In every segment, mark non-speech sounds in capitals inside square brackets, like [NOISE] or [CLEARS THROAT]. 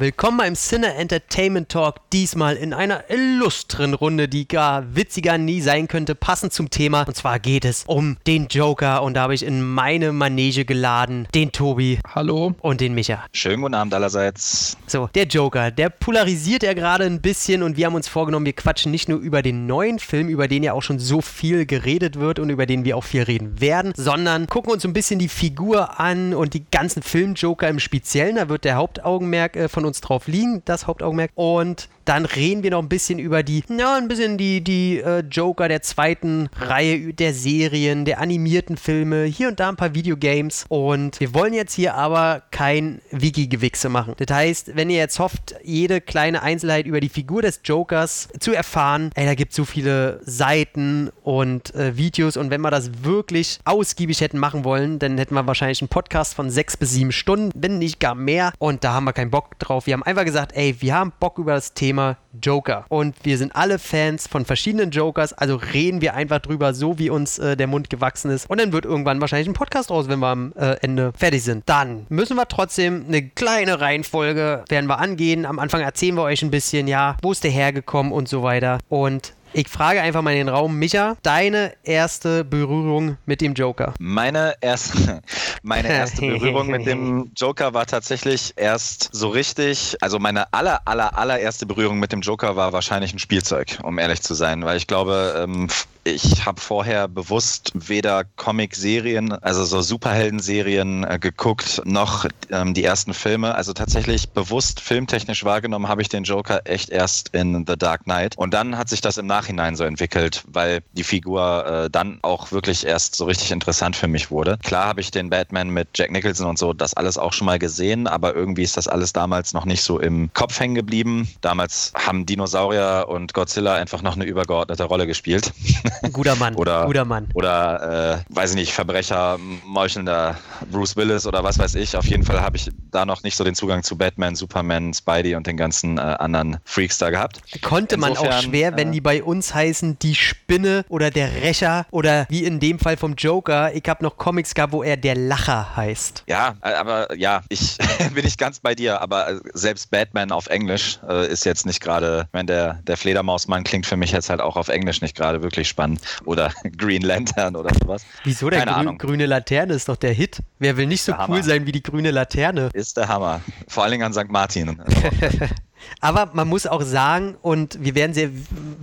Willkommen beim Cine Entertainment Talk, diesmal in einer illustren Runde, die gar witziger nie sein könnte, passend zum Thema. Und zwar geht es um den Joker und da habe ich in meine Manege geladen den Tobi. Hallo. Und den Micha. Schönen guten Abend allerseits. So, der Joker, der polarisiert ja gerade ein bisschen und wir haben uns vorgenommen, wir quatschen nicht nur über den neuen Film, über den ja auch schon so viel geredet wird und über den wir auch viel reden werden, sondern gucken uns ein bisschen die Figur an und die ganzen Film-Joker im Speziellen. Da wird der Hauptaugenmerk äh, von uns drauf liegen, das Hauptaugenmerk. Und dann reden wir noch ein bisschen über die, ja, ein bisschen die, die äh, Joker der zweiten Reihe der Serien, der animierten Filme, hier und da ein paar Videogames. Und wir wollen jetzt hier aber kein Wiki-Gewichse machen. Das heißt, wenn ihr jetzt hofft, jede kleine Einzelheit über die Figur des Jokers zu erfahren, ey, da gibt es so viele Seiten und äh, Videos. Und wenn wir das wirklich ausgiebig hätten machen wollen, dann hätten wir wahrscheinlich einen Podcast von sechs bis sieben Stunden, wenn nicht gar mehr. Und da haben wir keinen Bock drauf. Wir haben einfach gesagt, ey, wir haben Bock über das Thema Joker. Und wir sind alle Fans von verschiedenen Jokers, also reden wir einfach drüber, so wie uns äh, der Mund gewachsen ist. Und dann wird irgendwann wahrscheinlich ein Podcast raus, wenn wir am äh, Ende fertig sind. Dann müssen wir trotzdem eine kleine Reihenfolge werden wir angehen. Am Anfang erzählen wir euch ein bisschen, ja, wo ist der hergekommen und so weiter. Und ich frage einfach mal in den Raum, Micha, deine erste Berührung mit dem Joker? Meine erste, [LAUGHS] meine erste Berührung mit dem Joker war tatsächlich erst so richtig, also meine aller, aller, allererste Berührung mit dem Joker war wahrscheinlich ein Spielzeug, um ehrlich zu sein, weil ich glaube, ähm, ich habe vorher bewusst weder Comic-Serien, also so Superhelden-Serien äh, geguckt, noch ähm, die ersten Filme. Also tatsächlich bewusst filmtechnisch wahrgenommen habe ich den Joker echt erst in The Dark Knight. Und dann hat sich das im Nachhinein so entwickelt, weil die Figur äh, dann auch wirklich erst so richtig interessant für mich wurde. Klar habe ich den Batman mit Jack Nicholson und so, das alles auch schon mal gesehen, aber irgendwie ist das alles damals noch nicht so im Kopf hängen geblieben. Damals haben Dinosaurier und Godzilla einfach noch eine übergeordnete Rolle gespielt. [LAUGHS] [LAUGHS] Guter Mann. oder, guter Mann. Oder, äh, weiß ich nicht, Verbrecher, meuchelnder Bruce Willis oder was weiß ich. Auf jeden Fall habe ich da noch nicht so den Zugang zu Batman, Superman, Spidey und den ganzen äh, anderen Freaks da gehabt. Konnte man Insofern, auch schwer, wenn äh, die bei uns heißen, die Spinne oder der Rächer oder wie in dem Fall vom Joker. Ich habe noch Comics gehabt, wo er der Lacher heißt. Ja, äh, aber ja, [LAUGHS] ich bin nicht ganz bei dir, aber äh, selbst Batman auf Englisch äh, ist jetzt nicht gerade, meine, der, der Fledermausmann klingt für mich jetzt halt auch auf Englisch nicht gerade wirklich spannend. Oder [LAUGHS] Green Lantern oder sowas. Wieso der Keine grü Ahnung. grüne Laterne ist doch der Hit. Wer will nicht so cool sein wie die grüne Laterne? Ist der Hammer. Vor allen Dingen an St. Martin. [LAUGHS] Aber man muss auch sagen, und wir werden sehr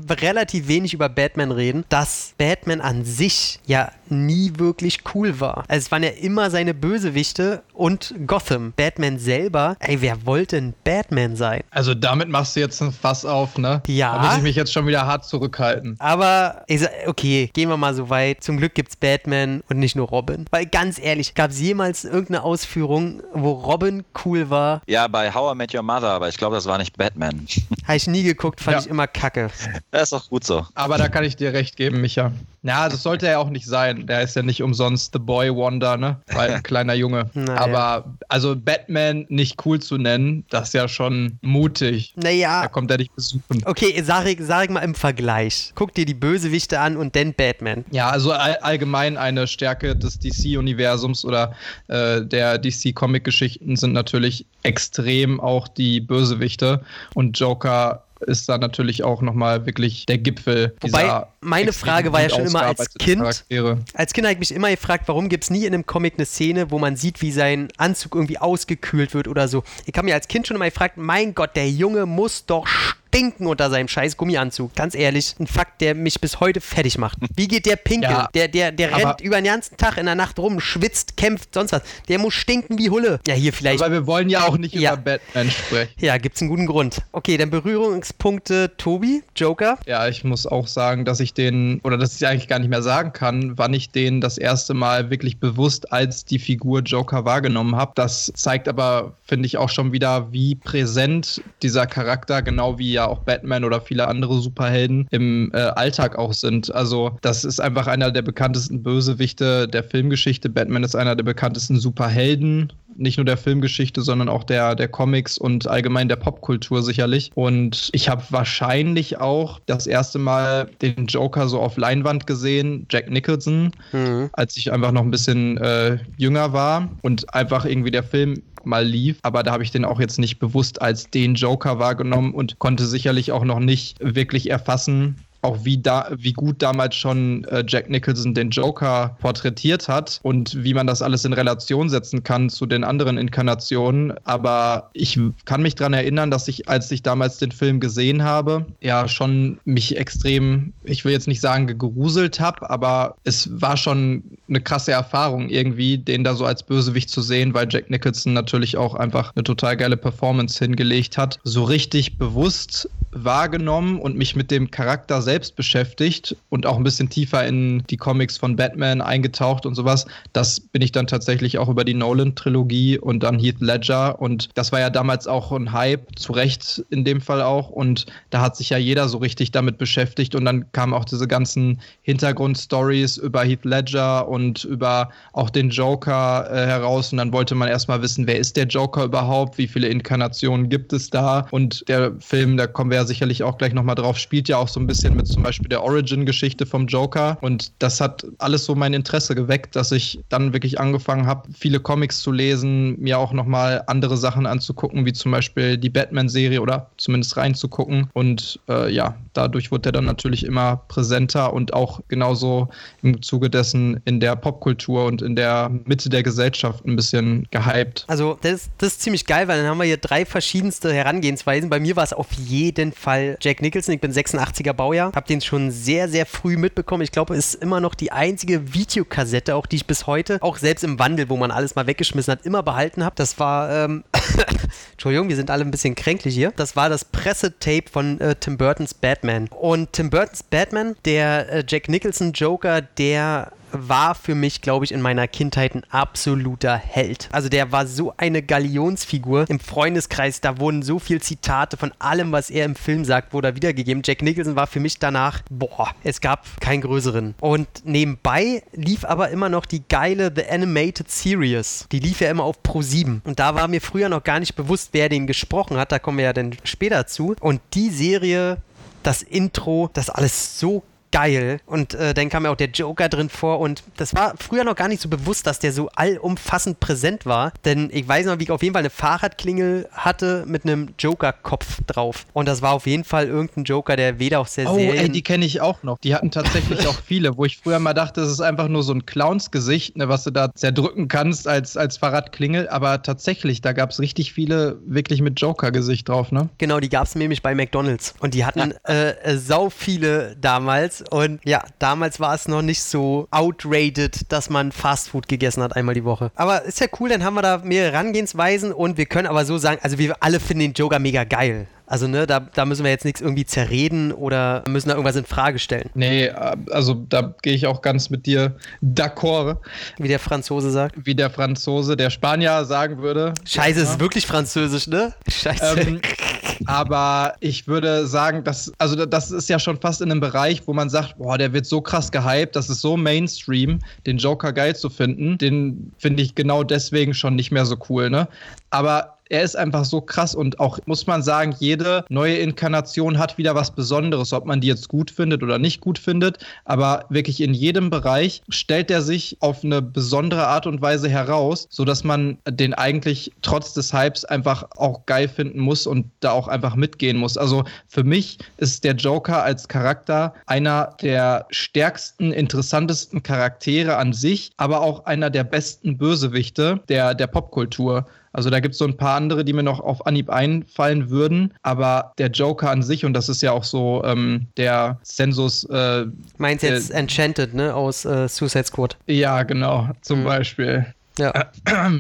relativ wenig über Batman reden, dass Batman an sich ja nie wirklich cool war. Also es waren ja immer seine Bösewichte und Gotham. Batman selber, ey, wer wollte ein Batman sein? Also damit machst du jetzt ein Fass auf, ne? Ja. Da muss ich mich jetzt schon wieder hart zurückhalten. Aber ich sag, okay, gehen wir mal so weit. Zum Glück gibt's Batman und nicht nur Robin. Weil ganz ehrlich, gab es jemals irgendeine Ausführung, wo Robin cool war? ja, bei How I Met Your Mother, aber ich glaube, das war nicht Batman. Habe ich nie geguckt, fand Ja. ich immer kacke. Das ist doch gut so. Aber da kann ich dir recht geben, Micha. Ja, das sollte er auch nicht sein. Der ist ja nicht umsonst The Boy Wonder, ne? Weil ein [LAUGHS] kleiner Junge. Naja. Aber also Batman nicht cool zu nennen, das ist ja schon mutig. Da Naja, kommt er dich besuchen. okay, sag ich, sag ich mal im Vergleich. Guck dir die Bösewichte an und dann Batman. Ja, also all, allgemein eine Stärke des DC-Universums oder äh, der DC-Comic-Geschichten sind natürlich extrem auch die Bösewichte und Joker ist da natürlich auch nochmal wirklich der Gipfel. Wobei, meine Frage war ja schon immer als Kind, Charaktere. Als Kind habe ich mich immer gefragt, warum gibt es nie in einem Comic eine Szene, wo man sieht, wie sein Anzug irgendwie ausgekühlt wird oder so. Ich habe mir als Kind schon immer gefragt, mein Gott, der Junge muss doch stinken unter seinem scheiß Gummianzug. Ganz ehrlich, ein Fakt, der mich bis heute fertig macht. [LAUGHS] Wie geht der pinkeln? Ja, der der, der rennt über den ganzen Tag in der Nacht rum, schwitzt, kämpft, sonst was. Der muss stinken wie Hulle. Ja, hier vielleicht. Aber wir wollen ja auch nicht Ja. über Batman sprechen. ja, gibt's einen guten Grund. Okay, dann Berührungspunkte Tobi, Joker. Ja, ich muss auch sagen, dass ich den, oder dass ich eigentlich gar nicht mehr sagen kann, wann ich den das erste Mal wirklich bewusst als die Figur Joker wahrgenommen habe. Das zeigt aber, finde ich, auch schon wieder, wie präsent dieser Charakter, genau wie ja auch Batman oder viele andere Superhelden im äh, Alltag auch sind. Also, das ist einfach einer der bekanntesten Bösewichte der Filmgeschichte. Batman ist einer der bekanntesten Superhelden nicht nur der Filmgeschichte, sondern auch der, der Comics und allgemein der Popkultur sicherlich. Und ich habe wahrscheinlich auch das erste Mal den Joker so auf Leinwand gesehen, Jack Nicholson, mhm. als ich einfach noch ein bisschen äh, jünger war und einfach irgendwie der Film mal lief, aber da habe ich den auch jetzt nicht bewusst als den Joker wahrgenommen und konnte sicherlich auch noch nicht wirklich erfassen, auch wie, da, wie gut damals schon äh, Jack Nicholson den Joker porträtiert hat und wie man das alles in Relation setzen kann zu den anderen Inkarnationen. Aber ich kann mich daran erinnern, dass ich, als ich damals den Film gesehen habe, ja schon mich extrem, ich will jetzt nicht sagen gegruselt habe, aber es war schon eine krasse Erfahrung irgendwie, den da so als Bösewicht zu sehen, weil Jack Nicholson natürlich auch einfach eine total geile Performance hingelegt hat. So richtig bewusst wahrgenommen und mich mit dem Charakter selbst beschäftigt und auch ein bisschen tiefer in die Comics von Batman eingetaucht und sowas. Das bin ich dann tatsächlich auch über die Nolan-Trilogie und dann Heath Ledger. Und das war ja damals auch ein Hype, zu Recht in dem Fall auch. Und da hat sich ja jeder so richtig damit beschäftigt. Und dann kamen auch diese ganzen Hintergrundstories über Heath Ledger und über auch den Joker äh, heraus. Und dann wollte man erstmal wissen, wer ist der Joker überhaupt? Wie viele Inkarnationen gibt es da? Und der Film, da kommen wir ja sicherlich auch gleich nochmal drauf, spielt ja auch so ein bisschen mit zum Beispiel der Origin-Geschichte vom Joker. Und das hat alles so mein Interesse geweckt, dass ich dann wirklich angefangen habe, viele Comics zu lesen, mir auch nochmal andere Sachen anzugucken, wie zum Beispiel die Batman-Serie oder zumindest reinzugucken. Und äh, ja, dadurch wurde er dann natürlich immer präsenter und auch genauso im Zuge dessen in der Popkultur und in der Mitte der Gesellschaft ein bisschen gehypt. Also das, das ist ziemlich geil, weil dann haben wir hier drei verschiedenste Herangehensweisen. Bei mir war es auf jeden Fall Jack Nicholson. Ich bin 86er Baujahr, habe den schon sehr, sehr früh mitbekommen. Ich glaube, es ist immer noch die einzige Videokassette, auch die ich bis heute, auch selbst im Wandel, wo man alles mal weggeschmissen hat, immer behalten habe. Das war, ähm, [LAUGHS] Entschuldigung, wir sind alle ein bisschen kränklich hier. Das war das Pressetape von äh, Tim Burtons Batman. Und Tim Burtons Batman, der äh, Jack Nicholson Joker, der war für mich, glaube ich, in meiner Kindheit ein absoluter Held. Also der war so eine Galionsfigur im Freundeskreis. Da wurden so viele Zitate von allem, was er im Film sagt, wurde wiedergegeben. Jack Nicholson war für mich danach, boah, es gab keinen größeren. Und nebenbei lief aber immer noch die geile The Animated Series. Die lief ja immer auf Pro 7. Und da war mir früher noch gar nicht bewusst, wer den gesprochen hat. Da kommen wir ja dann später zu. Und die Serie das Intro, das alles so geil. Und äh, dann kam ja auch der Joker drin vor und das war früher noch gar nicht so bewusst, dass der so allumfassend präsent war. Denn ich weiß noch, wie ich auf jeden Fall eine Fahrradklingel hatte mit einem Joker-Kopf drauf. Und das war auf jeden Fall irgendein Joker, der weder auch sehr Oh, ey, die kenne ich auch noch. Die hatten tatsächlich auch [LAUGHS] viele, wo ich früher mal dachte, es ist einfach nur so ein Clownsgesicht, ne, was du da zerdrücken kannst als, als Fahrradklingel. Aber tatsächlich, da gab es richtig viele wirklich mit Joker-Gesicht drauf, ne? Genau, die gab es nämlich bei McDonalds. Und die hatten [LAUGHS] äh, äh, sau viele damals und ja, damals war es noch nicht so outrated, dass man Fastfood gegessen hat einmal die Woche. Aber ist ja cool, dann haben wir da mehrere Herangehensweisen und wir können aber so sagen, also wir alle finden den Joker mega geil. Also, ne, da, da müssen wir jetzt nichts irgendwie zerreden oder müssen da irgendwas in Frage stellen. Nee, also da gehe ich auch ganz mit dir d'accord. Wie der Franzose sagt. Wie der Franzose, der Spanier sagen würde. Scheiße, es ist wirklich französisch, ne? Scheiße. Ähm, [LAUGHS] aber ich würde sagen, dass, also das ist ja schon fast in einem Bereich, wo man sagt, boah, der wird so krass gehypt, das ist so Mainstream, den Joker geil zu finden. Den finde ich genau deswegen schon nicht mehr so cool, ne? Aber er ist einfach so krass und auch, muss man sagen, jede neue Inkarnation hat wieder was Besonderes, ob man die jetzt gut findet oder nicht gut findet. Aber wirklich in jedem Bereich stellt er sich auf eine besondere Art und Weise heraus, sodass man den eigentlich trotz des Hypes einfach auch geil finden muss und da auch einfach mitgehen muss. Also für mich ist der Joker als Charakter einer der stärksten, interessantesten Charaktere an sich, aber auch einer der besten Bösewichte der, der Popkultur. Also da gibt es so ein paar andere, die mir noch auf Anhieb einfallen würden. Aber der Joker an sich, und das ist ja auch so ähm, der Census. Äh, Meinst jetzt äh, Enchanted, ne? Aus äh, Suicide Squad. Ja, genau, zum mhm. Beispiel. Ja. [CLEARS THROAT]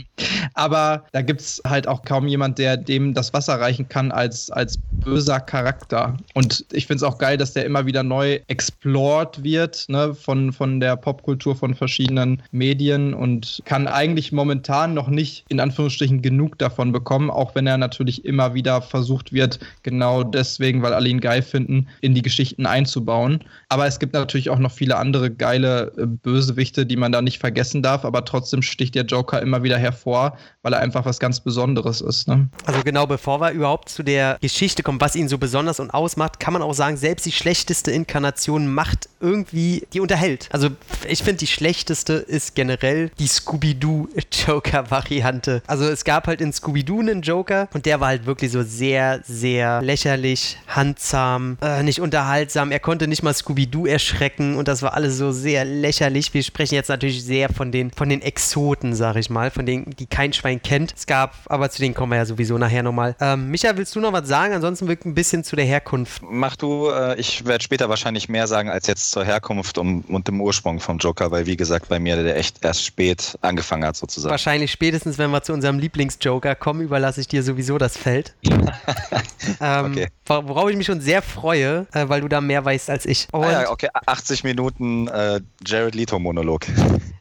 Aber da gibt es halt auch kaum jemand, der dem das Wasser reichen kann als, als böser Charakter. Und ich finde es auch geil, dass der immer wieder neu explored wird ne, von, von der Popkultur von verschiedenen Medien und kann eigentlich momentan noch nicht in Anführungsstrichen genug davon bekommen, auch wenn er natürlich immer wieder versucht wird, genau deswegen, weil alle ihn geil finden, in die Geschichten einzubauen. Aber es gibt natürlich auch noch viele andere geile äh, Bösewichte, die man da nicht vergessen darf, aber trotzdem sticht er Joker immer wieder hervor, weil er einfach was ganz Besonderes ist. Ne? Also genau, bevor wir überhaupt zu der Geschichte kommen, was ihn so besonders und ausmacht, kann man auch sagen, selbst die schlechteste Inkarnation macht irgendwie, die unterhält. Also ich finde, die schlechteste ist generell die Scooby-Doo-Joker-Variante. Also es gab halt in Scooby-Doo einen Joker und der war halt wirklich so sehr, sehr lächerlich, handsam, äh, nicht unterhaltsam. Er konnte nicht mal Scooby-Doo erschrecken und das war alles so sehr lächerlich. Wir sprechen jetzt natürlich sehr von den, von den Exoten, sag ich mal, von denen, die kein Schwein kennt. Es gab, aber zu denen kommen wir ja sowieso nachher nochmal. Ähm, Micha, willst du noch was sagen? Ansonsten wirklich ein bisschen zu der Herkunft. Mach du, äh, ich werde später wahrscheinlich mehr sagen als jetzt zur Herkunft und, und dem Ursprung vom Joker, weil wie gesagt, bei mir der echt erst spät angefangen hat sozusagen. Wahrscheinlich spätestens, wenn wir zu unserem Lieblings-Joker kommen, überlasse ich dir sowieso das Feld. [LAUGHS] ähm, okay. Worauf ich mich schon sehr freue, äh, weil du da mehr weißt als ich. ah ja, okay, 80 Minuten äh, Jared Leto-Monolog.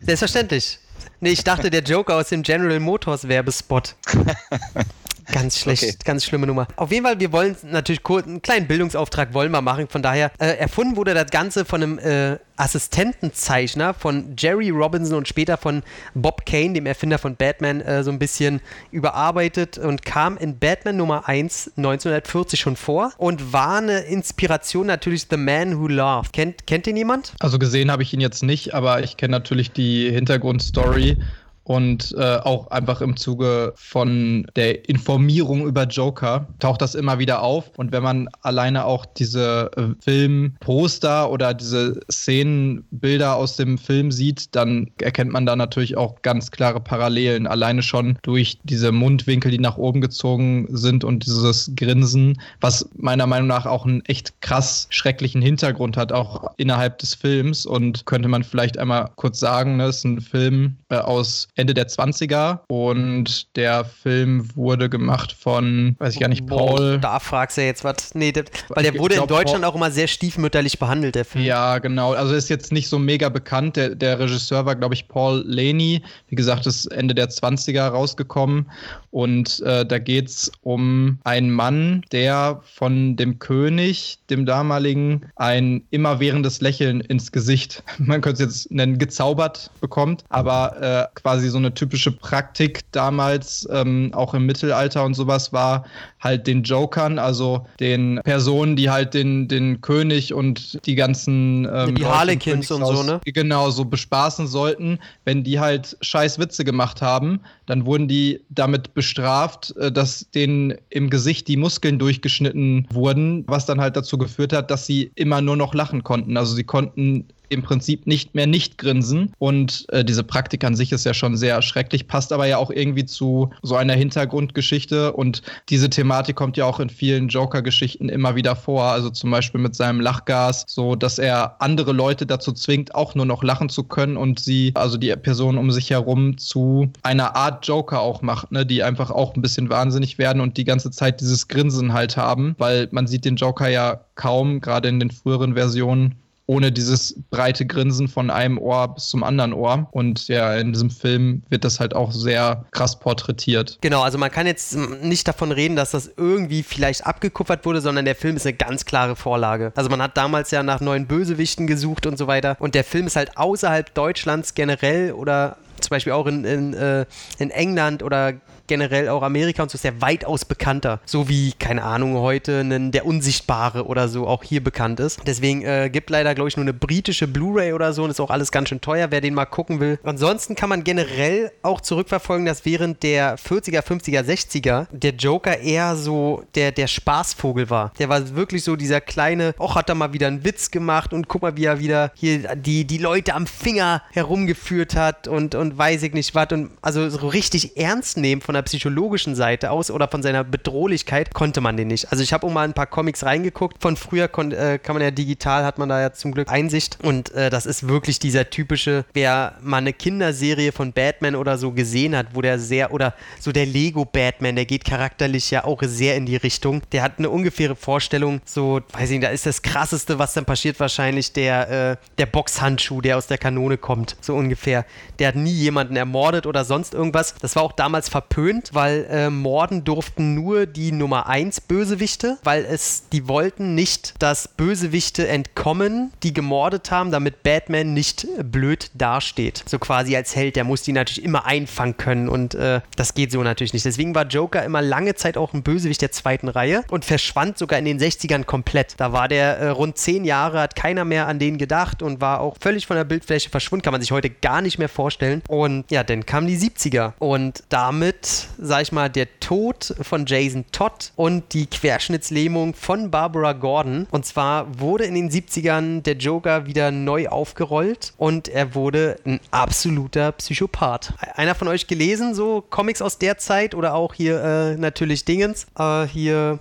Selbstverständlich. Nee, ich dachte, der Joker aus dem General Motors Werbespot. [LAUGHS] Ganz [LAUGHS] schlecht, okay. ganz schlimme Nummer. Auf jeden Fall, wir wollen natürlich kurz einen kleinen Bildungsauftrag wollen wir machen. Von daher, äh, erfunden wurde das Ganze von einem äh, Assistentenzeichner von Jerry Robinson und später von Bob Kane, dem Erfinder von Batman, äh, so ein bisschen überarbeitet und kam in Batman Nummer 1 1940 schon vor und war eine Inspiration natürlich The Man Who Laughed. Kennt, kennt ihn jemand? Also gesehen habe ich ihn jetzt nicht, aber ich kenne natürlich die Hintergrundstory und äh, auch einfach im Zuge von der Informierung über Joker taucht das immer wieder auf. Und wenn man alleine auch diese äh, Filmposter oder diese Szenenbilder aus dem Film sieht, dann erkennt man da natürlich auch ganz klare Parallelen. Alleine schon durch diese Mundwinkel, die nach oben gezogen sind und dieses Grinsen, was meiner Meinung nach auch einen echt krass schrecklichen Hintergrund hat, auch innerhalb des Films. Und könnte man vielleicht einmal kurz sagen, das ne, ist ein Film äh, aus Ende der 20er und der Film wurde gemacht von, weiß ich gar nicht, Paul. Da fragst du jetzt was. Nee, das, weil der wurde glaub, in Deutschland Paul, auch immer sehr stiefmütterlich behandelt, der Film. Ja, genau. Also ist jetzt nicht so mega bekannt. Der, der Regisseur war, glaube ich, Paul Laney. Wie gesagt, ist Ende der 20er rausgekommen. Und äh, da geht es um einen Mann, der von dem König, dem damaligen, ein immerwährendes Lächeln ins Gesicht, [LAUGHS] man könnte es jetzt nennen, gezaubert bekommt, aber äh, quasi quasi so eine typische Praktik damals, ähm, auch im Mittelalter und sowas, war halt den Jokern, also den Personen, die halt den, den König und die ganzen ähm, die Harlequins und so, ne? Genau, so bespaßen sollten. Wenn die halt scheiß Witze gemacht haben, dann wurden die damit bestraft, äh, dass denen im Gesicht die Muskeln durchgeschnitten wurden, was dann halt dazu geführt hat, dass sie immer nur noch lachen konnten. Also sie konnten im Prinzip nicht mehr nicht grinsen. Und äh, diese Praktik an sich ist ja schon sehr schrecklich, passt aber ja auch irgendwie zu so einer Hintergrundgeschichte. Und diese Thematik kommt ja auch in vielen Joker-Geschichten immer wieder vor. Also zum Beispiel mit seinem Lachgas, so dass er andere Leute dazu zwingt, auch nur noch lachen zu können und sie, also die Person um sich herum, zu einer Art Joker auch macht, ne, die einfach auch ein bisschen wahnsinnig werden und die ganze Zeit dieses Grinsen halt haben, weil man sieht den Joker ja kaum, gerade in den früheren Versionen, ohne dieses breite Grinsen von einem Ohr bis zum anderen Ohr. Und ja, in diesem Film wird das halt auch sehr krass porträtiert. Genau, also man kann jetzt nicht davon reden, dass das irgendwie vielleicht abgekupfert wurde, sondern der Film ist eine ganz klare Vorlage. Also man hat damals ja nach neuen Bösewichten gesucht und so weiter. Und der Film ist halt außerhalb Deutschlands generell oder zum Beispiel auch in, in, äh, in England oder generell auch Amerika und so ist ja weitaus bekannter. So wie, keine Ahnung, heute einen, der Unsichtbare oder so auch hier bekannt ist. Deswegen äh, gibt leider, glaube ich, nur eine britische Blu-ray oder so und ist auch alles ganz schön teuer, wer den mal gucken will. Ansonsten kann man generell auch zurückverfolgen, dass während der 40er, 50er, 60er der Joker eher so der, der Spaßvogel war. Der war wirklich so dieser kleine, auch hat er mal wieder einen Witz gemacht und guck mal, wie er wieder hier die, die Leute am Finger herumgeführt hat und, und weiß ich nicht was. Und also so richtig ernst nehmen von von der psychologischen Seite aus oder von seiner Bedrohlichkeit konnte man den nicht. Also ich habe auch mal ein paar Comics reingeguckt. Von früher äh, kann man ja digital, hat man da ja zum Glück Einsicht. Und äh, das ist wirklich dieser typische, wer mal eine Kinderserie von Batman oder so gesehen hat, wo der sehr, oder so der Lego Batman, der geht charakterlich ja auch sehr in die Richtung. Der hat eine ungefähre Vorstellung, so, weiß ich nicht, da ist das krasseste, was dann passiert, wahrscheinlich der, äh, der Boxhandschuh, der aus der Kanone kommt. So ungefähr. Der hat nie jemanden ermordet oder sonst irgendwas. Das war auch damals verpönt, weil äh, morden durften nur die Nummer 1 Bösewichte, weil es, die wollten nicht, dass Bösewichte entkommen, die gemordet haben, damit Batman nicht blöd dasteht. So quasi als Held, der muss die natürlich immer einfangen können und äh, das geht so natürlich nicht. Deswegen war Joker immer lange Zeit auch ein Bösewicht der zweiten Reihe und verschwand sogar in den 60ern komplett. Da war der äh, rund zehn Jahre, hat keiner mehr an den gedacht und war auch völlig von der Bildfläche verschwunden. Kann man sich heute gar nicht mehr vorstellen. Und ja, dann kamen die 70er und damit, sag ich mal, der Tod von Jason Todd und die Querschnittslähmung von Barbara Gordon. Und zwar wurde in den 70ern der Joker wieder neu aufgerollt und er wurde ein absoluter Psychopath. Einer von euch gelesen, so Comics aus der Zeit oder auch hier äh, natürlich Dingens? Äh, hier,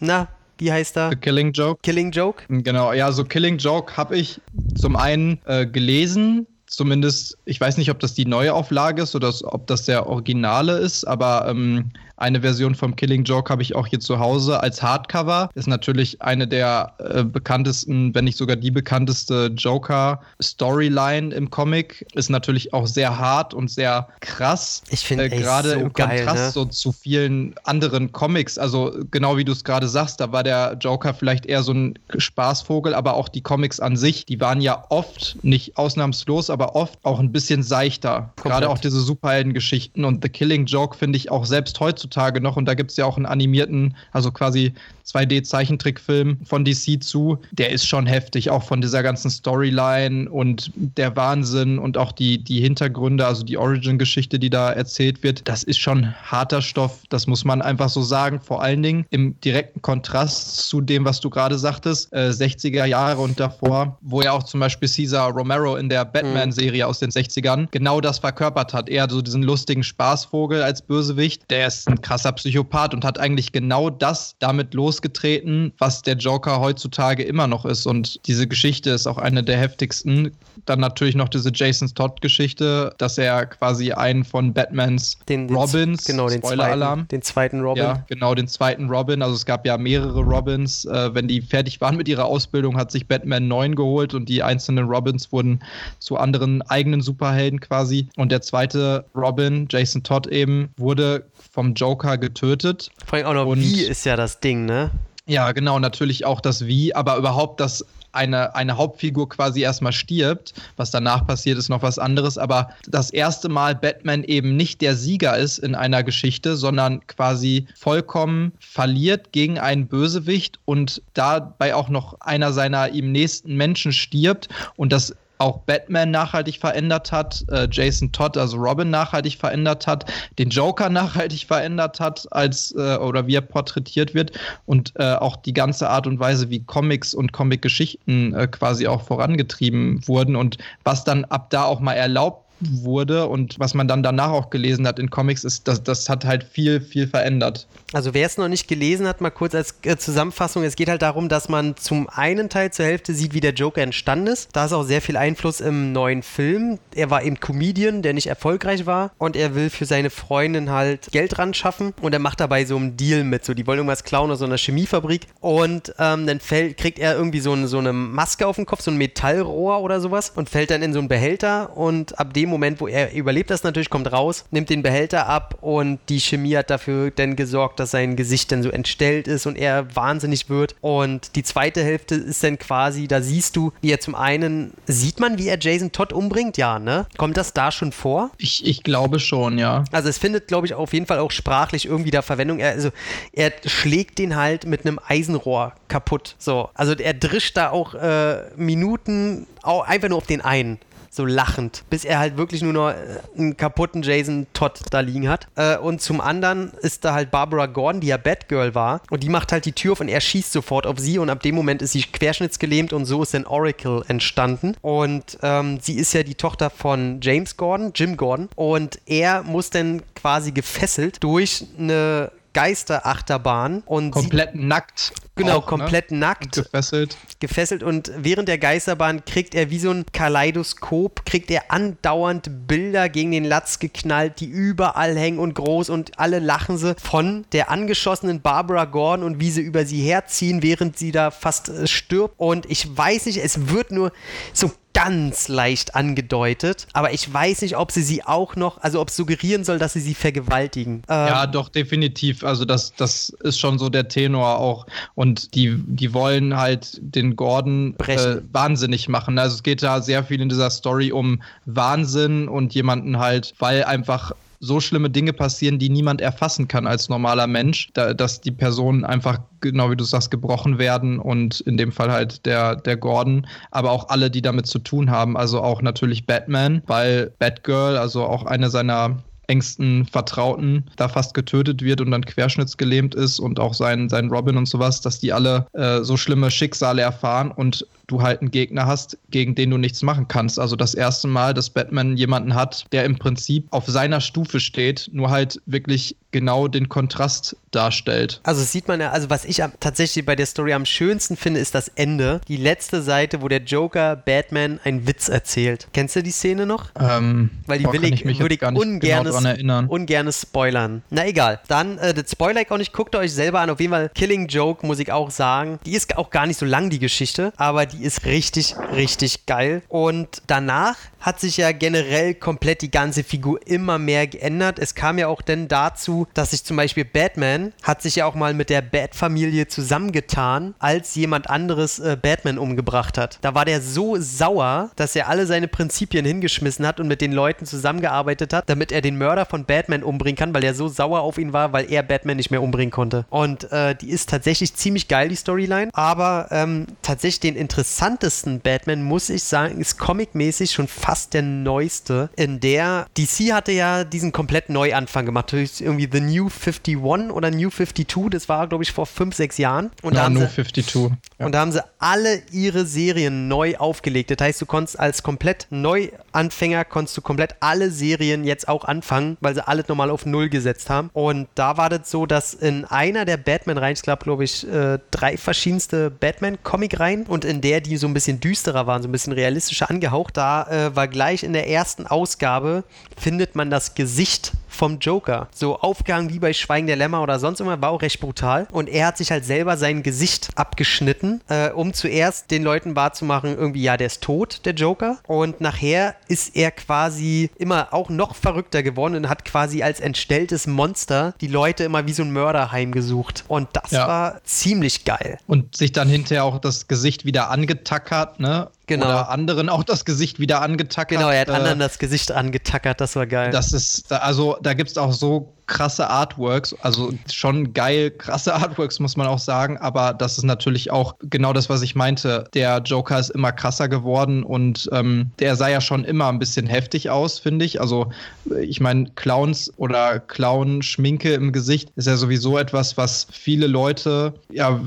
na, wie heißt er? The Killing Joke. Killing Joke. Genau, ja, so Killing Joke habe ich zum einen äh, gelesen, zumindest, ich weiß nicht, ob das die neue Auflage ist oder ob das der Originale ist, aber ähm, eine Version vom Killing Joke habe ich auch hier zu Hause als Hardcover. Ist natürlich eine der äh, bekanntesten, wenn nicht sogar die bekannteste Joker-Storyline im Comic. Ist natürlich auch sehr hart und sehr krass. Ich finde äh, gerade so im geil, Kontrast ne? so zu vielen anderen Comics. Also genau wie du es gerade sagst, da war der Joker vielleicht eher so ein Spaßvogel, aber auch die Comics an sich, die waren ja oft, nicht ausnahmslos, aber oft auch ein bisschen seichter. Gerade auch diese Superheldengeschichten und The Killing Joke finde ich auch selbst heutzutage noch. Und da gibt es ja auch einen animierten, also quasi 2D-Zeichentrickfilm von DC zu. Der ist schon heftig, auch von dieser ganzen Storyline und der Wahnsinn und auch die, die Hintergründe, also die Origin-Geschichte, die da erzählt wird. Das ist schon harter Stoff, das muss man einfach so sagen. Vor allen Dingen im direkten Kontrast zu dem, was du gerade sagtest, äh, 60er Jahre und davor, wo ja auch zum Beispiel Caesar Romero in der Batman-Serie aus den 60ern genau das verkörpert hat. Er so diesen lustigen Spaßvogel als Bösewicht. Der ist ein krasser Psychopath und hat eigentlich genau das damit losgetreten, was der Joker heutzutage immer noch ist. Und diese Geschichte ist auch eine der heftigsten. Dann natürlich noch diese Jason Todd-Geschichte, dass er quasi einen von Batmans Den, den Robins, genau, den Spoiler-Alarm, zweiten, den zweiten Robin. ja, genau, den zweiten Robin. Also es gab ja mehrere Robins. Äh, wenn die fertig waren mit ihrer Ausbildung, hat sich Batman neun geholt und die einzelnen Robins wurden zu anderen eigenen Superhelden quasi. Und der zweite Robin, Jason Todd eben, wurde vom Joker getötet. Vor allem auch noch, Und- wie ist ja das Ding, ne? Ja, genau, natürlich auch das Wie, aber überhaupt, dass eine, eine Hauptfigur quasi erstmal stirbt. Was danach passiert, ist noch was anderes. Aber das erste Mal Batman eben nicht der Sieger ist in einer Geschichte, sondern quasi vollkommen verliert gegen einen Bösewicht und dabei auch noch einer seiner ihm nächsten Menschen stirbt und das auch Batman nachhaltig verändert hat, äh, Jason Todd, also Robin nachhaltig verändert hat, den Joker [LAUGHS] nachhaltig verändert hat, als äh, oder wie er porträtiert wird und äh, auch die ganze Art und Weise, wie Comics und Comic-Geschichten äh, quasi auch vorangetrieben wurden und was dann ab da auch mal erlaubt wurde und was man dann danach auch gelesen hat in Comics, ist, das, das hat halt viel, viel verändert. Also wer es noch nicht gelesen hat, mal kurz als äh, Zusammenfassung, es geht halt darum, dass man zum einen Teil zur Hälfte sieht, wie der Joker entstanden ist. Da ist auch sehr viel Einfluss im neuen Film. Er war eben Comedian, der nicht erfolgreich war. Und er will für seine Freundin halt Geld ran schaffen. Und er macht dabei so einen Deal mit, so die wollen irgendwas klauen aus so einer Chemiefabrik. Und ähm, dann fällt, kriegt er irgendwie so, ein, so eine Maske auf den Kopf, so ein Metallrohr oder sowas. Und fällt dann in so einen Behälter. Und ab dem Moment, wo er überlebt das natürlich, kommt raus, nimmt den Behälter ab und die Chemie hat dafür dann gesorgt, dass sein Gesicht dann so entstellt ist und er wahnsinnig wird. Und die zweite Hälfte ist dann quasi, da siehst du, wie er zum einen, sieht man, wie er Jason Todd umbringt? Ja, ne? Kommt das da schon vor? Ich, ich glaube schon, ja. Also es findet, glaube ich, auf jeden Fall auch sprachlich irgendwie da Verwendung. Er, also er schlägt den halt mit einem Eisenrohr kaputt. So, also er drischt da auch äh, Minuten einfach nur auf den einen. So lachend, bis er halt wirklich nur noch äh, einen kaputten Jason Todd da liegen hat. Äh, und zum anderen ist da halt Barbara Gordon, die ja Batgirl war. Und die macht halt die Tür auf und er schießt sofort auf sie. Und ab dem Moment ist sie querschnittsgelähmt und so ist dann Oracle entstanden. Und ähm, sie ist ja die Tochter von James Gordon, Jim Gordon. Und er muss dann quasi gefesselt durch eine Geisterachterbahn und Komplett nackt. genau auch, ne? komplett nackt Und gefesselt. gefesselt und während der Geisterbahn kriegt er wie so ein Kaleidoskop, kriegt er andauernd Bilder gegen den Latz geknallt, die überall hängen und groß und alle lachen sie von der angeschossenen Barbara Gordon und wie sie über sie herziehen, während sie da fast äh, stirbt und ich weiß nicht, es wird nur so ganz leicht angedeutet, aber ich weiß nicht, ob sie sie auch noch, also ob es suggerieren soll, dass sie sie vergewaltigen. Ähm, ja, doch, definitiv. Also das, das ist schon so der Tenor auch. Und die, die wollen halt den Gordon äh, wahnsinnig machen. Also es geht da sehr viel in dieser Story um Wahnsinn und jemanden halt, weil einfach so schlimme Dinge passieren, die niemand erfassen kann als normaler Mensch, da, dass die Personen einfach, genau wie du sagst, gebrochen werden und in dem Fall halt der, der Gordon, aber auch alle, die damit zu tun haben, also auch natürlich Batman, weil Batgirl, also auch eine seiner engsten Vertrauten da fast getötet wird und dann querschnittsgelähmt ist und auch sein, sein Robin und sowas, dass die alle äh, so schlimme Schicksale erfahren und du halt einen Gegner hast, gegen den du nichts machen kannst. Also das erste Mal, dass Batman jemanden hat, der im Prinzip auf seiner Stufe steht, nur halt wirklich genau den Kontrast darstellt. Also sieht man ja, also was ich tatsächlich bei der Story am schönsten finde, ist das Ende. Die letzte Seite, wo der Joker Batman einen Witz erzählt. Kennst du die Szene noch? Ähm, Weil die will ich, ich würde ich ungern, genau ungern spoilern. Na egal. Dann, äh, das Spoiler ich auch nicht, guckt euch selber an. Auf jeden Fall Killing Joke, muss ich auch sagen. Die ist auch gar nicht so lang, die Geschichte, aber die ist richtig, richtig geil. Und danach hat sich ja generell komplett die ganze Figur immer mehr geändert. Es kam ja auch denn dazu, dass sich zum Beispiel Batman hat sich ja auch mal mit der Bat-Familie zusammengetan, als jemand anderes äh, Batman umgebracht hat. Da war der so sauer, dass er alle seine Prinzipien hingeschmissen hat und mit den Leuten zusammengearbeitet hat, damit er den Mörder von Batman umbringen kann, weil er so sauer auf ihn war, weil er Batman nicht mehr umbringen konnte. Und äh, die ist tatsächlich ziemlich geil, die Storyline. Aber ähm, tatsächlich den interessantesten Batman, muss ich sagen, ist comicmäßig schon fast der neueste, in der DC hatte ja diesen komplett Neuanfang gemacht. Irgendwie The New 51 oder New 52, das war, glaube ich, vor fünf, sechs Jahren. Und no, da New 52. Ja. Und da haben sie alle ihre Serien neu aufgelegt. Das heißt, du konntest als komplett Neuanfänger, konntest du komplett alle Serien jetzt auch anfangen, weil sie alles nochmal auf Null gesetzt haben. Und da war das so, dass in einer der Batman-Reihen, ich glaube, glaube ich, äh, drei verschiedenste Batman-Comic-Reihen und in der, die so ein bisschen düsterer waren, so ein bisschen realistischer angehaucht, da äh, war gleich in der ersten Ausgabe, findet man das Gesicht vom Joker. So aufgehangen wie bei Schweigen der Lämmer oder sonst immer, war auch recht brutal. Und er hat sich halt selber sein Gesicht abgeschnitten, äh, um zuerst den Leuten wahrzumachen, irgendwie, ja, der ist tot, der Joker. Und nachher ist er quasi immer auch noch verrückter geworden und hat quasi als entstelltes Monster die Leute immer wie so ein Mörder heimgesucht. Und das ja. war ziemlich geil. Und sich dann hinterher auch das Gesicht wieder angetackert, ne? Genau. Oder anderen auch das Gesicht wieder angetackert. Genau, er hat äh, anderen das Gesicht angetackert, das war geil. Das ist, also da gibt es auch so krasse Artworks, also schon geil, krasse Artworks, muss man auch sagen, aber das ist natürlich auch genau das, was ich meinte. Der Joker ist immer krasser geworden und ähm, der sah ja schon immer ein bisschen heftig aus, finde ich. Also, ich meine, Clowns oder Clown-Schminke im Gesicht ist ja sowieso etwas, was viele Leute ja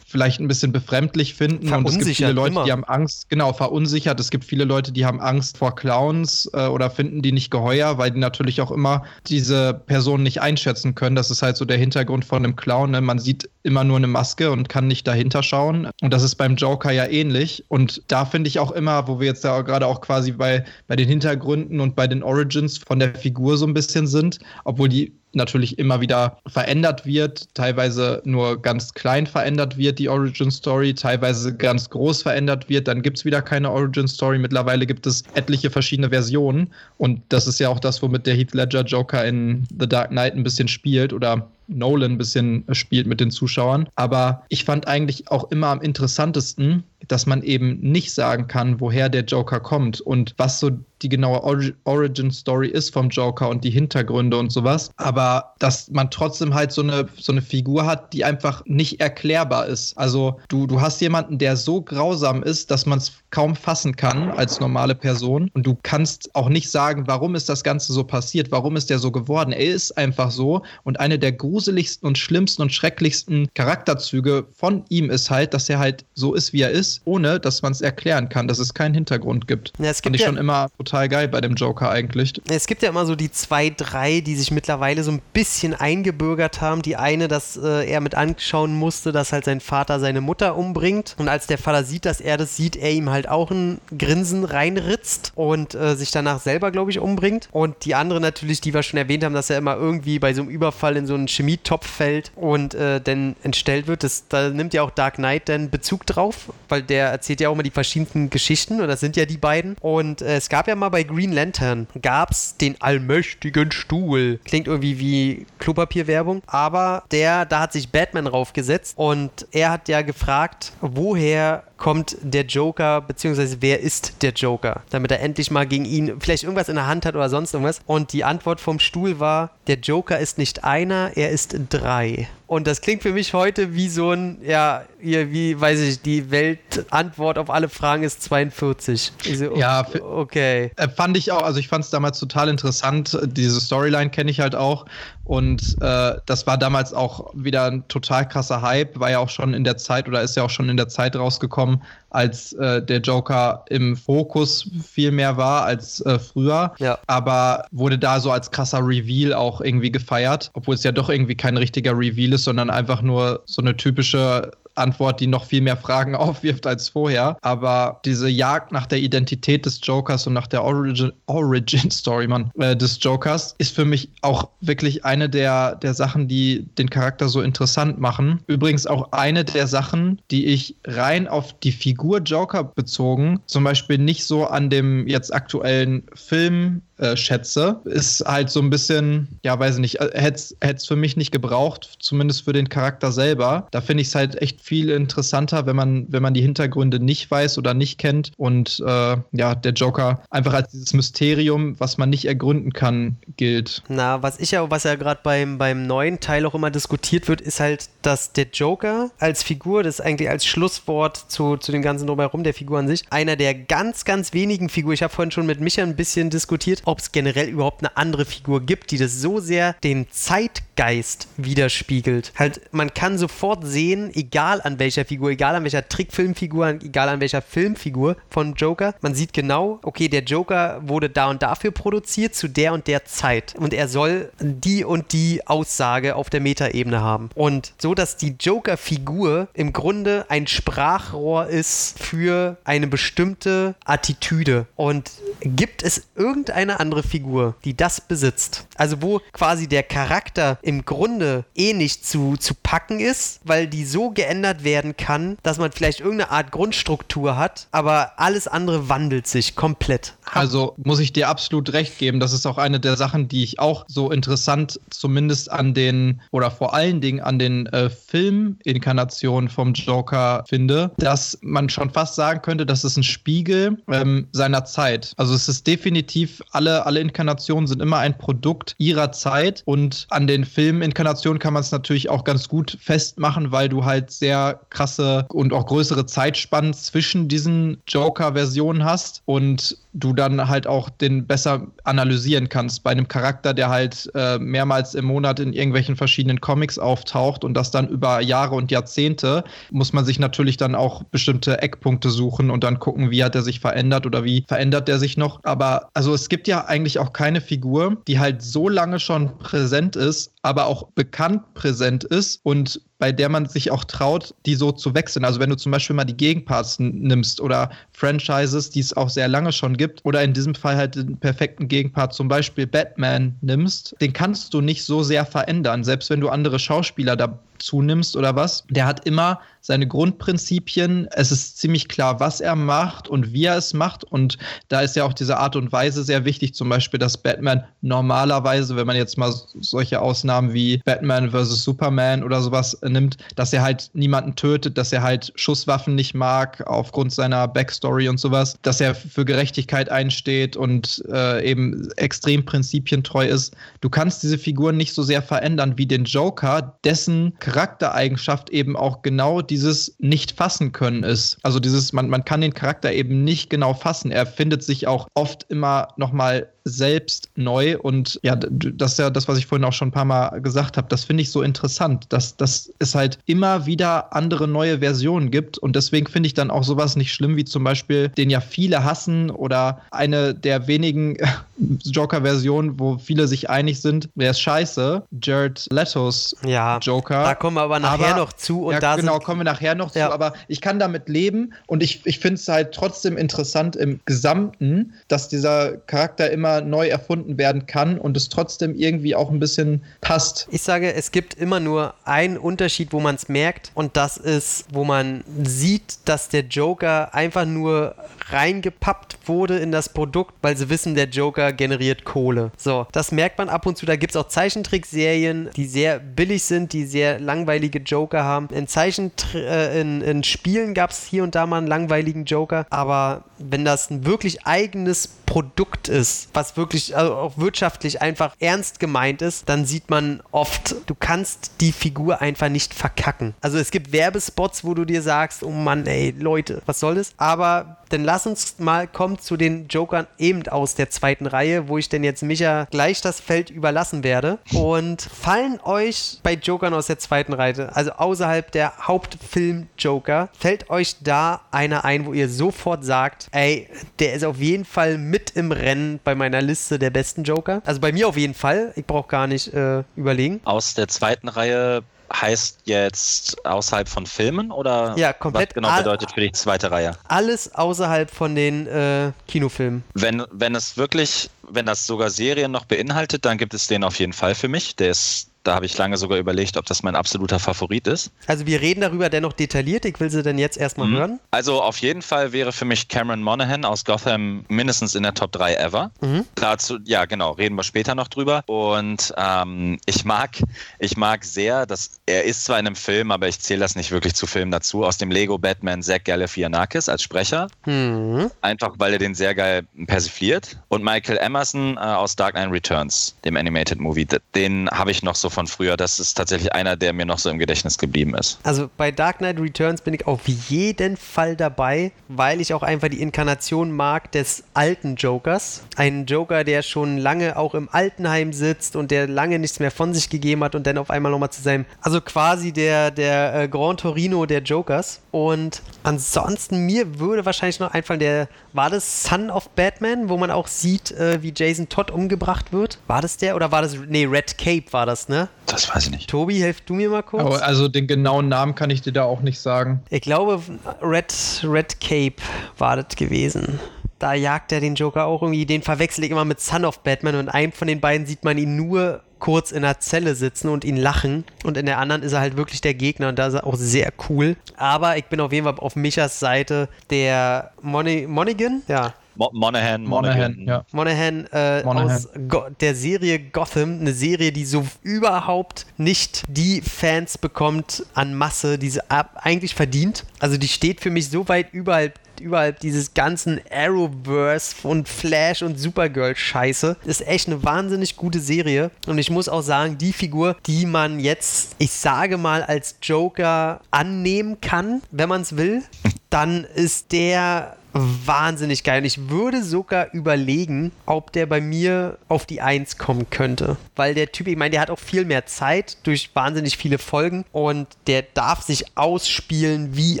vielleicht ein bisschen befremdlich finden. Und es gibt viele Leute, immer. die haben Angst, genau, verunsichert. Es gibt viele Leute, die haben Angst vor Clowns äh, oder finden die nicht geheuer, weil die natürlich auch immer diese Person nicht einschätzen können. Das ist halt so der Hintergrund von einem Clown. Ne? Man sieht immer nur eine Maske und kann nicht dahinter schauen. Und das ist beim Joker ja ähnlich. Und da finde ich auch immer, wo wir jetzt da gerade auch quasi bei, bei den Hintergründen und bei den Origins von der Figur so ein bisschen sind, obwohl die natürlich immer wieder verändert wird, teilweise nur ganz klein verändert wird, die Origin Story, teilweise ganz groß verändert wird, dann gibt es wieder keine Origin Story. Mittlerweile gibt es etliche verschiedene Versionen und das ist ja auch das, womit der Heath Ledger Joker in The Dark Knight ein bisschen spielt oder Nolan ein bisschen spielt mit den Zuschauern. Aber ich fand eigentlich auch immer am interessantesten, dass man eben nicht sagen kann, woher der Joker kommt und was so die genaue Origin Story ist vom Joker und die Hintergründe und sowas. Aber dass man trotzdem halt so eine, so eine Figur hat, die einfach nicht erklärbar ist. Also du, du hast jemanden, der so grausam ist, dass man es kaum fassen kann als normale Person. Und du kannst auch nicht sagen, warum ist das Ganze so passiert, warum ist der so geworden. Er ist einfach so. Und eine der gruseligsten und schlimmsten und schrecklichsten Charakterzüge von ihm ist halt, dass er halt so ist, wie er ist ohne dass man es erklären kann, dass es keinen Hintergrund gibt. Ja, es gibt Fand ich ja, schon immer total geil bei dem Joker eigentlich. Es gibt ja immer so die zwei, drei, die sich mittlerweile so ein bisschen eingebürgert haben. Die eine, dass äh, er mit anschauen musste, dass halt sein Vater seine Mutter umbringt. Und als der Vater sieht, dass er das sieht, er ihm halt auch ein Grinsen reinritzt und äh, sich danach selber, glaube ich, umbringt. Und die andere natürlich, die wir schon erwähnt haben, dass er immer irgendwie bei so einem Überfall in so einen Chemietopf fällt und äh, dann entstellt wird. Das, da nimmt ja auch Dark Knight dann Bezug drauf, weil der erzählt ja auch immer die verschiedensten Geschichten und das sind ja die beiden. Und äh, es gab ja mal bei Green Lantern, gab es den allmächtigen Stuhl. Klingt irgendwie wie Klopapierwerbung, aber der, da hat sich Batman raufgesetzt und er hat ja gefragt, woher kommt der Joker, beziehungsweise wer ist der Joker, damit er endlich mal gegen ihn vielleicht irgendwas in der Hand hat oder sonst irgendwas. Und die Antwort vom Stuhl war, der Joker ist nicht einer, er ist drei. Und das klingt für mich heute wie so ein, ja, hier, wie, weiß ich, die Weltantwort auf alle Fragen ist 42. So, ja, okay. Äh, fand ich auch, also ich fand es damals total interessant. Diese Storyline kenne ich halt auch. Und äh, das war damals auch wieder ein total krasser Hype, war ja auch schon in der Zeit oder ist ja auch schon in der Zeit rausgekommen, als äh, der Joker im Fokus viel mehr war als äh, früher. Ja. Aber wurde da so als krasser Reveal auch irgendwie gefeiert, obwohl es ja doch irgendwie kein richtiger Reveal ist, sondern einfach nur so eine typische Antwort, die noch viel mehr Fragen [LAUGHS] aufwirft als vorher. Aber diese Jagd nach der Identität des Jokers und nach der Origin, Origin Story man, äh, des Jokers ist für mich auch wirklich eine der, der Sachen, die den Charakter so interessant machen. Übrigens auch eine der Sachen, die ich rein auf die Figur Joker bezogen, zum Beispiel nicht so an dem jetzt aktuellen Film äh, schätze, ist halt so ein bisschen, ja, weiß ich nicht, äh, hätte es für mich nicht gebraucht, zumindest für den Charakter selber. Da finde ich es halt echt viel interessanter, wenn man, wenn man die Hintergründe nicht weiß oder nicht kennt und äh, ja, der Joker einfach als dieses Mysterium, was man nicht ergründen kann, gilt. Na, was ich ja, was ja gerade beim, beim neuen Teil auch immer diskutiert wird, ist halt, dass der Joker als Figur, das ist eigentlich als Schlusswort zu, zu dem ganzen drumherum der Figur an sich, einer der ganz, ganz wenigen Figuren, ich habe vorhin schon mit Micha ein bisschen diskutiert, ob es generell überhaupt eine andere Figur gibt, die das so sehr den Zeitgeist widerspiegelt. Halt, man kann sofort sehen, egal an welcher Figur, egal an welcher Trickfilmfigur, egal an welcher Filmfigur von Joker, man sieht genau, okay, der Joker wurde da und dafür produziert, zu der und der Zeit. Und er soll die und die Aussage auf der Metaebene haben. Und so, dass die Joker-Figur im Grunde ein Sprachrohr ist für eine bestimmte Attitüde. Und gibt es irgendeine andere Figur, die das besitzt. Also wo quasi der Charakter im Grunde eh nicht zu, zu packen ist, weil die so geändert werden kann, dass man vielleicht irgendeine Art Grundstruktur hat, aber alles andere wandelt sich komplett. Also muss ich dir absolut recht geben. Das ist auch eine der Sachen, die ich auch so interessant zumindest an den oder vor allen Dingen an den äh, Filminkarnationen vom Joker finde, dass man schon fast sagen könnte, das ist ein Spiegel ähm, seiner Zeit. Also es ist definitiv alle, alle Inkarnationen sind immer ein Produkt ihrer Zeit. Und an den Filminkarnationen kann man es natürlich auch ganz gut festmachen, weil du halt sehr krasse und auch größere Zeitspannen zwischen diesen Joker-Versionen hast. Und du dann halt auch den besser analysieren kannst. Bei einem Charakter, der halt äh, mehrmals im Monat in irgendwelchen verschiedenen Comics auftaucht und das dann über Jahre und Jahrzehnte, muss man sich natürlich dann auch bestimmte Eckpunkte suchen und dann gucken, wie hat er sich verändert oder wie verändert er sich noch. Aber also es gibt ja eigentlich auch keine Figur, die halt so lange schon präsent ist, aber auch bekannt präsent ist und bei der man sich auch traut, die so zu wechseln. Also wenn du zum Beispiel mal die Gegenparts nimmst oder Franchises, die es auch sehr lange schon gibt, oder in diesem Fall halt den perfekten Gegenpart, zum Beispiel Batman nimmst, den kannst du nicht so sehr verändern, selbst wenn du andere Schauspieler dazu nimmst oder was. Der hat immer seine Grundprinzipien. Es ist ziemlich klar, was er macht und wie er es macht. Und da ist ja auch diese Art und Weise sehr wichtig. Zum Beispiel, dass Batman normalerweise, wenn man jetzt mal solche Ausnahmen wie Batman vs. Superman oder sowas nimmt, dass er halt niemanden tötet, dass er halt Schusswaffen nicht mag aufgrund seiner Backstory und sowas, dass er für Gerechtigkeit einsteht und äh, eben extrem prinzipientreu ist. Du kannst diese Figuren nicht so sehr verändern wie den Joker, dessen Charaktereigenschaft eben auch genau die dieses nicht fassen können ist. Also dieses, man, man kann den Charakter eben nicht genau fassen. Er findet sich auch oft immer nochmal selbst neu und ja, das ist ja das, was ich vorhin auch schon ein paar Mal gesagt habe. Das finde ich so interessant, dass, dass es halt immer wieder andere neue Versionen gibt und deswegen finde ich dann auch sowas nicht schlimm, wie zum Beispiel, den ja viele hassen oder eine der wenigen [LAUGHS] Joker-Versionen, wo viele sich einig sind, der ist scheiße, Jared Letos ja, Joker. Da kommen wir aber nachher aber, noch zu und ja, da genau, kommen wir nachher noch ja. zu, aber ich kann damit leben und ich, ich finde es halt trotzdem interessant im Gesamten, dass dieser Charakter immer immer neu erfunden werden kann und es trotzdem irgendwie auch ein bisschen passt. Ich sage, es gibt immer nur einen Unterschied, wo man es merkt und das ist, wo man sieht, dass der Joker einfach nur reingepappt wurde in das Produkt, weil sie wissen, der Joker generiert Kohle. So, das merkt man ab und zu. Da gibt es auch Zeichentrickserien, die sehr billig sind, die sehr langweilige Joker haben. In Zeichentr äh, in, in Spielen gab es hier und da mal einen langweiligen Joker, aber wenn das ein wirklich eigenes Produkt ist, was wirklich also auch wirtschaftlich einfach ernst gemeint ist, dann sieht man oft, du kannst die Figur einfach nicht verkacken. Also es gibt Werbespots, wo du dir sagst, oh Mann, ey, Leute, was soll das? Aber dann lass uns mal kommen zu den Jokern eben aus der zweiten Reihe, wo ich denn jetzt Micha gleich das Feld überlassen werde. Und fallen euch bei Jokern aus der zweiten Reihe, also außerhalb der Hauptfilm-Joker, fällt euch da einer ein, wo ihr sofort sagt, ey, der ist auf jeden Fall mit im Rennen bei meiner Liste der besten Joker? Also bei mir auf jeden Fall. Ich brauche gar nicht äh, überlegen. Aus der zweiten Reihe heißt jetzt außerhalb von Filmen oder ja, komplett was genau bedeutet für die zweite Reihe? Alles außerhalb von den äh, Kinofilmen. Wenn, wenn es wirklich, wenn das sogar Serien noch beinhaltet, dann gibt es den auf jeden Fall für mich. Der ist da habe ich lange sogar überlegt, ob das mein absoluter Favorit ist. Also wir reden darüber dennoch detailliert. Ich will sie denn jetzt erstmal mhm. hören. Also auf jeden Fall wäre für mich Cameron Monaghan aus Gotham mindestens in der Top 3 ever. Mhm. Dazu, ja genau, reden wir später noch drüber. Und ähm, ich mag, ich mag sehr, dass er ist zwar in einem Film, aber ich zähle das nicht wirklich zu Filmen dazu, aus dem Lego Batman Zach Galifianakis als Sprecher. Mhm. Einfach, weil er den sehr geil persifliert. Und Michael Emerson äh, aus Dark Knight Returns, dem Animated Movie. Den habe ich noch so von früher. Das ist tatsächlich einer, der mir noch so im Gedächtnis geblieben ist. Also bei Dark Knight Returns bin ich auf jeden Fall dabei, weil ich auch einfach die Inkarnation mag des alten Jokers. Ein Joker, der schon lange auch im Altenheim sitzt und der lange nichts mehr von sich gegeben hat und dann auf einmal nochmal zu seinem, also quasi der, der äh, Grand Torino der Jokers. Und ansonsten, mir würde wahrscheinlich noch einfallen, der, war das Son of Batman, wo man auch sieht, äh, wie Jason Todd umgebracht wird? War das der oder war das, nee, Red Cape war das, ne? Das weiß ich nicht. Tobi, hilf du mir mal kurz. Aber also den genauen Namen kann ich dir da auch nicht sagen. Ich glaube, Red, Red Cape war das gewesen. Da jagt er den Joker auch irgendwie. Den verwechsel ich immer mit Son of Batman und einem von den beiden sieht man ihn nur kurz in der Zelle sitzen und ihn lachen. Und in der anderen ist er halt wirklich der Gegner und da ist er auch sehr cool. Aber ich bin auf jeden Fall auf Michas Seite der Mon Monaghan, ja, Monahan, Monahan, ja. Monahan, äh, Monahan. aus Go der Serie Gotham, eine Serie, die so überhaupt nicht die Fans bekommt an Masse, die sie eigentlich verdient. Also die steht für mich so weit überhalb überhalb dieses ganzen Arrowverse und Flash und Supergirl-Scheiße. Ist echt eine wahnsinnig gute Serie. Und ich muss auch sagen, die Figur, die man jetzt, ich sage mal, als Joker annehmen kann, wenn man es will, [LAUGHS] dann ist der wahnsinnig geil. Und ich würde sogar überlegen, ob der bei mir auf die Eins kommen könnte. Weil der Typ, ich meine, der hat auch viel mehr Zeit durch wahnsinnig viele Folgen und der darf sich ausspielen wie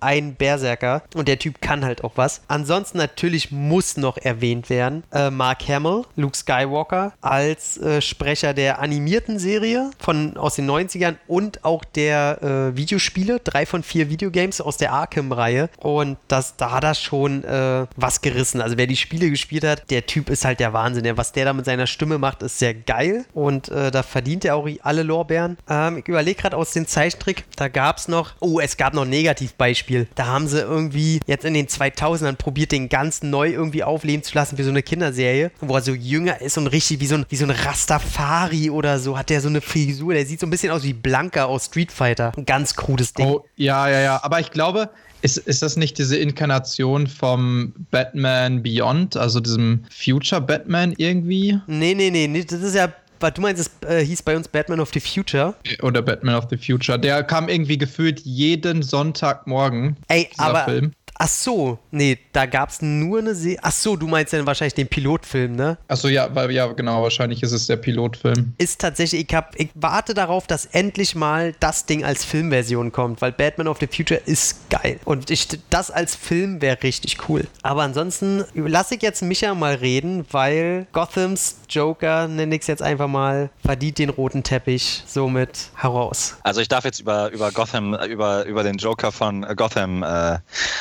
ein Berserker. Und der Typ kann halt auch was. Ansonsten natürlich muss noch erwähnt werden äh, Mark Hamill, Luke Skywalker, als äh, Sprecher der animierten Serie von aus den 90ern und auch der äh, Videospiele. Drei von vier Videogames aus der Arkham-Reihe. Und das, da hat er schon äh, was gerissen. Also wer die Spiele gespielt hat, der Typ ist halt der Wahnsinn. Was der da mit seiner Stimme macht, ist sehr geil und äh, da verdient er auch alle Lorbeeren. Ähm, ich überlege gerade aus dem Zeichentrick, da gab es noch, oh, es gab noch ein Negativbeispiel. Da haben sie irgendwie jetzt in den 2000ern probiert, den ganz neu irgendwie aufleben zu lassen für so eine Kinderserie, wo er so jünger ist und richtig wie so ein, wie so ein Rastafari oder so, hat der so eine Frisur. Der sieht so ein bisschen aus wie Blanka aus Street Fighter. Ein ganz krudes Ding. Oh, ja, ja, ja. Aber ich glaube, ist, ist das nicht diese Inkarnation vom Batman Beyond, also diesem Future Batman irgendwie? Nee, nee, nee, das ist ja was du meinst, es äh, hieß bei uns Batman of the Future. Oder Batman of the Future. Der kam irgendwie gefühlt jeden Sonntagmorgen. Ey, aber Film. Ach so, nee, da gab es nur eine Serie. Ach so, du meinst dann wahrscheinlich den Pilotfilm, ne? Ach so, ja, weil, ja, genau, wahrscheinlich ist es der Pilotfilm. Ist tatsächlich, ich, hab, ich warte darauf, dass endlich mal das Ding als Filmversion kommt, weil Batman of the Future ist geil. Und ich, das als Film wäre richtig cool. Aber ansonsten lasse ich jetzt Micha mal reden, weil Gothams Joker, nenne ich es jetzt einfach mal, verdient den roten Teppich somit heraus. Also ich darf jetzt über, über Gotham, über, über den Joker von Gotham äh,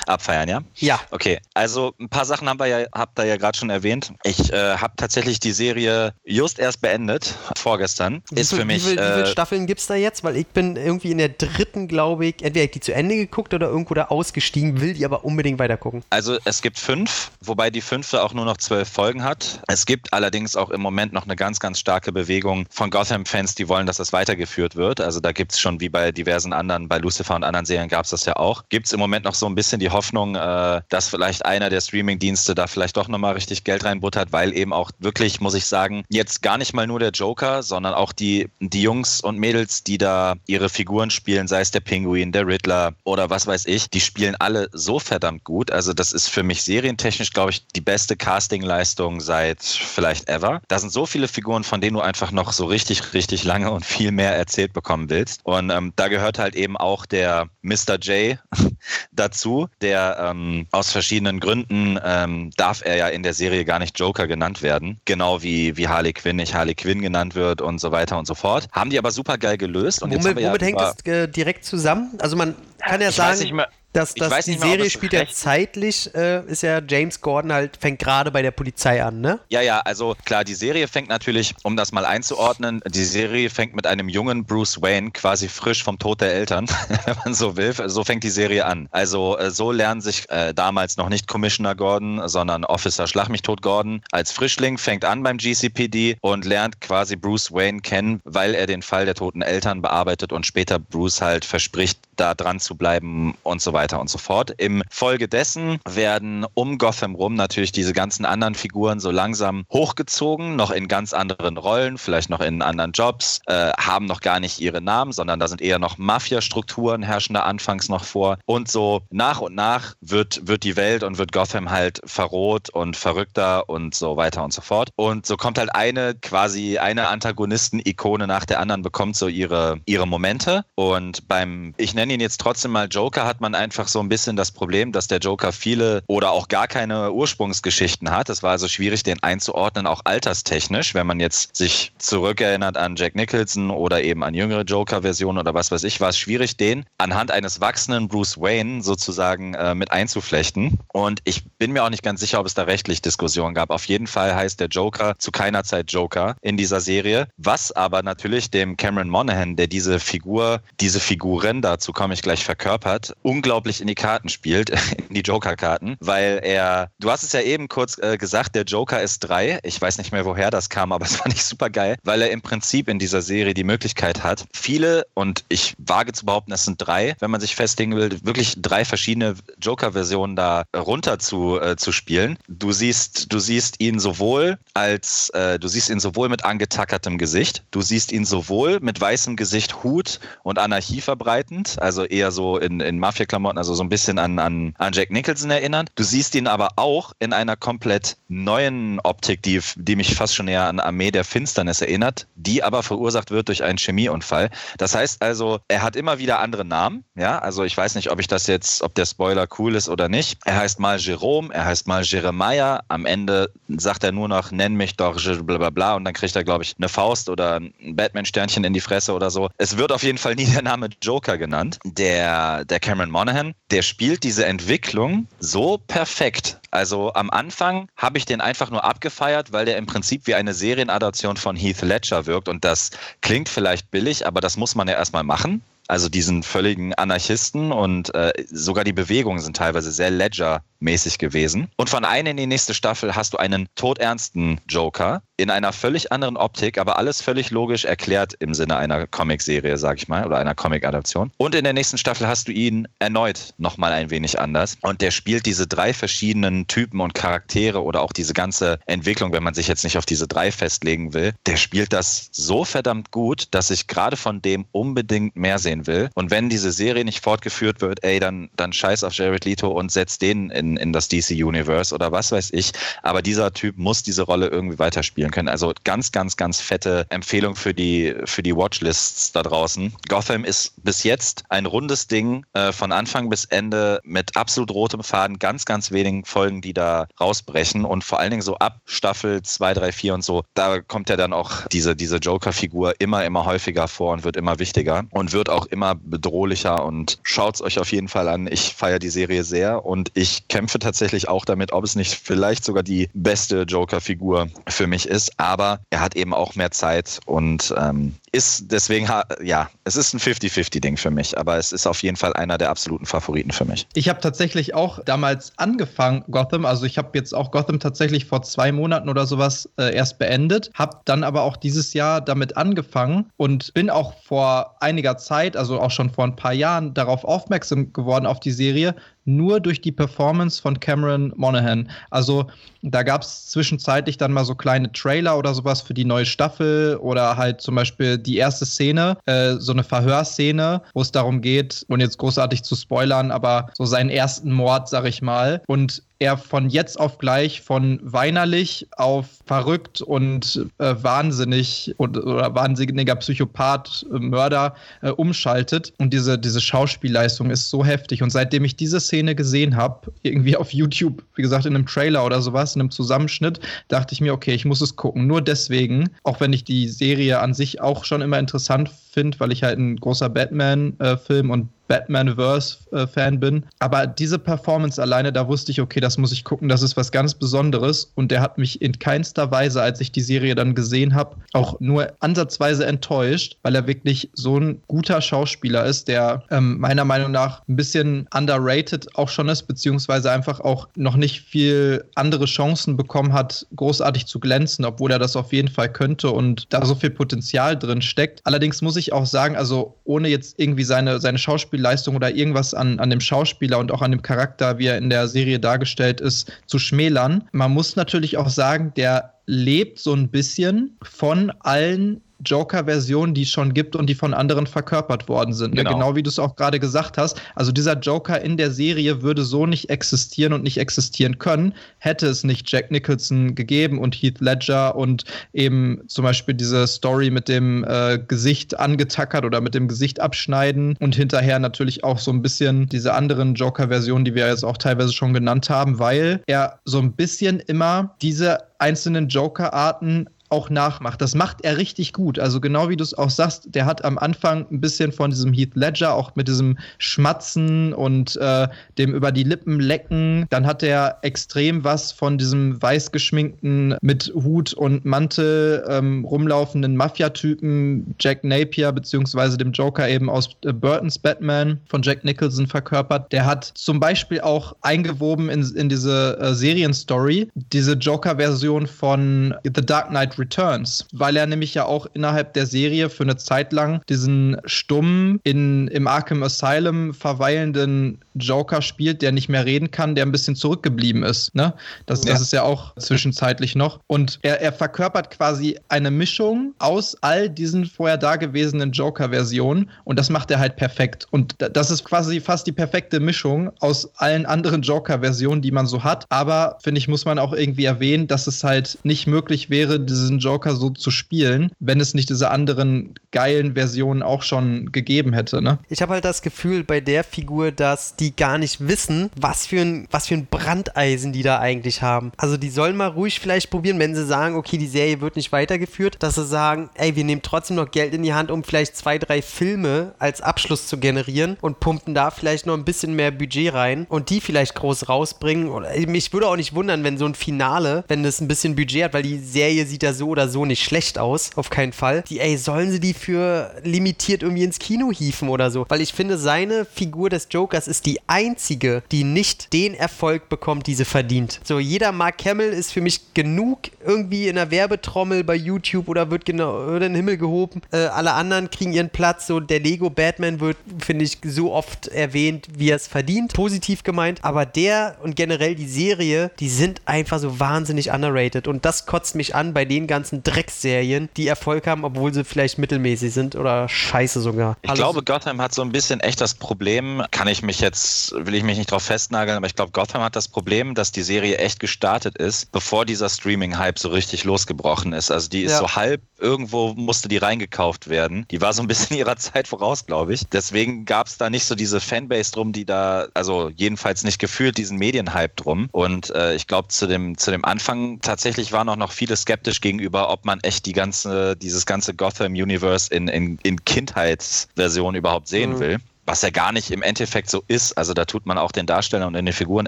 abfahren abfeiern, ja? Ja. Okay, also ein paar Sachen haben wir ja, habt ihr ja gerade schon erwähnt. Ich äh, habe tatsächlich die Serie just erst beendet, vorgestern. Wie Ist für mich. wie, viel, wie viele äh, Staffeln gibt es da jetzt? Weil ich bin irgendwie in der dritten, glaube ich, entweder ich die zu Ende geguckt oder irgendwo da ausgestiegen, will die aber unbedingt weitergucken. Also es gibt fünf, wobei die fünfte auch nur noch zwölf Folgen hat. Es gibt allerdings auch im Moment noch eine ganz, ganz starke Bewegung von Gotham-Fans, die wollen, dass das weitergeführt wird. Also da gibt es schon wie bei diversen anderen, bei Lucifer und anderen Serien gab es das ja auch. Gibt es im Moment noch so ein bisschen die Hoffnung, äh, dass vielleicht einer der Streaming-Dienste da vielleicht doch nochmal richtig Geld reinbuttert, weil eben auch wirklich, muss ich sagen, jetzt gar nicht mal nur der Joker, sondern auch die, die Jungs und Mädels, die da ihre Figuren spielen, sei es der Pinguin, der Riddler oder was weiß ich, die spielen alle so verdammt gut. Also das ist für mich serientechnisch, glaube ich, die beste Casting-Leistung seit vielleicht ever. Da sind so viele Figuren, von denen du einfach noch so richtig, richtig lange und viel mehr erzählt bekommen willst. Und ähm, da gehört halt eben auch der Mr. J [LAUGHS] dazu, der ähm, aus verschiedenen Gründen ähm, darf er ja in der Serie gar nicht Joker genannt werden. Genau wie, wie Harley Quinn nicht Harley Quinn genannt wird und so weiter und so fort. Haben die aber super geil gelöst. Und jetzt womit haben wir ja womit hängt das äh, direkt zusammen? Also man kann ja Ich weiß sagen, nicht mehr- dass, dass die Serie es spielt ja zeitlich, äh, ist ja James Gordon halt, fängt gerade bei der Polizei an, ne? Ja, ja, also klar, die Serie fängt natürlich, um das mal einzuordnen, die Serie fängt mit einem jungen Bruce Wayne quasi frisch vom Tod der Eltern, [LAUGHS] wenn man so will. So fängt die Serie an. Also äh, so lernen sich äh, damals noch nicht Commissioner Gordon, sondern Officer Schlag mich tot Gordon als Frischling, fängt an beim GCPD und lernt quasi Bruce Wayne kennen, weil er den Fall der toten Eltern bearbeitet und später Bruce halt verspricht, da dran zu bleiben und so weiter und so fort. Im Folge dessen werden um Gotham rum natürlich diese ganzen anderen Figuren so langsam hochgezogen, noch in ganz anderen Rollen, vielleicht noch in anderen Jobs, äh, haben noch gar nicht ihre Namen, sondern da sind eher noch Mafia-Strukturen herrschen da anfangs noch vor. Und so nach und nach wird, wird die Welt und wird Gotham halt verroht und verrückter und so weiter und so fort. Und so kommt halt eine quasi eine Antagonisten-Ikone nach der anderen bekommt so ihre, ihre Momente. Und beim, ich nenne ihn jetzt trotzdem mal Joker, hat man einfach so ein bisschen das Problem, dass der Joker viele oder auch gar keine Ursprungsgeschichten hat. Es war also schwierig, den einzuordnen, auch alterstechnisch, wenn man jetzt sich zurückerinnert an Jack Nicholson oder eben an jüngere Joker-Versionen oder was weiß ich, war es schwierig, den anhand eines wachsenden Bruce Wayne sozusagen äh, mit einzuflechten. Und ich bin mir auch nicht ganz sicher, ob es da rechtlich Diskussionen gab. Auf jeden Fall heißt der Joker zu keiner Zeit Joker in dieser Serie, was aber natürlich dem Cameron Monaghan, der diese Figur, diese Figuren, dazu komme ich gleich verkörpert, unglaublich in die Karten spielt, [LAUGHS] in die Joker-Karten, weil er, du hast es ja eben kurz äh, gesagt, der Joker ist drei. Ich weiß nicht mehr, woher das kam, aber [LAUGHS] es fand ich super geil, weil er im Prinzip in dieser Serie die Möglichkeit hat, viele, und ich wage zu behaupten, es sind drei, wenn man sich festlegen will, wirklich drei verschiedene Joker-Versionen da runter zu, äh, zu spielen. Du siehst, du siehst ihn sowohl als, äh, du siehst ihn sowohl mit angetackertem Gesicht, du siehst ihn sowohl mit weißem Gesicht, Hut und Anarchie verbreitend, also eher so in, in Mafia-Klamotten, also so ein bisschen an, an, an Jack Nicholson erinnern. Du siehst ihn aber auch in einer komplett neuen Optik, die, die mich fast schon eher an Armee der Finsternis erinnert, die aber verursacht wird durch einen Chemieunfall. Das heißt also, er hat immer wieder andere Namen, ja, also ich weiß nicht, ob ich das jetzt, ob der Spoiler cool ist oder nicht. Er heißt mal Jerome, er heißt mal Jeremiah, am Ende sagt er nur noch, nenn mich doch bla bla bla und dann kriegt er, glaube ich, eine Faust oder ein Batman-Sternchen in die Fresse oder so. Es wird auf jeden Fall nie der Name Joker genannt. Der, der Cameron Monaghan, der spielt diese Entwicklung so perfekt. Also am Anfang habe ich den einfach nur abgefeiert, weil der im Prinzip wie eine Serienadaption von Heath Ledger wirkt und das klingt vielleicht billig, aber das muss man ja erstmal machen. Also diesen völligen Anarchisten und äh, sogar die Bewegungen sind teilweise sehr Ledger-mäßig gewesen. Und von einer in die nächste Staffel hast du einen todernsten Joker in einer völlig anderen Optik, aber alles völlig logisch erklärt im Sinne einer Comicserie, sag ich mal, oder einer Comic-Adaption. Und in der nächsten Staffel hast du ihn erneut nochmal ein wenig anders. Und der spielt diese drei verschiedenen Typen und Charaktere oder auch diese ganze Entwicklung, wenn man sich jetzt nicht auf diese drei festlegen will, der spielt das so verdammt gut, dass ich gerade von dem unbedingt mehr sehen will. Und wenn diese Serie nicht fortgeführt wird, ey, dann, dann scheiß auf Jared Leto und setz den in in, in das DC Universe oder was weiß ich. Aber dieser Typ muss diese Rolle irgendwie weiterspielen können. Also ganz, ganz, ganz fette Empfehlung für die, für die Watchlists da draußen. Gotham ist bis jetzt ein rundes Ding äh, von Anfang bis Ende mit absolut rotem Faden, ganz, ganz wenigen Folgen, die da rausbrechen und vor allen Dingen so ab Staffel 2, 3, 4 und so, da kommt ja dann auch diese, diese Joker-Figur immer, immer häufiger vor und wird immer wichtiger und wird auch immer bedrohlicher und schaut es euch auf jeden Fall an. Ich feiere die Serie sehr und ich kämpfe tatsächlich auch damit, ob es nicht vielleicht sogar die beste Joker-Figur für mich ist, aber er hat eben auch mehr Zeit und ähm, ist deswegen, ja, es ist ein 50-50-Ding für mich, aber es ist auf jeden Fall einer der absoluten Favoriten für mich. Ich habe tatsächlich auch damals angefangen, Gotham, also ich habe jetzt auch Gotham tatsächlich vor zwei Monaten oder sowas äh, erst beendet, habe dann aber auch dieses Jahr damit angefangen und bin auch vor einiger Zeit, also auch schon vor ein paar Jahren, darauf aufmerksam geworden auf die Serie, nur durch die Performance von Cameron Monaghan. Also da gab es zwischenzeitlich dann mal so kleine Trailer oder sowas für die neue Staffel oder halt zum Beispiel die erste Szene, äh, so eine Verhörszene, wo es darum geht, ohne jetzt großartig zu spoilern, aber so seinen ersten Mord, sag ich mal. Und er von jetzt auf gleich von weinerlich auf verrückt und äh, wahnsinnig und, oder wahnsinniger Psychopath, äh, Mörder äh, umschaltet. Und diese, diese Schauspielleistung ist so heftig. Und seitdem ich diese Szene gesehen habe, irgendwie auf YouTube, wie gesagt, in einem Trailer oder sowas, in einem Zusammenschnitt, dachte ich mir, okay, ich muss es gucken. Nur deswegen, auch wenn ich die Serie an sich auch schon immer interessant finde, weil ich halt ein großer Batman-Film äh, und Batman-Verse-Fan äh, bin. Aber diese Performance alleine, da wusste ich, okay, das muss ich gucken, das ist was ganz Besonderes. Und der hat mich in keinster Weise, als ich die Serie dann gesehen habe, auch nur ansatzweise enttäuscht, weil er wirklich so ein guter Schauspieler ist, der ähm, meiner Meinung nach ein bisschen underrated auch schon ist, beziehungsweise einfach auch noch nicht viel andere Chancen bekommen hat, großartig zu glänzen, obwohl er das auf jeden Fall könnte und da so viel Potenzial drin steckt. Allerdings muss ich auch sagen, also ohne jetzt irgendwie seine, seine Schauspiel Schauspielleistung oder irgendwas an, an dem Schauspieler und auch an dem Charakter, wie er in der Serie dargestellt ist, zu schmälern. Man muss natürlich auch sagen, der lebt so ein bisschen von allen Joker-Versionen, die es schon gibt und die von anderen verkörpert worden sind. Ne? Genau, genau wie du es auch gerade gesagt hast. Also dieser Joker in der Serie würde so nicht existieren und nicht existieren können, hätte es nicht Jack Nicholson gegeben und Heath Ledger und eben zum Beispiel diese Story mit dem äh, Gesicht angetackert oder mit dem Gesicht abschneiden und hinterher natürlich auch so ein bisschen diese anderen Joker-Versionen, die wir jetzt auch teilweise schon genannt haben, weil er so ein bisschen immer diese einzelnen Joker-Arten auch nachmacht. Das macht er richtig gut. Also genau wie du es auch sagst, der hat am Anfang ein bisschen von diesem Heath Ledger, auch mit diesem Schmatzen und äh, dem über die Lippen lecken. Dann hat er extrem was von diesem weiß geschminkten, mit Hut und Mantel ähm, rumlaufenden Mafia-Typen Jack Napier, beziehungsweise dem Joker eben aus äh, Burtons Batman von Jack Nicholson verkörpert. Der hat zum Beispiel auch eingewoben in, in diese äh, Serienstory diese Joker-Version von The Dark Knight Returns, weil er nämlich ja auch innerhalb der Serie für eine Zeit lang diesen stummen, in, im Arkham Asylum verweilenden Joker spielt, der nicht mehr reden kann, der ein bisschen zurückgeblieben ist. Ne? Das, ja. das ist ja auch zwischenzeitlich noch. Und er, er verkörpert quasi eine Mischung aus all diesen vorher dagewesenen Joker-Versionen und das macht er halt perfekt. Und das ist quasi fast die perfekte Mischung aus allen anderen Joker-Versionen, die man so hat. Aber finde ich, muss man auch irgendwie erwähnen, dass es halt nicht möglich wäre, diese diesen Joker so zu spielen, wenn es nicht diese anderen geilen Versionen auch schon gegeben hätte. Ne? Ich habe halt das Gefühl bei der Figur, dass die gar nicht wissen, was für, ein, was für ein Brandeisen die da eigentlich haben. Also die sollen mal ruhig vielleicht probieren, wenn sie sagen, okay, die Serie wird nicht weitergeführt, dass sie sagen, ey, wir nehmen trotzdem noch Geld in die Hand, um vielleicht zwei, drei Filme als Abschluss zu generieren und pumpen da vielleicht noch ein bisschen mehr Budget rein und die vielleicht groß rausbringen. Oder mich würde auch nicht wundern, wenn so ein Finale, wenn das ein bisschen Budget hat, weil die Serie sieht ja so oder so nicht schlecht aus, auf keinen Fall. Die, ey, sollen sie die für limitiert irgendwie ins Kino hieven oder so? Weil ich finde, seine Figur des Jokers ist die einzige, die nicht den Erfolg bekommt, die sie verdient. So, jeder Mark Hamill ist für mich genug irgendwie in der Werbetrommel bei YouTube oder wird genau in den Himmel gehoben. Äh, alle anderen kriegen ihren Platz. So, der Lego Batman wird, finde ich, so oft erwähnt, wie er es verdient. Positiv gemeint. Aber der und generell die Serie, die sind einfach so wahnsinnig underrated. Und das kotzt mich an bei den ganzen Dreckserien, die Erfolg haben, obwohl sie vielleicht mittelmäßig sind oder scheiße sogar. Ich Alles- glaube, Gotham hat so ein bisschen echt das Problem, kann ich mich jetzt, will ich mich nicht drauf festnageln, aber ich glaube, Gotham hat das Problem, dass die Serie echt gestartet ist, bevor dieser Streaming-Hype so richtig losgebrochen ist. Also die ist Ja. so halb, irgendwo musste die reingekauft werden. Die war so ein bisschen [LAUGHS] ihrer Zeit voraus, glaube ich. Deswegen gab es da nicht so diese Fanbase drum, die da, also jedenfalls nicht gefühlt diesen Medienhype drum. Und äh, ich glaube, zu dem, zu dem Anfang tatsächlich waren auch noch viele skeptisch gegenüber, ob man echt die ganze, dieses ganze Gotham-Universe in, in, in Kindheitsversion überhaupt sehen Mhm. will. Was ja gar nicht im Endeffekt so ist. Also da tut man auch den Darstellern und den Figuren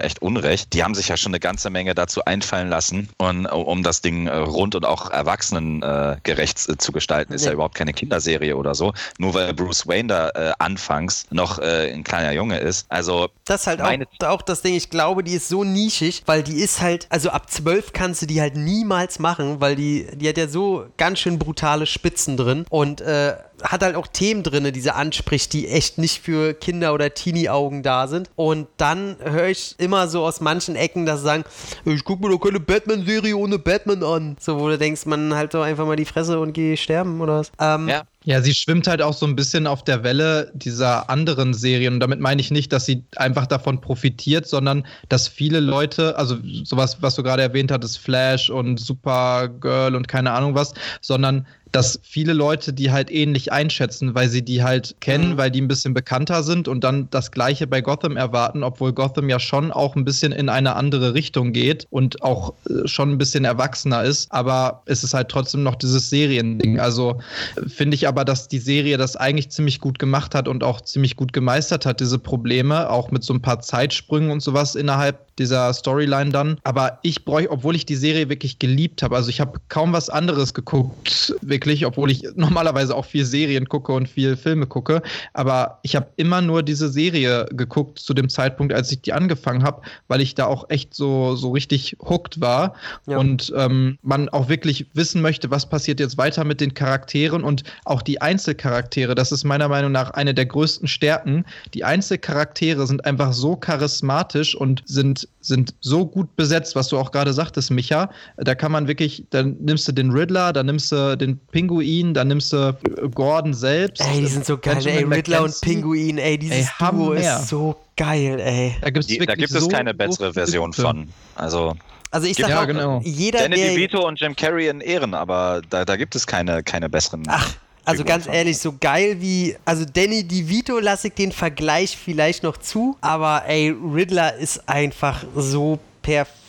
echt Unrecht. Die haben sich ja schon eine ganze Menge dazu einfallen lassen, und, um das Ding äh, rund und auch erwachsenengerecht äh, gerecht, äh, zu gestalten. Ist ja. Ja. überhaupt keine Kinderserie oder so. Nur weil Bruce Wayne da äh, anfangs noch äh, ein kleiner Junge ist. Also Das ist halt auch, auch das Ding, ich glaube, die ist so nischig, weil die ist halt, also ab 12 kannst du die halt niemals machen, weil die, die hat ja so ganz schön brutale Spitzen drin und äh, hat halt auch Themen drin, die sie anspricht, die echt nicht für Kinder- oder Teenie-Augen da sind. Und dann höre ich immer so aus manchen Ecken, dass sie sagen, ich gucke mir doch keine Batman-Serie ohne Batman an. So, wo du denkst, man halt doch einfach mal die Fresse und geh sterben oder was. Ähm, ja, Ja, sie schwimmt halt auch so ein bisschen auf der Welle dieser anderen Serien. Und damit meine ich nicht, dass sie einfach davon profitiert, sondern dass viele Leute, also sowas, was du gerade erwähnt hattest, Flash und Supergirl und keine Ahnung was, sondern dass viele Leute die halt ähnlich einschätzen, weil sie die halt kennen, Mhm. weil die ein bisschen bekannter sind und dann das Gleiche bei Gotham erwarten, obwohl Gotham ja schon auch ein bisschen in eine andere Richtung geht und auch äh, schon ein bisschen erwachsener ist, aber es ist halt trotzdem noch dieses Seriending. Also finde ich aber, dass die Serie das eigentlich ziemlich gut gemacht hat und auch ziemlich gut gemeistert hat, diese Probleme, auch mit so ein paar Zeitsprüngen und sowas innerhalb dieser Storyline dann. Aber ich bräuchte, obwohl ich die Serie wirklich geliebt habe, also ich habe kaum was anderes geguckt, wirklich, obwohl ich [LAUGHS] normalerweise auch viel Serien gucke und viel Filme gucke, aber ich habe immer nur diese Serie geguckt zu dem Zeitpunkt, als ich die angefangen habe, weil ich da auch echt so, so richtig hooked war Ja. und ähm, man auch wirklich wissen möchte, was passiert jetzt weiter mit den Charakteren und auch die Einzelcharaktere. Das ist meiner Meinung nach eine der größten Stärken. Die Einzelcharaktere sind einfach so charismatisch und sind, sind so gut besetzt, was du auch gerade sagtest, Micha. Da kann man wirklich, dann nimmst du den Riddler, dann nimmst du den Pinguin, dann nimmst du Gordon selbst. Ey, die sind so geil, Benjamin ey, Riddler und. Pinguin, ey, dieses Ey, Duo ist so geil, ey. Da, gibt's die, da gibt es so, keine bessere Version von. Also Also ich sag Ja, auch, genau. jeder, Danny der... DeVito und Jim Carrey in Ehren, aber da, da gibt es keine, keine besseren. Ach, also ganz ehrlich, so geil wie, also Danny DeVito lasse ich den Vergleich vielleicht noch zu, aber ey, Riddler ist einfach so perfekt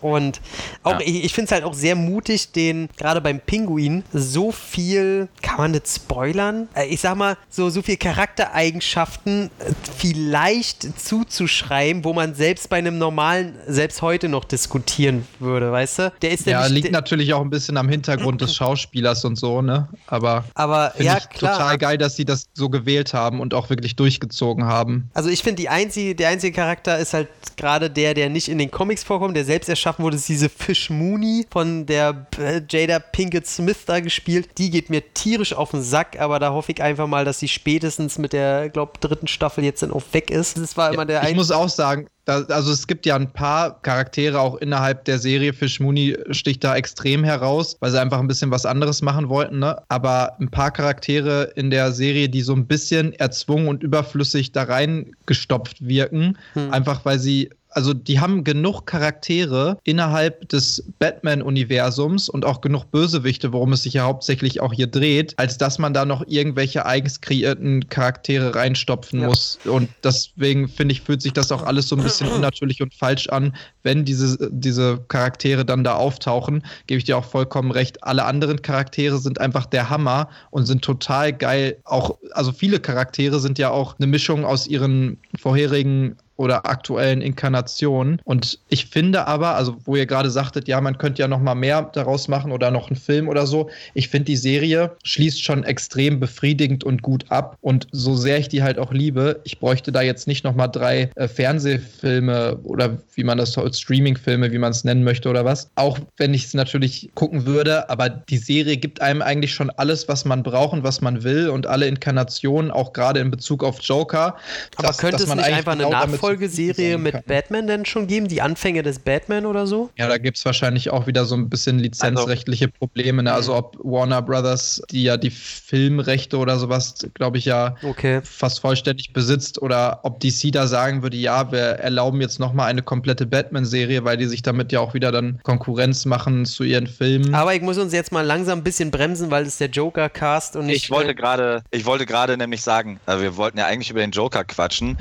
und auch Ja. ich, ich finde es halt auch sehr mutig, den gerade beim Pinguin so viel, kann man das spoilern? Äh, Ich sag mal, so, so viel Charaktereigenschaften äh, vielleicht zuzuschreiben, wo man selbst bei einem normalen, selbst heute noch diskutieren würde, weißt du? Der ist Ja, liegt natürlich auch ein bisschen am Hintergrund des [CLEARS THROAT] Schauspielers und so, ne? Aber aber ja, ich klar. total geil, dass sie das so gewählt haben und auch wirklich durchgezogen haben. Also ich finde, die einzige, der einzige Charakter ist halt gerade der, der nicht in den Comics vorkommt, der selbst erschaffen wurde, ist diese Fish Mooney von der äh, Jada Pinkett Smith da gespielt. Die geht mir tierisch auf den Sack, aber da hoffe ich einfach mal, dass sie spätestens mit der, glaube dritten Staffel jetzt dann auch weg ist. Das war immer der ich ein muss auch sagen, da, also es gibt ja ein paar Charaktere auch innerhalb der Serie. Fish Mooney sticht da extrem heraus, weil sie einfach ein bisschen was anderes machen wollten. Ne? Aber ein paar Charaktere in der Serie, die so ein bisschen erzwungen und überflüssig da reingestopft wirken, einfach weil sie also die haben genug Charaktere innerhalb des Batman-Universums und auch genug Bösewichte, worum es sich ja hauptsächlich auch hier dreht, als dass man da noch irgendwelche eigens kreierten Charaktere reinstopfen Ja. muss. Und deswegen finde ich, fühlt sich das auch alles so ein bisschen [CLEARS THROAT] unnatürlich und falsch an, wenn diese, diese Charaktere dann da auftauchen. Gebe ich dir auch vollkommen recht. Alle anderen Charaktere sind einfach der Hammer und sind total geil. Auch, also viele Charaktere sind ja auch eine Mischung aus ihren vorherigen oder aktuellen Inkarnationen. Und ich finde aber, also wo ihr gerade sagtet, ja, man könnte ja noch mal mehr daraus machen oder noch einen Film oder so. Ich finde, die Serie schließt schon extrem befriedigend und gut ab. Und so sehr ich die halt auch liebe, ich bräuchte da jetzt nicht noch mal drei äh, Fernsehfilme oder wie man das als Streamingfilme, wie man es nennen möchte oder was. Auch wenn ich es natürlich gucken würde, aber die Serie gibt einem eigentlich schon alles, was man braucht und was man will und alle Inkarnationen, auch gerade in Bezug auf Joker. aber dass- könnte dass es nicht einfach eine genau damit Nachfolgeserie mit. Batman denn schon geben? Die Anfänge des Batman oder so? Ja, da gibt es wahrscheinlich auch wieder so ein bisschen lizenzrechtliche Probleme. Ne? Also ob Warner Brothers, die ja die Filmrechte oder sowas, glaube ich, ja Okay. fast vollständig besitzt, oder ob DC da sagen würde, ja, wir erlauben jetzt nochmal eine komplette Batman-Serie, weil die sich damit ja auch wieder dann Konkurrenz machen zu ihren Filmen. Aber ich muss uns jetzt mal langsam ein bisschen bremsen, weil es der Joker-Cast und nicht. Ich wollte gerade, ich wollte gerade nämlich sagen, äh, wir wollten ja eigentlich über den Joker quatschen.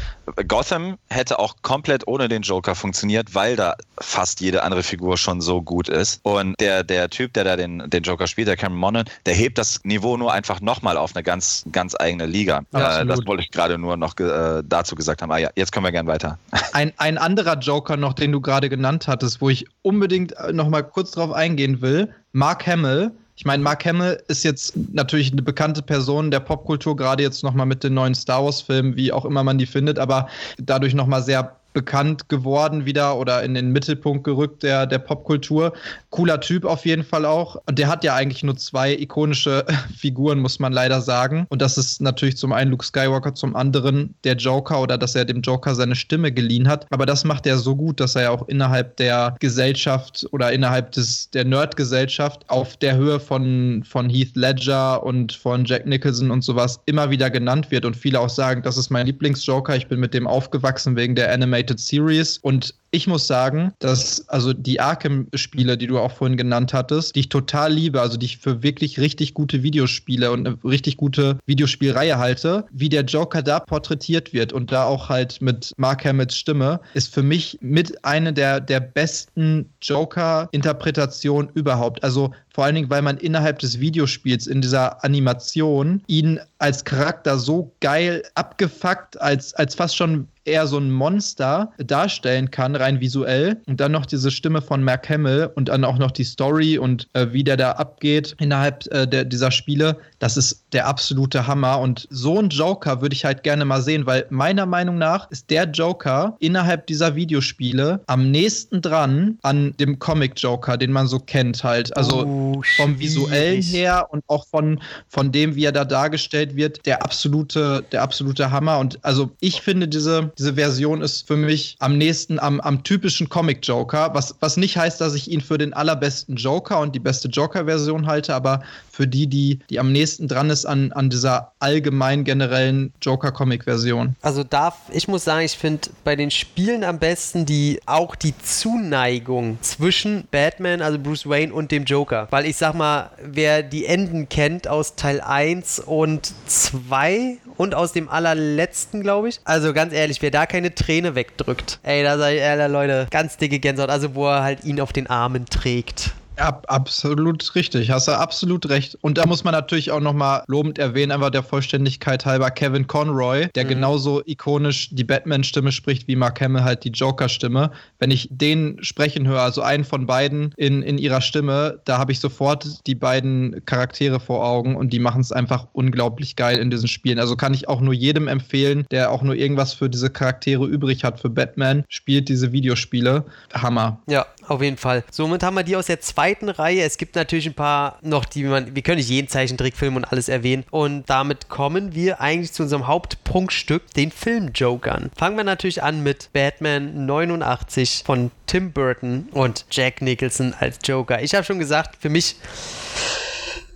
Gotham hätte auch komplett ohne den Joker funktioniert, weil da fast jede andere Figur schon so gut ist. Und der, der Typ, der da den, den Joker spielt, der Cameron Monaghan, der hebt das Niveau nur einfach nochmal auf eine ganz, ganz eigene Liga. Äh, das wollte ich gerade nur noch äh, dazu gesagt haben. Ah ja, jetzt können wir gern weiter. [LAUGHS] Ein, ein anderer Joker noch, den du gerade genannt hattest, wo ich unbedingt äh, noch mal kurz drauf eingehen will, Mark Hamill. Ich meine, Mark Hamill ist jetzt natürlich eine bekannte Person der Popkultur, gerade jetzt noch mal mit den neuen Star Wars-Filmen, wie auch immer man die findet, aber dadurch noch mal sehr bekannt geworden wieder oder in den Mittelpunkt gerückt der, der Popkultur. Cooler Typ auf jeden Fall auch. Und der hat ja eigentlich nur zwei ikonische [LAUGHS] Figuren, muss man leider sagen. Und das ist natürlich zum einen Luke Skywalker, zum anderen der Joker oder dass er dem Joker seine Stimme geliehen hat. Aber das macht er so gut, dass er ja auch innerhalb der Gesellschaft oder innerhalb des, der Nerd-Gesellschaft auf der Höhe von, von Heath Ledger und von Jack Nicholson und sowas immer wieder genannt wird. Und viele auch sagen, das ist mein Lieblingsjoker. Ich bin mit dem aufgewachsen wegen der Animated Series. Und ich muss sagen, dass also die Arkham-Spiele, die du auch vorhin genannt hattest, die ich total liebe, also die ich für wirklich richtig gute Videospiele und eine richtig gute Videospielreihe halte, wie der Joker da porträtiert wird und da auch halt mit Mark Hamills Stimme, ist für mich mit eine der, der besten Joker-Interpretationen überhaupt. Also vor allen Dingen, weil man innerhalb des Videospiels in dieser Animation ihn als Charakter so geil abgefuckt, als, als fast schon eher so ein Monster darstellen kann, rein visuell. Und dann noch diese Stimme von Mark Hamill und dann auch noch die Story und äh, wie der da abgeht innerhalb äh, der, dieser Spiele. Das ist der absolute Hammer. Und so ein Joker würde ich halt gerne mal sehen, weil meiner Meinung nach ist der Joker innerhalb dieser Videospiele am nächsten dran an dem Comic-Joker, den man so kennt halt. Also Oh, vom visuellen her und auch von, von dem, wie er da dargestellt wird, der absolute, der absolute Hammer. Und also ich finde, diese, diese Version ist für mich am nächsten am, am typischen Comic-Joker, was, was nicht heißt, dass ich ihn für den allerbesten Joker und die beste Joker-Version halte, aber für die, die, die am nächsten dran ist an, an dieser allgemein generellen Joker-Comic-Version. Also darf, ich muss sagen, ich finde bei den Spielen am besten die auch die Zuneigung zwischen Batman, also Bruce Wayne und dem Joker. Weil ich sag mal, wer die Enden kennt aus Teil 1 und 2 und aus dem allerletzten, glaube ich. Also ganz ehrlich, wer da keine Träne wegdrückt, ey, da sag ich, äh, Leute, ganz dicke Gänsehaut. Also wo er halt ihn auf den Armen trägt. Ab, absolut richtig, hast du absolut recht. Und da muss man natürlich auch nochmal lobend erwähnen, einfach der Vollständigkeit halber Kevin Conroy, der Mhm. genauso ikonisch die Batman-Stimme spricht, wie Mark Hamill halt die Joker-Stimme. Wenn ich den sprechen höre, also einen von beiden in, in ihrer Stimme, da habe ich sofort die beiden Charaktere vor Augen und die machen es einfach unglaublich geil in diesen Spielen. Also kann ich auch nur jedem empfehlen, der auch nur irgendwas für diese Charaktere übrig hat, für Batman, spielt diese Videospiele. Hammer. Ja, auf jeden Fall. Somit haben wir die aus der zweiten Reihe. Es gibt natürlich ein paar noch, die man, wir können nicht jeden Zeichentrickfilm und alles erwähnen. Und damit kommen wir eigentlich zu unserem Hauptprunkstück, den Filmjokern. Fangen wir natürlich an mit Batman 89 von Tim Burton und Jack Nicholson als Joker. Ich habe schon gesagt, für mich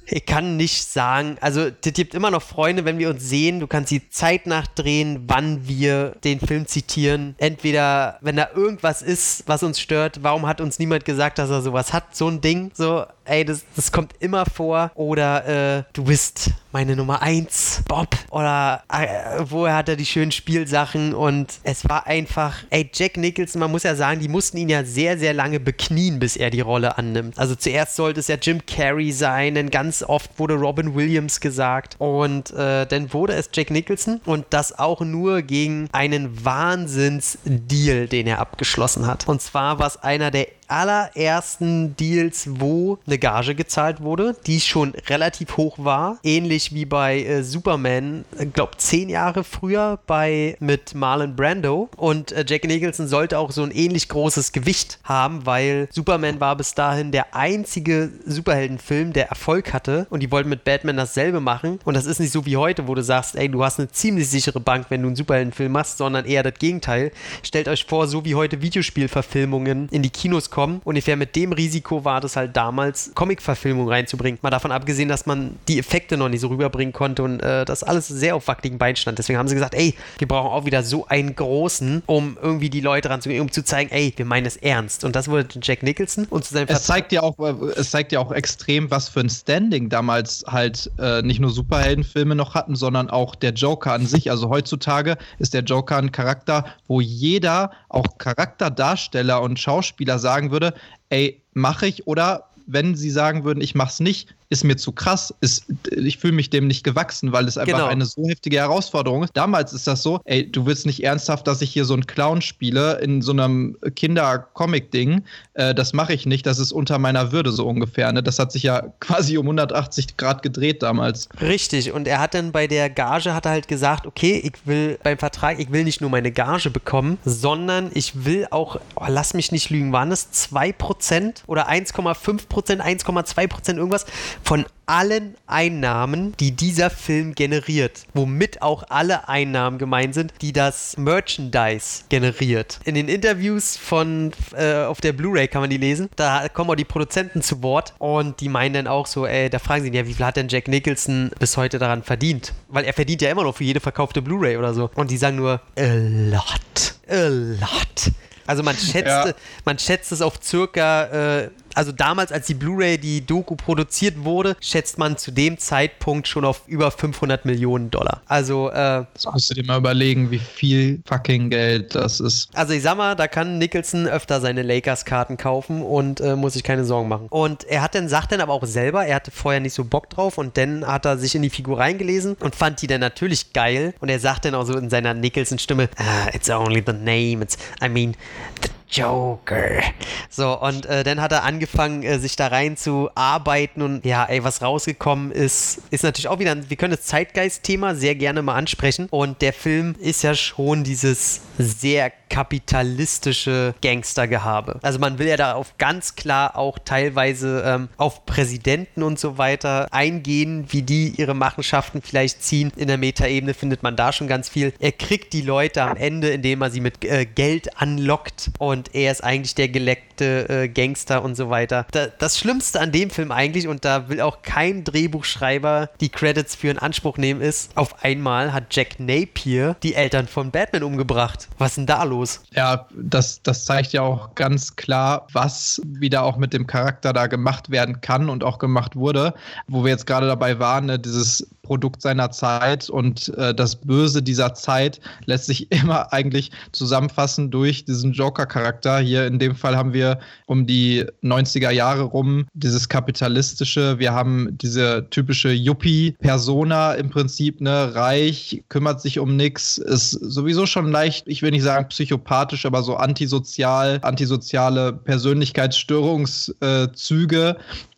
ich kann nicht sagen, also es gibt immer noch Freunde, wenn wir uns sehen, du kannst die Zeit nachdrehen, wann wir den Film zitieren. Entweder, wenn da irgendwas ist, was uns stört, warum hat uns niemand gesagt, dass er sowas hat, so ein Ding, so, ey, das, das kommt immer vor. Oder äh, du bist meine Nummer eins, Bob. Oder äh, woher hat er die schönen Spielsachen und es war einfach, ey, Jack Nicholson, man muss ja sagen, die mussten ihn ja sehr, sehr lange beknien, bis er die Rolle annimmt. Also zuerst sollte es ja Jim Carrey sein, dann ganz oft wurde Robin Williams gesagt und äh, dann wurde es Jack Nicholson und das auch nur gegen einen Wahnsinnsdeal, den er abgeschlossen hat. Und zwar war es einer der allerersten Deals, wo eine Gage gezahlt wurde, die schon relativ hoch war. Ähnlich wie bei äh, Superman, ich äh, glaube zehn Jahre früher bei mit Marlon Brando. Und äh, Jack Nicholson sollte auch so ein ähnlich großes Gewicht haben, weil Superman war bis dahin der einzige Superheldenfilm, der Erfolg hatte. Und die wollten mit Batman dasselbe machen. Und das ist nicht so wie heute, wo du sagst, ey, du hast eine ziemlich sichere Bank, wenn du einen Superheldenfilm machst, sondern eher das Gegenteil. Stellt euch vor, so wie heute Videospielverfilmungen in die Kinos kommen. Ungefähr mit dem Risiko war das halt damals, Comic-Verfilmung reinzubringen. Mal davon abgesehen, dass man die Effekte noch nicht so rüberbringen konnte und äh, das alles sehr auf wackeligen Beinen stand. Deswegen haben sie gesagt, ey, wir brauchen auch wieder so einen großen, um irgendwie die Leute ranzugehen, um zu zeigen, ey, wir meinen es ernst. Und das wurde Jack Nicholson und zu seinem es zeigt ja auch, äh, es zeigt ja auch extrem, was für ein Standing damals halt äh, nicht nur Superheldenfilme noch hatten, sondern auch der Joker an sich. Also heutzutage ist der Joker ein Charakter, wo jeder, auch Charakterdarsteller und Schauspieler sagen würde, ey, mache ich oder wenn sie sagen würden, ich mach's nicht, ist mir zu krass, ist, ich fühle mich dem nicht gewachsen, weil es einfach genau. eine so heftige Herausforderung ist. Damals ist das so, ey, du willst nicht ernsthaft, dass ich hier so einen Clown spiele in so einem Kinder-Comic-Ding. Äh, das mache ich nicht, das ist unter meiner Würde so ungefähr. Ne? Das hat sich ja [LAUGHS] quasi um 180 Grad gedreht damals. Richtig, und er hat dann bei der Gage hat er halt gesagt, okay, ich will beim Vertrag, ich will nicht nur meine Gage bekommen, sondern ich will auch, oh, lass mich nicht lügen, waren es 2% oder 1,5%, 1,2% irgendwas von allen Einnahmen, die dieser Film generiert, womit auch alle Einnahmen gemeint sind, die das Merchandise generiert. In den Interviews von äh, auf der Blu-ray kann man die lesen. Da kommen auch die Produzenten zu Wort und die meinen dann auch so, ey, da fragen sie ihn ja, wie viel hat denn Jack Nicholson bis heute daran verdient? Weil er verdient ja immer noch für jede verkaufte Blu-ray oder so. Und die sagen nur a lot, a lot. Also man schätzt, [LAUGHS] ja. man schätzt es auf circa äh, also damals, als die Blu-ray, die Doku produziert wurde, schätzt man zu dem Zeitpunkt schon auf über 500 Millionen Dollar. Also, äh, das musst du dir mal überlegen, wie viel fucking Geld das ist. Also, ich sag mal, da kann Nicholson öfter seine Lakers-Karten kaufen und äh, muss sich keine Sorgen machen. Und er hat dann, sagt dann aber auch selber, er hatte vorher nicht so Bock drauf und dann hat er sich in die Figur reingelesen und fand die dann natürlich geil. Und er sagt dann auch so in seiner Nicholson-Stimme, ah, it's only the name, it's, I mean, the Joker. So, und äh, dann hat er angefangen, äh, sich da rein zu arbeiten und ja, ey, was rausgekommen ist, ist natürlich auch wieder, wir können das Zeitgeist-Thema sehr gerne mal ansprechen. Und der Film ist ja schon dieses sehr kapitalistische Gangstergehabe. Also man will ja da auf ganz klar auch teilweise ähm, auf Präsidenten und so weiter eingehen, wie die ihre Machenschaften vielleicht ziehen. In der Metaebene findet man da schon ganz viel. Er kriegt die Leute am Ende, indem er sie mit äh, Geld anlockt und er ist eigentlich der geleckte äh, Gangster und so weiter. Da, das Schlimmste an dem Film eigentlich, und da will auch kein Drehbuchschreiber die Credits für in Anspruch nehmen, ist, auf einmal hat Jack Napier die Eltern von Batman umgebracht. Was ist denn da los? los. Ja, das, das zeigt ja auch ganz klar, was wieder auch mit dem Charakter da gemacht werden kann und auch gemacht wurde. Wo wir jetzt gerade dabei waren, ne, dieses Produkt seiner Zeit und äh, das Böse dieser Zeit lässt sich [LAUGHS] immer eigentlich zusammenfassen durch diesen Joker-Charakter. Hier in dem Fall haben wir um die 90er Jahre rum dieses kapitalistische, wir haben diese typische Yuppie-Persona im Prinzip, ne, reich, kümmert sich um nichts, ist sowieso schon leicht, ich will nicht sagen psychopathisch, aber so antisozial, antisoziale Persönlichkeitsstörungszüge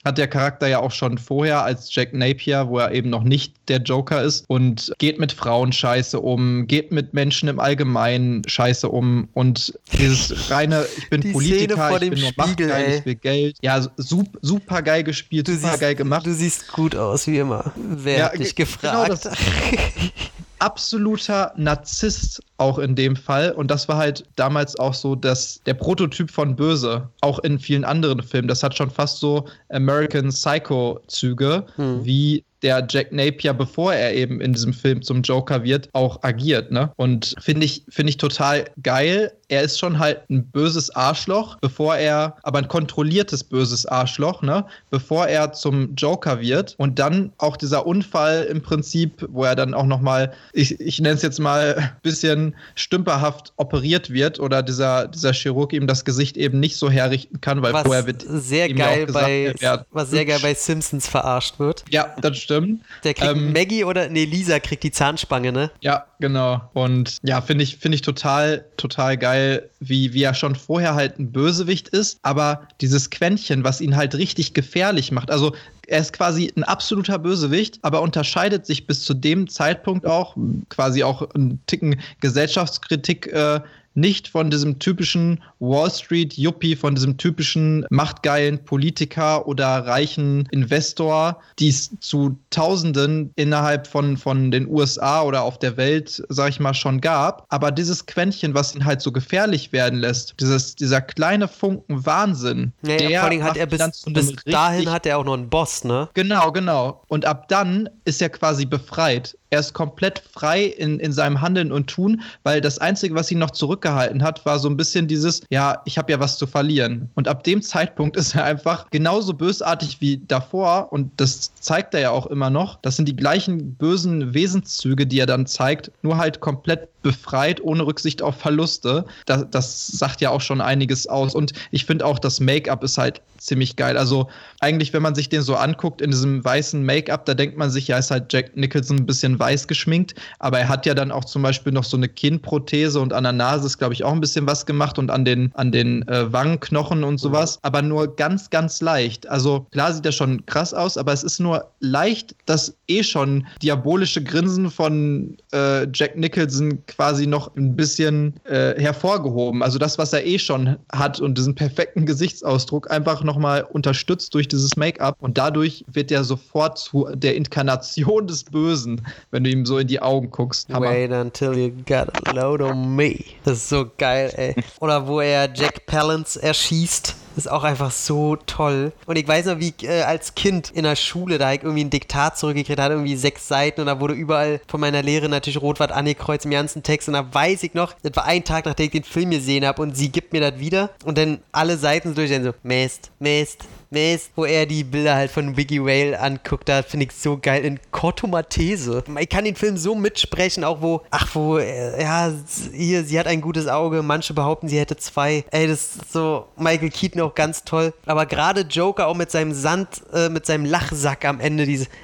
hat der Charakter ja auch schon vorher als Jack Napier, wo er eben noch nicht der Joker ist und geht mit Frauen scheiße um, geht mit Menschen im Allgemeinen scheiße um und dieses reine, ich bin [LAUGHS] Die Politiker, ich bin nur machtgeil, ich will Geld. Ja, super, super geil gespielt, du super siehst, geil gemacht. Du siehst gut aus, wie immer. Wer ja, hat dich genau gefragt? das- [LAUGHS] absoluter Narzisst auch in dem Fall. Und das war halt damals auch so, dass der Prototyp von Böse, auch in vielen anderen Filmen, das hat schon fast so American Psycho-Züge, Hm. wie der Jack Napier, bevor er eben in diesem Film zum Joker wird, auch agiert. Ne? Und finde ich, finde ich total geil. Er ist schon halt ein böses Arschloch, bevor er, aber ein kontrolliertes böses Arschloch, ne? Bevor er zum Joker wird. Und dann auch dieser Unfall im Prinzip, wo er dann auch nochmal, ich, ich nenne es jetzt mal ein [LAUGHS] bisschen stümperhaft operiert wird oder dieser, dieser Chirurg ihm das Gesicht eben nicht so herrichten kann, weil was vorher wird sehr ihm ja auch geil gesagt, bei er was sehr geil bei Simpsons verarscht wird. Ja, das, stimmt. Der kriegt ähm, Maggie oder nee, Lisa kriegt die Zahnspange, ne? Ja, genau. Und ja, finde ich, finde ich total, total geil, wie, wie er schon vorher halt ein Bösewicht ist, aber dieses Quäntchen, was ihn halt richtig gefährlich macht. Also er ist quasi ein absoluter Bösewicht, aber unterscheidet sich bis zu dem Zeitpunkt auch, quasi auch ein Ticken Gesellschaftskritik äh, nicht von diesem typischen Wall Street Yuppie, von diesem typischen machtgeilen Politiker oder reichen Investor, die es zu Tausenden innerhalb von, von den USA oder auf der Welt, sag ich mal, schon gab. Aber dieses Quäntchen, was ihn halt so gefährlich werden lässt, dieses, dieser kleine Funken Wahnsinn. Ja, der vor allem hat er bis, bis dahin hat er auch noch einen Boss, ne? Genau, genau. Und ab dann ist er quasi befreit. Er ist komplett frei in, in seinem Handeln und Tun, weil das Einzige, was ihn noch zurückgehalten hat, war so ein bisschen dieses, ja, ich habe ja was zu verlieren. Und ab dem Zeitpunkt ist er einfach genauso bösartig wie davor und das zeigt er ja auch immer noch. Das sind die gleichen bösen Wesenszüge, die er dann zeigt, nur halt komplett befreit, ohne Rücksicht auf Verluste. Das, das sagt ja auch schon einiges aus. Und ich finde auch, das Make-up ist halt ziemlich geil. Also eigentlich, wenn man sich den so anguckt in diesem weißen Make-up, da denkt man sich, ja, ist halt Jack Nicholson ein bisschen weiß geschminkt, aber er hat ja dann auch zum Beispiel noch so eine Kinnprothese und an der Nase ist, glaube ich, auch ein bisschen was gemacht und an den, an den äh, Wangenknochen und sowas, aber nur ganz, ganz leicht. Also klar sieht er schon krass aus, aber es ist nur leicht das eh schon diabolische Grinsen von äh, Jack Nicholson quasi noch ein bisschen äh, hervorgehoben. Also das, was er eh schon hat und diesen perfekten Gesichtsausdruck einfach nochmal unterstützt durch dieses Make-up und dadurch wird er sofort zu der Inkarnation des Bösen, wenn du ihm so in die Augen guckst. Hammer. Wait until you got a load on me. Das ist so geil, ey. Oder wo er Jack Palance erschießt ist auch einfach so toll. Und ich weiß noch, wie äh, als Kind in der Schule, da ich irgendwie ein Diktat zurückgekriegt hatte, irgendwie sechs Seiten und da wurde überall von meiner Lehrerin natürlich Rotwart angekreuzt im ganzen Text. Und da weiß ich noch, das war ein Tag, nachdem ich den Film gesehen habe und sie gibt mir das wieder und dann alle Seiten durch, dann so, Mist, Mist, Mist, wo er die Bilder halt von Wiggy Whale anguckt, da finde ich so geil in Corto Maltese. Ich kann den Film so mitsprechen, auch wo, ach, wo, äh, ja, hier, sie hat ein gutes Auge, manche behaupten, sie hätte zwei. Ey, das ist so Michael Keaton auch ganz toll. Aber gerade Joker auch mit seinem Sand, äh, mit seinem Lachsack am Ende, diese [LAUGHS]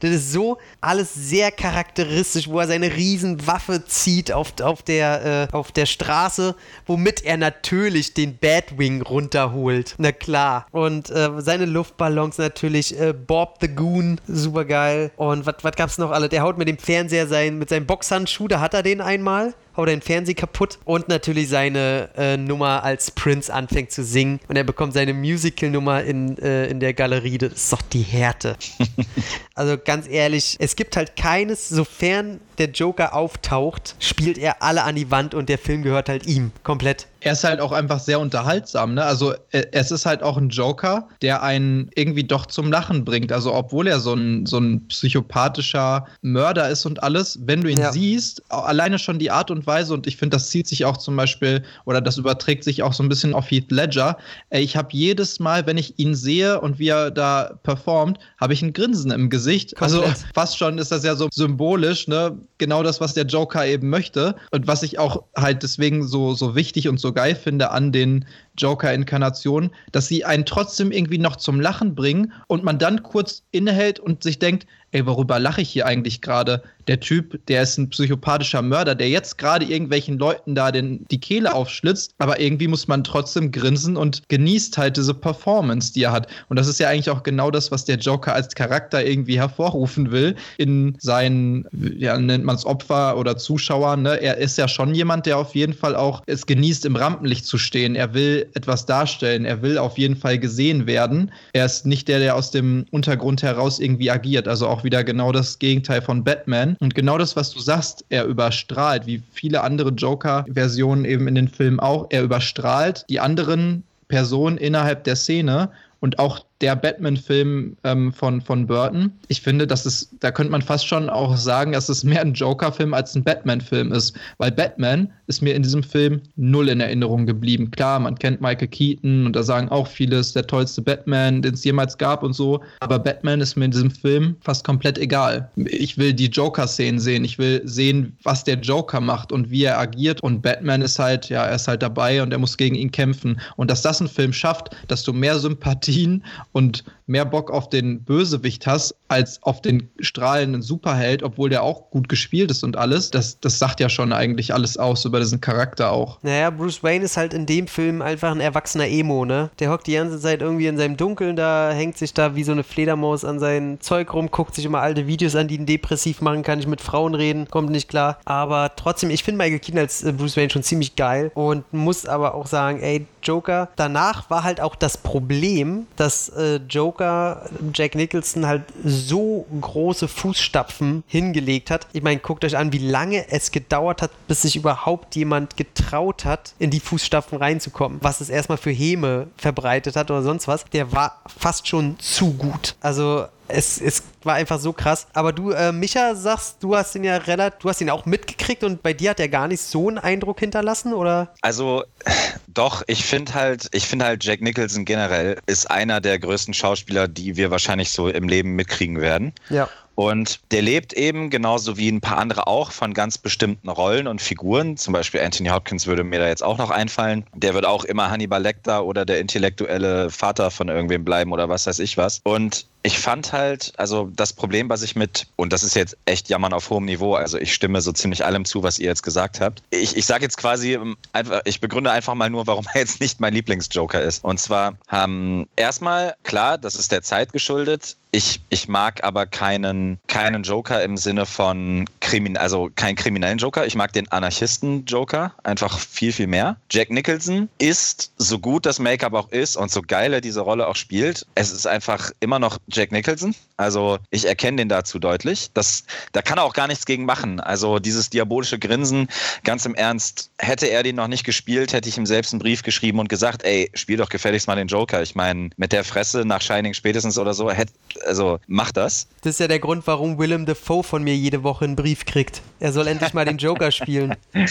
Das ist so alles sehr charakteristisch, wo er seine Riesenwaffe zieht auf, auf, der, äh, auf der Straße, womit er natürlich den Batwing runterholt. Na klar. Und äh, seine Luftballons natürlich. Äh, Bob the Goon, super geil. Und was gab's noch alle? Der haut mit dem Fernseher sein, mit seinem Boxhandschuh, da hat er den einmal haut den Fernseher kaputt und natürlich seine äh, Nummer als Prince anfängt zu singen und er bekommt seine Musical-Nummer in, äh, in der Galerie. Das ist doch die Härte. [LAUGHS] also ganz ehrlich, es gibt halt keines, sofern der Joker auftaucht, spielt er alle an die Wand und der Film gehört halt ihm komplett. Er ist halt auch einfach sehr unterhaltsam, ne? Also äh, es ist halt auch ein Joker, der einen irgendwie doch zum Lachen bringt. Also obwohl er so ein, so ein psychopathischer Mörder ist und alles, wenn du ihn ja. siehst, alleine schon die Art und Weise, und ich finde, das zieht sich auch zum Beispiel, oder das überträgt sich auch so ein bisschen auf Heath Ledger. Ich habe jedes Mal, wenn ich ihn sehe und wie er da performt, habe ich ein Grinsen im Gesicht. Also Komplett. Also fast schon ist das ja so symbolisch, ne? Genau das, was der Joker eben möchte. Und was ich auch halt deswegen so, so wichtig und so geil finde an den Joker-Inkarnationen, dass sie einen trotzdem irgendwie noch zum Lachen bringen und man dann kurz innehält und sich denkt, ey, worüber lache ich hier eigentlich gerade? Der Typ, der ist ein psychopathischer Mörder, der jetzt gerade irgendwelchen Leuten da den, die Kehle aufschlitzt, aber irgendwie muss man trotzdem grinsen und genießt halt diese Performance, die er hat. Und das ist ja eigentlich auch genau das, was der Joker als Charakter irgendwie hervorrufen will in seinen, ja, nennt man es Opfer oder Zuschauer. Ne? Er ist ja schon jemand, der auf jeden Fall auch es genießt, im Rampenlicht zu stehen. Er will etwas darstellen. Er will auf jeden Fall gesehen werden. Er ist nicht der, der aus dem Untergrund heraus irgendwie agiert. Also auch wieder genau das Gegenteil von Batman. Und genau das, was du sagst, er überstrahlt, wie viele andere Joker-Versionen eben in den Filmen auch. Er überstrahlt die anderen Personen innerhalb der Szene und auch der Batman-Film ähm, von, von Burton. Ich finde, das ist, da könnte man fast schon auch sagen, dass es mehr ein Joker-Film als ein Batman-Film ist. Weil Batman ist mir in diesem Film null in Erinnerung geblieben. Klar, man kennt Michael Keaton und da sagen auch viele, es ist der tollste Batman, den es jemals gab und so. Aber Batman ist mir in diesem Film fast komplett egal. Ich will die Joker-Szenen sehen. Ich will sehen, was der Joker macht und wie er agiert. Und Batman ist halt, ja, er ist halt dabei und er muss gegen ihn kämpfen. Und dass das ein Film schafft, dass du mehr Sympathien und mehr Bock auf den Bösewicht hast, als auf den strahlenden Superheld, obwohl der auch gut gespielt ist und alles, das, das sagt ja schon eigentlich alles aus über diesen Charakter auch. Naja, Bruce Wayne ist halt in dem Film einfach ein erwachsener Emo, ne? Der hockt die ganze Zeit irgendwie in seinem Dunkeln da, hängt sich da wie so eine Fledermaus an sein Zeug rum, guckt sich immer alte Videos an, die ihn depressiv machen, kann nicht mit Frauen reden, kommt nicht klar. Aber trotzdem, ich finde Michael Keaton als äh, Bruce Wayne schon ziemlich geil und muss aber auch sagen, ey, Joker, danach war halt auch das Problem, dass äh, Joker Jack Nicholson halt so große Fußstapfen hingelegt hat. Ich meine, guckt euch an, wie lange es gedauert hat, bis sich überhaupt jemand getraut hat, in die Fußstapfen reinzukommen. Was es erstmal für Häme verbreitet hat oder sonst was. Der war fast schon zu gut. Also es, es war einfach so krass. Aber du, äh, Micha, sagst, du hast ihn ja relativ, du hast ihn auch mitgekriegt und bei dir hat er gar nicht so einen Eindruck hinterlassen, oder? Also, [SIGHS] doch, ich finde halt, ich finde halt, Jack Nicholson generell ist einer der größten Schauspieler, die wir wahrscheinlich so im Leben mitkriegen werden. Ja. Und der lebt eben, genauso wie ein paar andere auch, von ganz bestimmten Rollen und Figuren. Zum Beispiel Anthony Hopkins würde mir da jetzt auch noch einfallen. Der wird auch immer Hannibal Lecter oder der intellektuelle Vater von irgendwem bleiben oder was weiß ich was. Und ich fand halt, also das Problem, was ich mit, und das ist jetzt echt Jammern auf hohem Niveau, also ich stimme so ziemlich allem zu, was ihr jetzt gesagt habt. Ich, ich sage jetzt quasi, ähm, ich begründe einfach mal nur, warum [LAUGHS] er jetzt nicht mein Lieblingsjoker ist. Und zwar haben erstmal, klar, das ist der Zeit geschuldet, ich, ich mag aber keinen, keinen Joker im Sinne von Krimin, also keinen kriminellen Joker. Ich mag den Anarchisten-Joker einfach viel, viel mehr. Jack Nicholson ist, so gut das Make-up auch ist und so geil er diese Rolle auch spielt, es ist einfach immer noch Jack Nicholson. Also ich erkenne den dazu deutlich. Das, da kann er auch gar nichts gegen machen. Also dieses diabolische Grinsen, ganz im Ernst, hätte er den noch nicht gespielt, hätte ich ihm selbst einen Brief geschrieben und gesagt, ey, spiel doch gefälligst mal den Joker. Ich meine, mit der Fresse nach Shining spätestens oder so, hätte also mach das. Das ist ja der Grund, warum Willem Dafoe von mir jede Woche einen Brief kriegt. Er soll endlich mal den Joker spielen. [LAUGHS]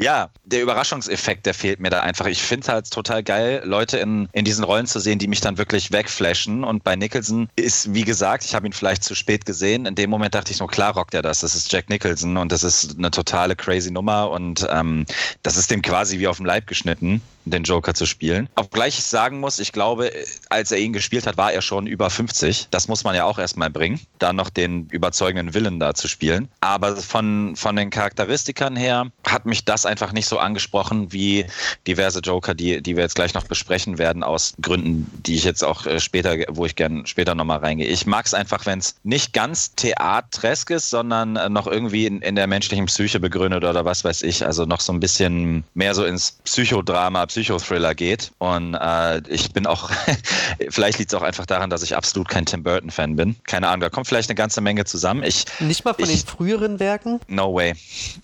Ja, der Überraschungseffekt, der fehlt mir da einfach. Ich finde es halt total geil, Leute in, in diesen Rollen zu sehen, die mich dann wirklich wegflashen. Und bei Nicholson ist, wie gesagt, ich habe ihn vielleicht zu spät gesehen. In dem Moment dachte ich nur, klar rockt er das. Das ist Jack Nicholson und das ist eine totale crazy Nummer. Und ähm, das ist dem quasi wie auf dem Leib geschnitten den Joker zu spielen. Obgleich ich sagen muss, ich glaube, als er ihn gespielt hat, war er schon über 50. Das muss man ja auch erstmal bringen, da noch den überzeugenden Willen da zu spielen. Aber von, von den Charakteristikern her hat mich das einfach nicht so angesprochen wie diverse Joker, die, die wir jetzt gleich noch besprechen werden, aus Gründen, die ich jetzt auch äh, später, wo ich gern später nochmal reingehe. Ich mag es einfach, wenn es nicht ganz theatresk ist, sondern äh, noch irgendwie in, in der menschlichen Psyche begründet oder was weiß ich. Also noch so ein bisschen mehr so ins Psychodrama, Psychodrama Psychothriller geht. Und äh, ich bin auch, [LAUGHS] vielleicht liegt es auch einfach daran, dass ich absolut kein Tim Burton-Fan bin. Keine Ahnung, da kommt vielleicht eine ganze Menge zusammen. Ich, Nicht mal von ich, den früheren Werken? No way.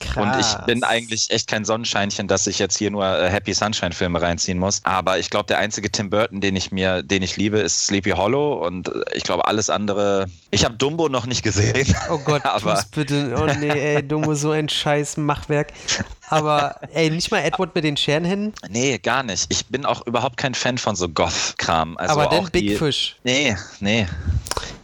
Krass. Und ich bin eigentlich echt kein Sonnenscheinchen, dass ich jetzt hier nur äh, Happy Sunshine-Filme reinziehen muss. Aber ich glaube, der einzige Tim Burton, den ich mir, den ich liebe, ist Sleepy Hollow. Und äh, ich glaube, alles andere. Ich habe Dumbo noch nicht gesehen. Oh Gott, [LAUGHS] aber bitte. Oh nee, ey, Dumbo, so ein scheiß Machwerk. Aber ey, nicht mal Edward mit den Scherenhänden? Nee, gar nicht. Ich bin auch überhaupt kein Fan von so Goth-Kram. Also Aber den Big die, Fish. Nee, nee.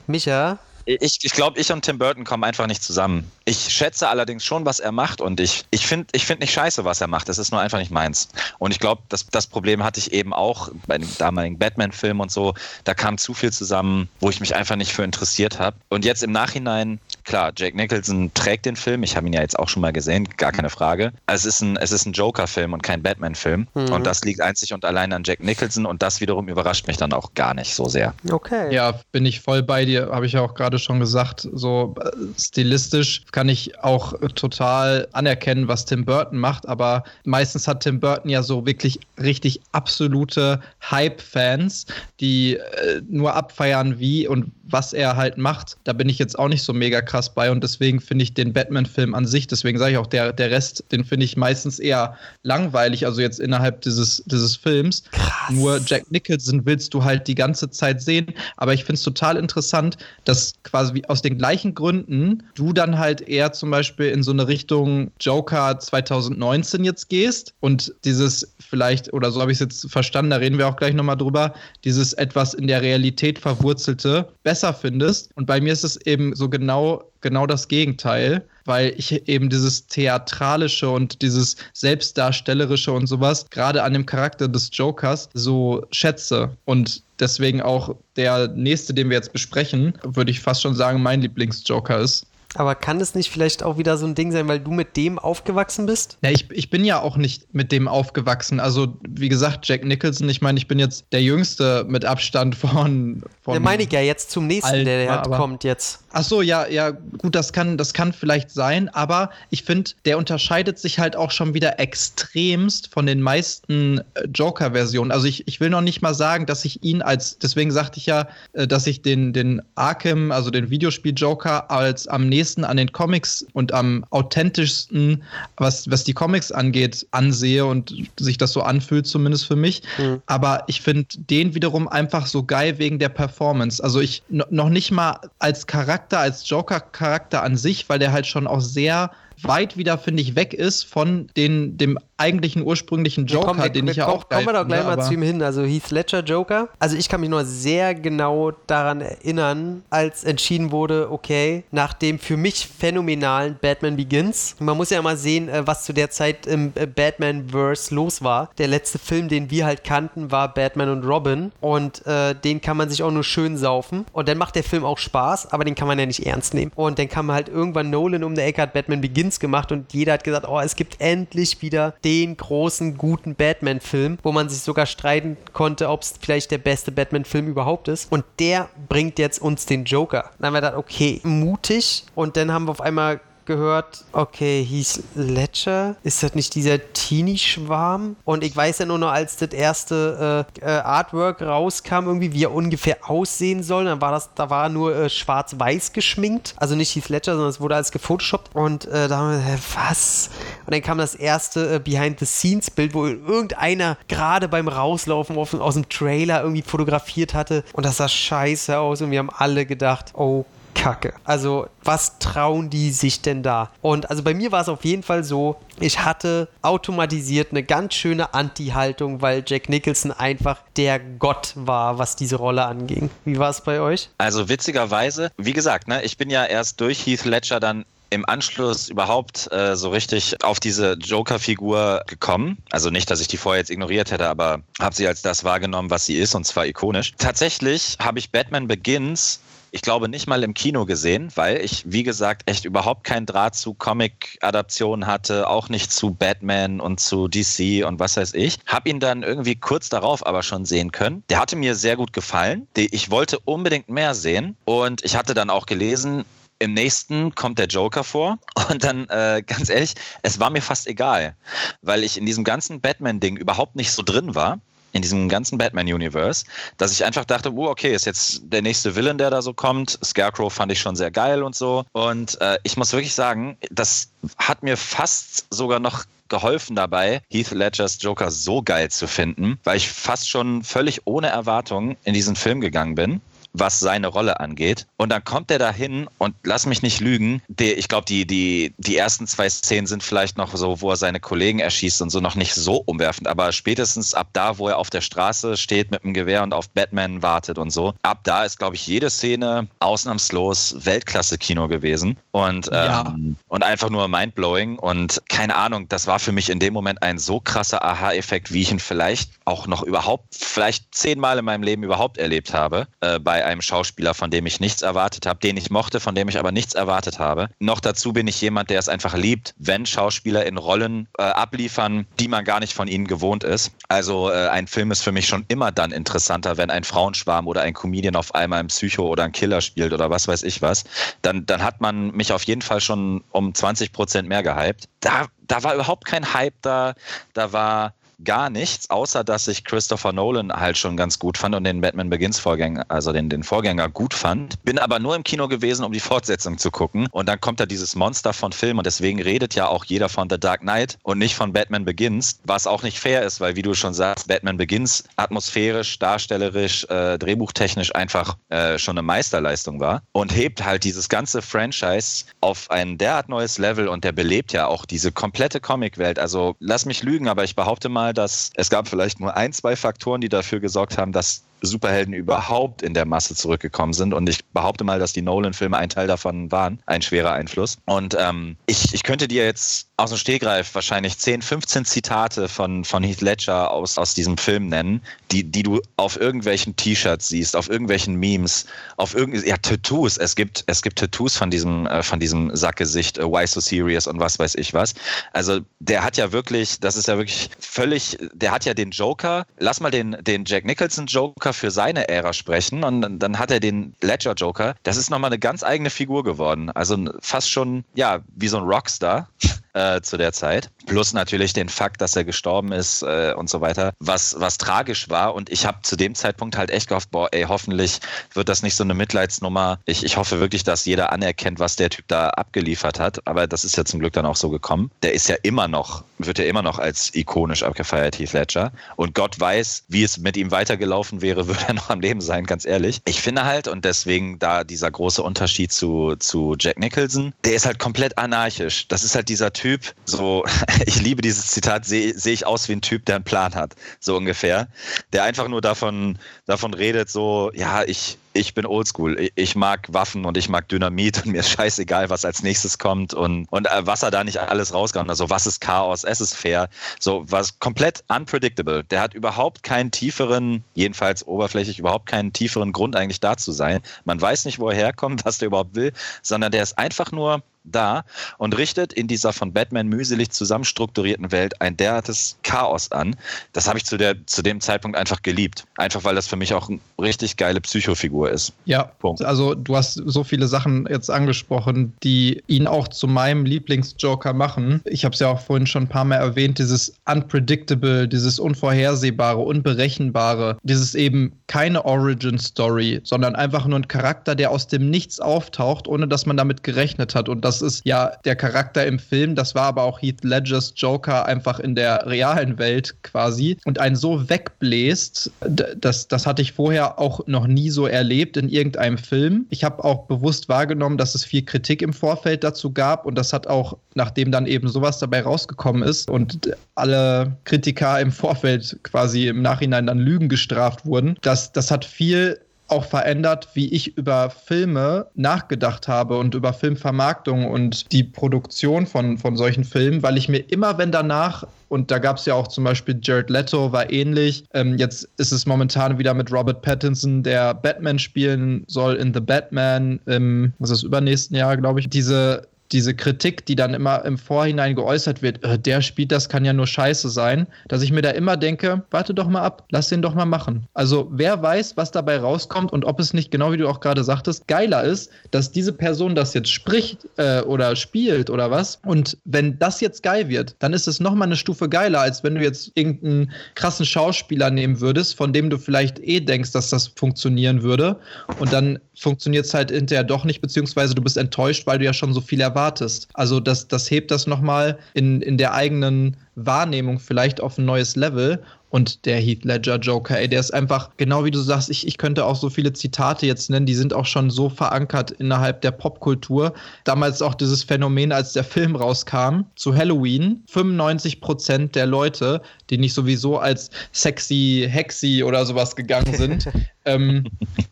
Micha? Ich, ich glaube, ich und Tim Burton kommen einfach nicht zusammen. Ich schätze allerdings schon, was er macht und ich, ich finde ich find nicht scheiße, was er macht. Das ist nur einfach nicht meins. Und ich glaube, das, das Problem hatte ich eben auch bei dem damaligen Batman-Film und so. Da kam zu viel zusammen, wo ich mich einfach nicht für interessiert habe. Und jetzt im Nachhinein, klar, Jake Nicholson trägt den Film. Ich habe ihn ja jetzt auch schon mal gesehen, gar keine Frage. Es ist ein, es ist ein Joker-Film und kein Batman-Film. Mhm. Und das liegt einzig und allein an Jack Nicholson und das wiederum überrascht mich dann auch gar nicht so sehr. Okay. Ja, bin ich voll bei dir, habe ich ja auch gerade schon gesagt. So äh, stilistisch kann ich auch total anerkennen, was Tim Burton macht, aber meistens hat Tim Burton ja so wirklich richtig absolute Hype-Fans, die äh, nur abfeiern, wie und was er halt macht. Da bin ich jetzt auch nicht so mega krass bei und deswegen finde ich den Batman-Film an sich, deswegen sage ich auch, der, der Rest, den finde ich meistens eher langweilig, also jetzt innerhalb dieses, dieses Films. Krass. Nur Jack Nicholson willst du halt die ganze Zeit sehen, aber ich finde es total interessant, dass quasi aus den gleichen Gründen du dann halt eher zum Beispiel in so eine Richtung Joker 2019 jetzt gehst und dieses vielleicht, oder so habe ich es jetzt verstanden, da reden wir auch gleich nochmal drüber, dieses etwas in der Realität verwurzelte besser findest. Und bei mir ist es eben so genau, genau das Gegenteil, weil ich eben dieses Theatralische und dieses Selbstdarstellerische und sowas gerade an dem Charakter des Jokers so schätze. Und deswegen auch der nächste, den wir jetzt besprechen, würde ich fast schon sagen, mein Lieblingsjoker ist. Aber kann es nicht vielleicht auch wieder so ein Ding sein, weil du mit dem aufgewachsen bist? Ja, ich, ich bin ja auch nicht mit dem aufgewachsen. Also, wie gesagt, Jack Nicholson, ich meine, ich bin jetzt der Jüngste mit Abstand von. Von ja, meine ich ja jetzt zum nächsten, Alter, der halt kommt jetzt. Ach so, ja, ja, gut, das kann, das kann vielleicht sein, aber ich finde, der unterscheidet sich halt auch schon wieder extremst von den meisten äh, Joker-Versionen. Also ich, ich will noch nicht mal sagen, dass ich ihn als, deswegen sagte ich ja, äh, dass ich den, den Arkham, also den Videospiel-Joker, als am nächsten an den Comics und am authentischsten, was, was die Comics angeht, ansehe und sich das so anfühlt, zumindest für mich. Mhm. Aber ich finde den wiederum einfach so geil wegen der Performance. Also ich noch nicht mal als Charakter Charakter, als Joker-Charakter an sich, weil der halt schon auch sehr weit wieder, finde ich, weg ist von den, dem eigentlichen ursprünglichen Joker, ja, komm, wir, den ich ja auch Kommen wir doch gleich mal zu ihm hin. Also Heath Ledger Joker. Also ich kann mich nur sehr genau daran erinnern, als entschieden wurde, okay, nach dem für mich phänomenalen Batman Begins. Man muss ja mal sehen, äh, was zu der Zeit im äh, Batman-Verse los war. Der letzte Film, den wir halt kannten, war Batman und Robin. Und äh, den kann man sich auch nur schön saufen. Und dann macht der Film auch Spaß, aber den kann man ja nicht ernst nehmen. Und dann kam halt irgendwann Nolan um der Ecke, hat Batman Begins gemacht und jeder hat gesagt, oh, es gibt endlich wieder den großen, guten Batman-Film, wo man sich sogar streiten konnte, ob es vielleicht der beste Batman-Film überhaupt ist. Und der bringt jetzt uns den Joker. Dann haben wir gedacht, okay, mutig. Und dann haben wir auf einmal gehört, okay, hieß Ledger. Ist das nicht dieser Teenie-Schwarm? Und ich weiß ja nur noch, als das erste äh, äh, Artwork rauskam, irgendwie, wie er ungefähr aussehen soll, dann war das, da war nur äh, schwarz-weiß geschminkt. Also nicht Heath Ledger, sondern es wurde alles gefotoshoppt. Und äh, da haben wir, hä, was? Und dann kam das erste äh, Behind-the-Scenes-Bild, wo irgendeiner gerade beim Rauslaufen auf, aus dem Trailer irgendwie fotografiert hatte. Und das sah scheiße aus. Und wir haben alle gedacht, oh Kacke. Also, was trauen die sich denn da? Und also bei mir war es auf jeden Fall so, ich hatte automatisiert eine ganz schöne Anti-Haltung, weil Jack Nicholson einfach der Gott war, was diese Rolle anging. Wie war es bei euch? Also witzigerweise, wie gesagt, ne, ich bin ja erst durch Heath Ledger dann im Anschluss überhaupt äh, so richtig auf diese Joker-Figur gekommen. Also nicht, dass ich die vorher jetzt ignoriert hätte, aber habe sie als das wahrgenommen, was sie ist, und zwar ikonisch. Tatsächlich habe ich Batman Begins ich glaube, nicht mal im Kino gesehen, weil ich, wie gesagt, echt überhaupt keinen Draht zu Comic-Adaptionen hatte, auch nicht zu Batman und zu DC und was weiß ich. Hab ihn dann irgendwie kurz darauf aber schon sehen können. Der hatte mir sehr gut gefallen. Ich wollte unbedingt mehr sehen und ich hatte dann auch gelesen, im nächsten kommt der Joker vor [LAUGHS] und dann, äh, ganz ehrlich, es war mir fast egal, weil ich in diesem ganzen Batman-Ding überhaupt nicht so drin war in diesem ganzen Batman-Universe, dass ich einfach dachte, oh, okay, ist jetzt der nächste Villain, der da so kommt. Scarecrow fand ich schon sehr geil und so. Und äh, ich muss wirklich sagen, das hat mir fast sogar noch geholfen dabei, Heath Ledgers Joker so geil zu finden, weil ich fast schon völlig ohne Erwartung in diesen Film gegangen bin was seine Rolle angeht. Und dann kommt er dahin und lass mich nicht lügen, der, ich glaube, die, die, die ersten zwei Szenen sind vielleicht noch so, wo er seine Kollegen erschießt und so noch nicht so umwerfend, aber spätestens ab da, wo er auf der Straße steht mit dem Gewehr und auf Batman wartet und so, ab da ist, glaube ich, jede Szene ausnahmslos Weltklasse-Kino gewesen und, ähm, ja. und einfach nur mindblowing und keine Ahnung, das war für mich in dem Moment ein so krasser Aha-Effekt, wie ich ihn vielleicht auch noch überhaupt, vielleicht zehnmal in meinem Leben überhaupt erlebt habe, äh, bei bei einem Schauspieler, von dem ich nichts erwartet habe, den ich mochte, von dem ich aber nichts erwartet habe. Noch dazu bin ich jemand, der es einfach liebt, wenn Schauspieler in Rollen äh, abliefern, die man gar nicht von ihnen gewohnt ist. Also äh, ein Film ist für mich schon immer dann interessanter, wenn ein Frauenschwarm oder ein Comedian auf einmal ein Psycho oder ein Killer spielt oder was weiß ich was. Dann, dann hat man mich auf jeden Fall schon um 20 Prozent mehr gehypt. Da, da war überhaupt kein Hype da. Da war gar nichts, außer dass ich Christopher Nolan halt schon ganz gut fand und den Batman Begins Vorgänger, also den, den Vorgänger gut fand. Bin aber nur im Kino gewesen, um die Fortsetzung zu gucken. Und dann kommt da dieses Monster von Film und deswegen redet ja auch jeder von The Dark Knight und nicht von Batman Begins, was auch nicht fair ist, weil wie du schon sagst, Batman Begins atmosphärisch, darstellerisch, äh, drehbuchtechnisch einfach äh, schon eine Meisterleistung war und hebt halt dieses ganze Franchise auf ein derart neues Level und der belebt ja auch diese komplette Comicwelt. Also lass mich lügen, aber ich behaupte mal, dass es gab vielleicht nur ein, zwei Faktoren, die dafür gesorgt haben, dass Superhelden überhaupt in der Masse zurückgekommen sind. Und ich behaupte mal, dass die Nolan-Filme ein Teil davon waren, ein schwerer Einfluss. Und ähm, ich, ich könnte dir jetzt aus dem Stehgreif wahrscheinlich 10, 15 Zitate von, von Heath Ledger aus, aus diesem Film nennen, die, die du auf irgendwelchen T-Shirts siehst, auf irgendwelchen Memes, auf irgendwelchen, ja, Tattoos. Es gibt, es gibt Tattoos von diesem, äh, von diesem Sackgesicht, äh, Why So Serious und was weiß ich was. Also der hat ja wirklich, das ist ja wirklich völlig, der hat ja den Joker, lass mal den, den Jack Nicholson Joker für seine Ära sprechen und dann hat er den Ledger Joker. Das ist nochmal eine ganz eigene Figur geworden. Also fast schon, ja, wie so ein Rockstar äh, zu der Zeit. Plus natürlich den Fakt, dass er gestorben ist äh, und so weiter, was, was tragisch war. Und ich habe zu dem Zeitpunkt halt echt gehofft, boah, ey, hoffentlich wird das nicht so eine Mitleidsnummer. Ich, ich hoffe wirklich, dass jeder anerkennt, was der Typ da abgeliefert hat. Aber das ist ja zum Glück dann auch so gekommen. Der ist ja immer noch, wird ja immer noch als ikonisch abgefeiert, Heath Ledger. Und Gott weiß, wie es mit ihm weitergelaufen wäre, [LAUGHS] würde er noch am Leben sein, ganz ehrlich. Ich finde halt, und deswegen da dieser große Unterschied zu, zu Jack Nicholson, der ist halt komplett anarchisch. Das ist halt dieser Typ, so, [LAUGHS] ich liebe dieses Zitat, sehe seh ich aus wie ein Typ, der einen Plan hat, so ungefähr. Der einfach nur davon, davon redet, so, ja, ich, ich bin oldschool. Ich mag Waffen und ich mag Dynamit und mir ist scheißegal, was als nächstes kommt und, und äh, was er da nicht alles rauskommt. Also was ist Chaos, es ist fair. So was komplett unpredictable. Der hat überhaupt keinen tieferen, jedenfalls oberflächlich, überhaupt keinen tieferen Grund eigentlich da zu sein. Man weiß nicht, wo er herkommt, [LAUGHS] was der überhaupt will, sondern der ist einfach nur da und richtet in dieser von Batman mühselig zusammenstrukturierten Welt ein derartiges Chaos an. Das habe ich zu, der, zu dem Zeitpunkt einfach geliebt. Einfach weil das für mich auch eine richtig geile Psychofigur ist. Ja, Punkt. also du hast so viele Sachen jetzt angesprochen, die ihn auch zu meinem Lieblingsjoker machen. Ich habe es ja auch vorhin schon ein paar Mal erwähnt, dieses Unpredictable, dieses Unvorhersehbare, Unberechenbare, dieses eben keine Origin-Story, sondern einfach nur ein Charakter, der aus dem Nichts auftaucht, ohne dass man damit gerechnet hat. Und das das ist ja der Charakter im Film, das war aber auch Heath Ledgers Joker einfach in der realen Welt quasi und einen so wegbläst, das, das hatte ich vorher auch noch nie so erlebt in irgendeinem Film. Ich habe auch bewusst wahrgenommen, dass es viel Kritik im Vorfeld dazu gab und das hat auch, nachdem dann eben sowas dabei rausgekommen ist und alle Kritiker im Vorfeld quasi im Nachhinein dann Lügen gestraft wurden, das, das hat viel auch verändert, wie ich über Filme nachgedacht habe und über Filmvermarktung und die Produktion von, von solchen Filmen, weil ich mir immer, wenn danach und da gab es ja auch zum Beispiel Jared Leto, war ähnlich. Ähm, jetzt ist es momentan wieder mit Robert Pattinson, der Batman spielen soll in The Batman im, was ist übernächsten Jahr, glaube ich. Diese diese Kritik, die dann immer im Vorhinein geäußert wird, äh, der spielt, das kann ja nur scheiße sein, dass ich mir da immer denke, warte doch mal ab, lass den doch mal machen. Also wer weiß, was dabei rauskommt und ob es nicht, genau wie du auch gerade sagtest, geiler ist, dass diese Person das jetzt spricht äh, oder spielt oder was. Und wenn das jetzt geil wird, dann ist es nochmal eine Stufe geiler, als wenn du jetzt irgendeinen krassen Schauspieler nehmen würdest, von dem du vielleicht eh denkst, dass das funktionieren würde. Und dann funktioniert es halt hinterher doch nicht, beziehungsweise du bist enttäuscht, weil du ja schon so viel erwartest. Also das, das hebt das nochmal in, in der eigenen Wahrnehmung vielleicht auf ein neues Level. Und der Heath Ledger Joker, ey, der ist einfach, genau wie du sagst, ich, ich könnte auch so viele Zitate jetzt nennen, die sind auch schon so verankert innerhalb der Popkultur. Damals auch dieses Phänomen, als der Film rauskam, zu Halloween, 95 Prozent der Leute, die nicht sowieso als sexy, hexy oder sowas gegangen sind, [LAUGHS] ähm,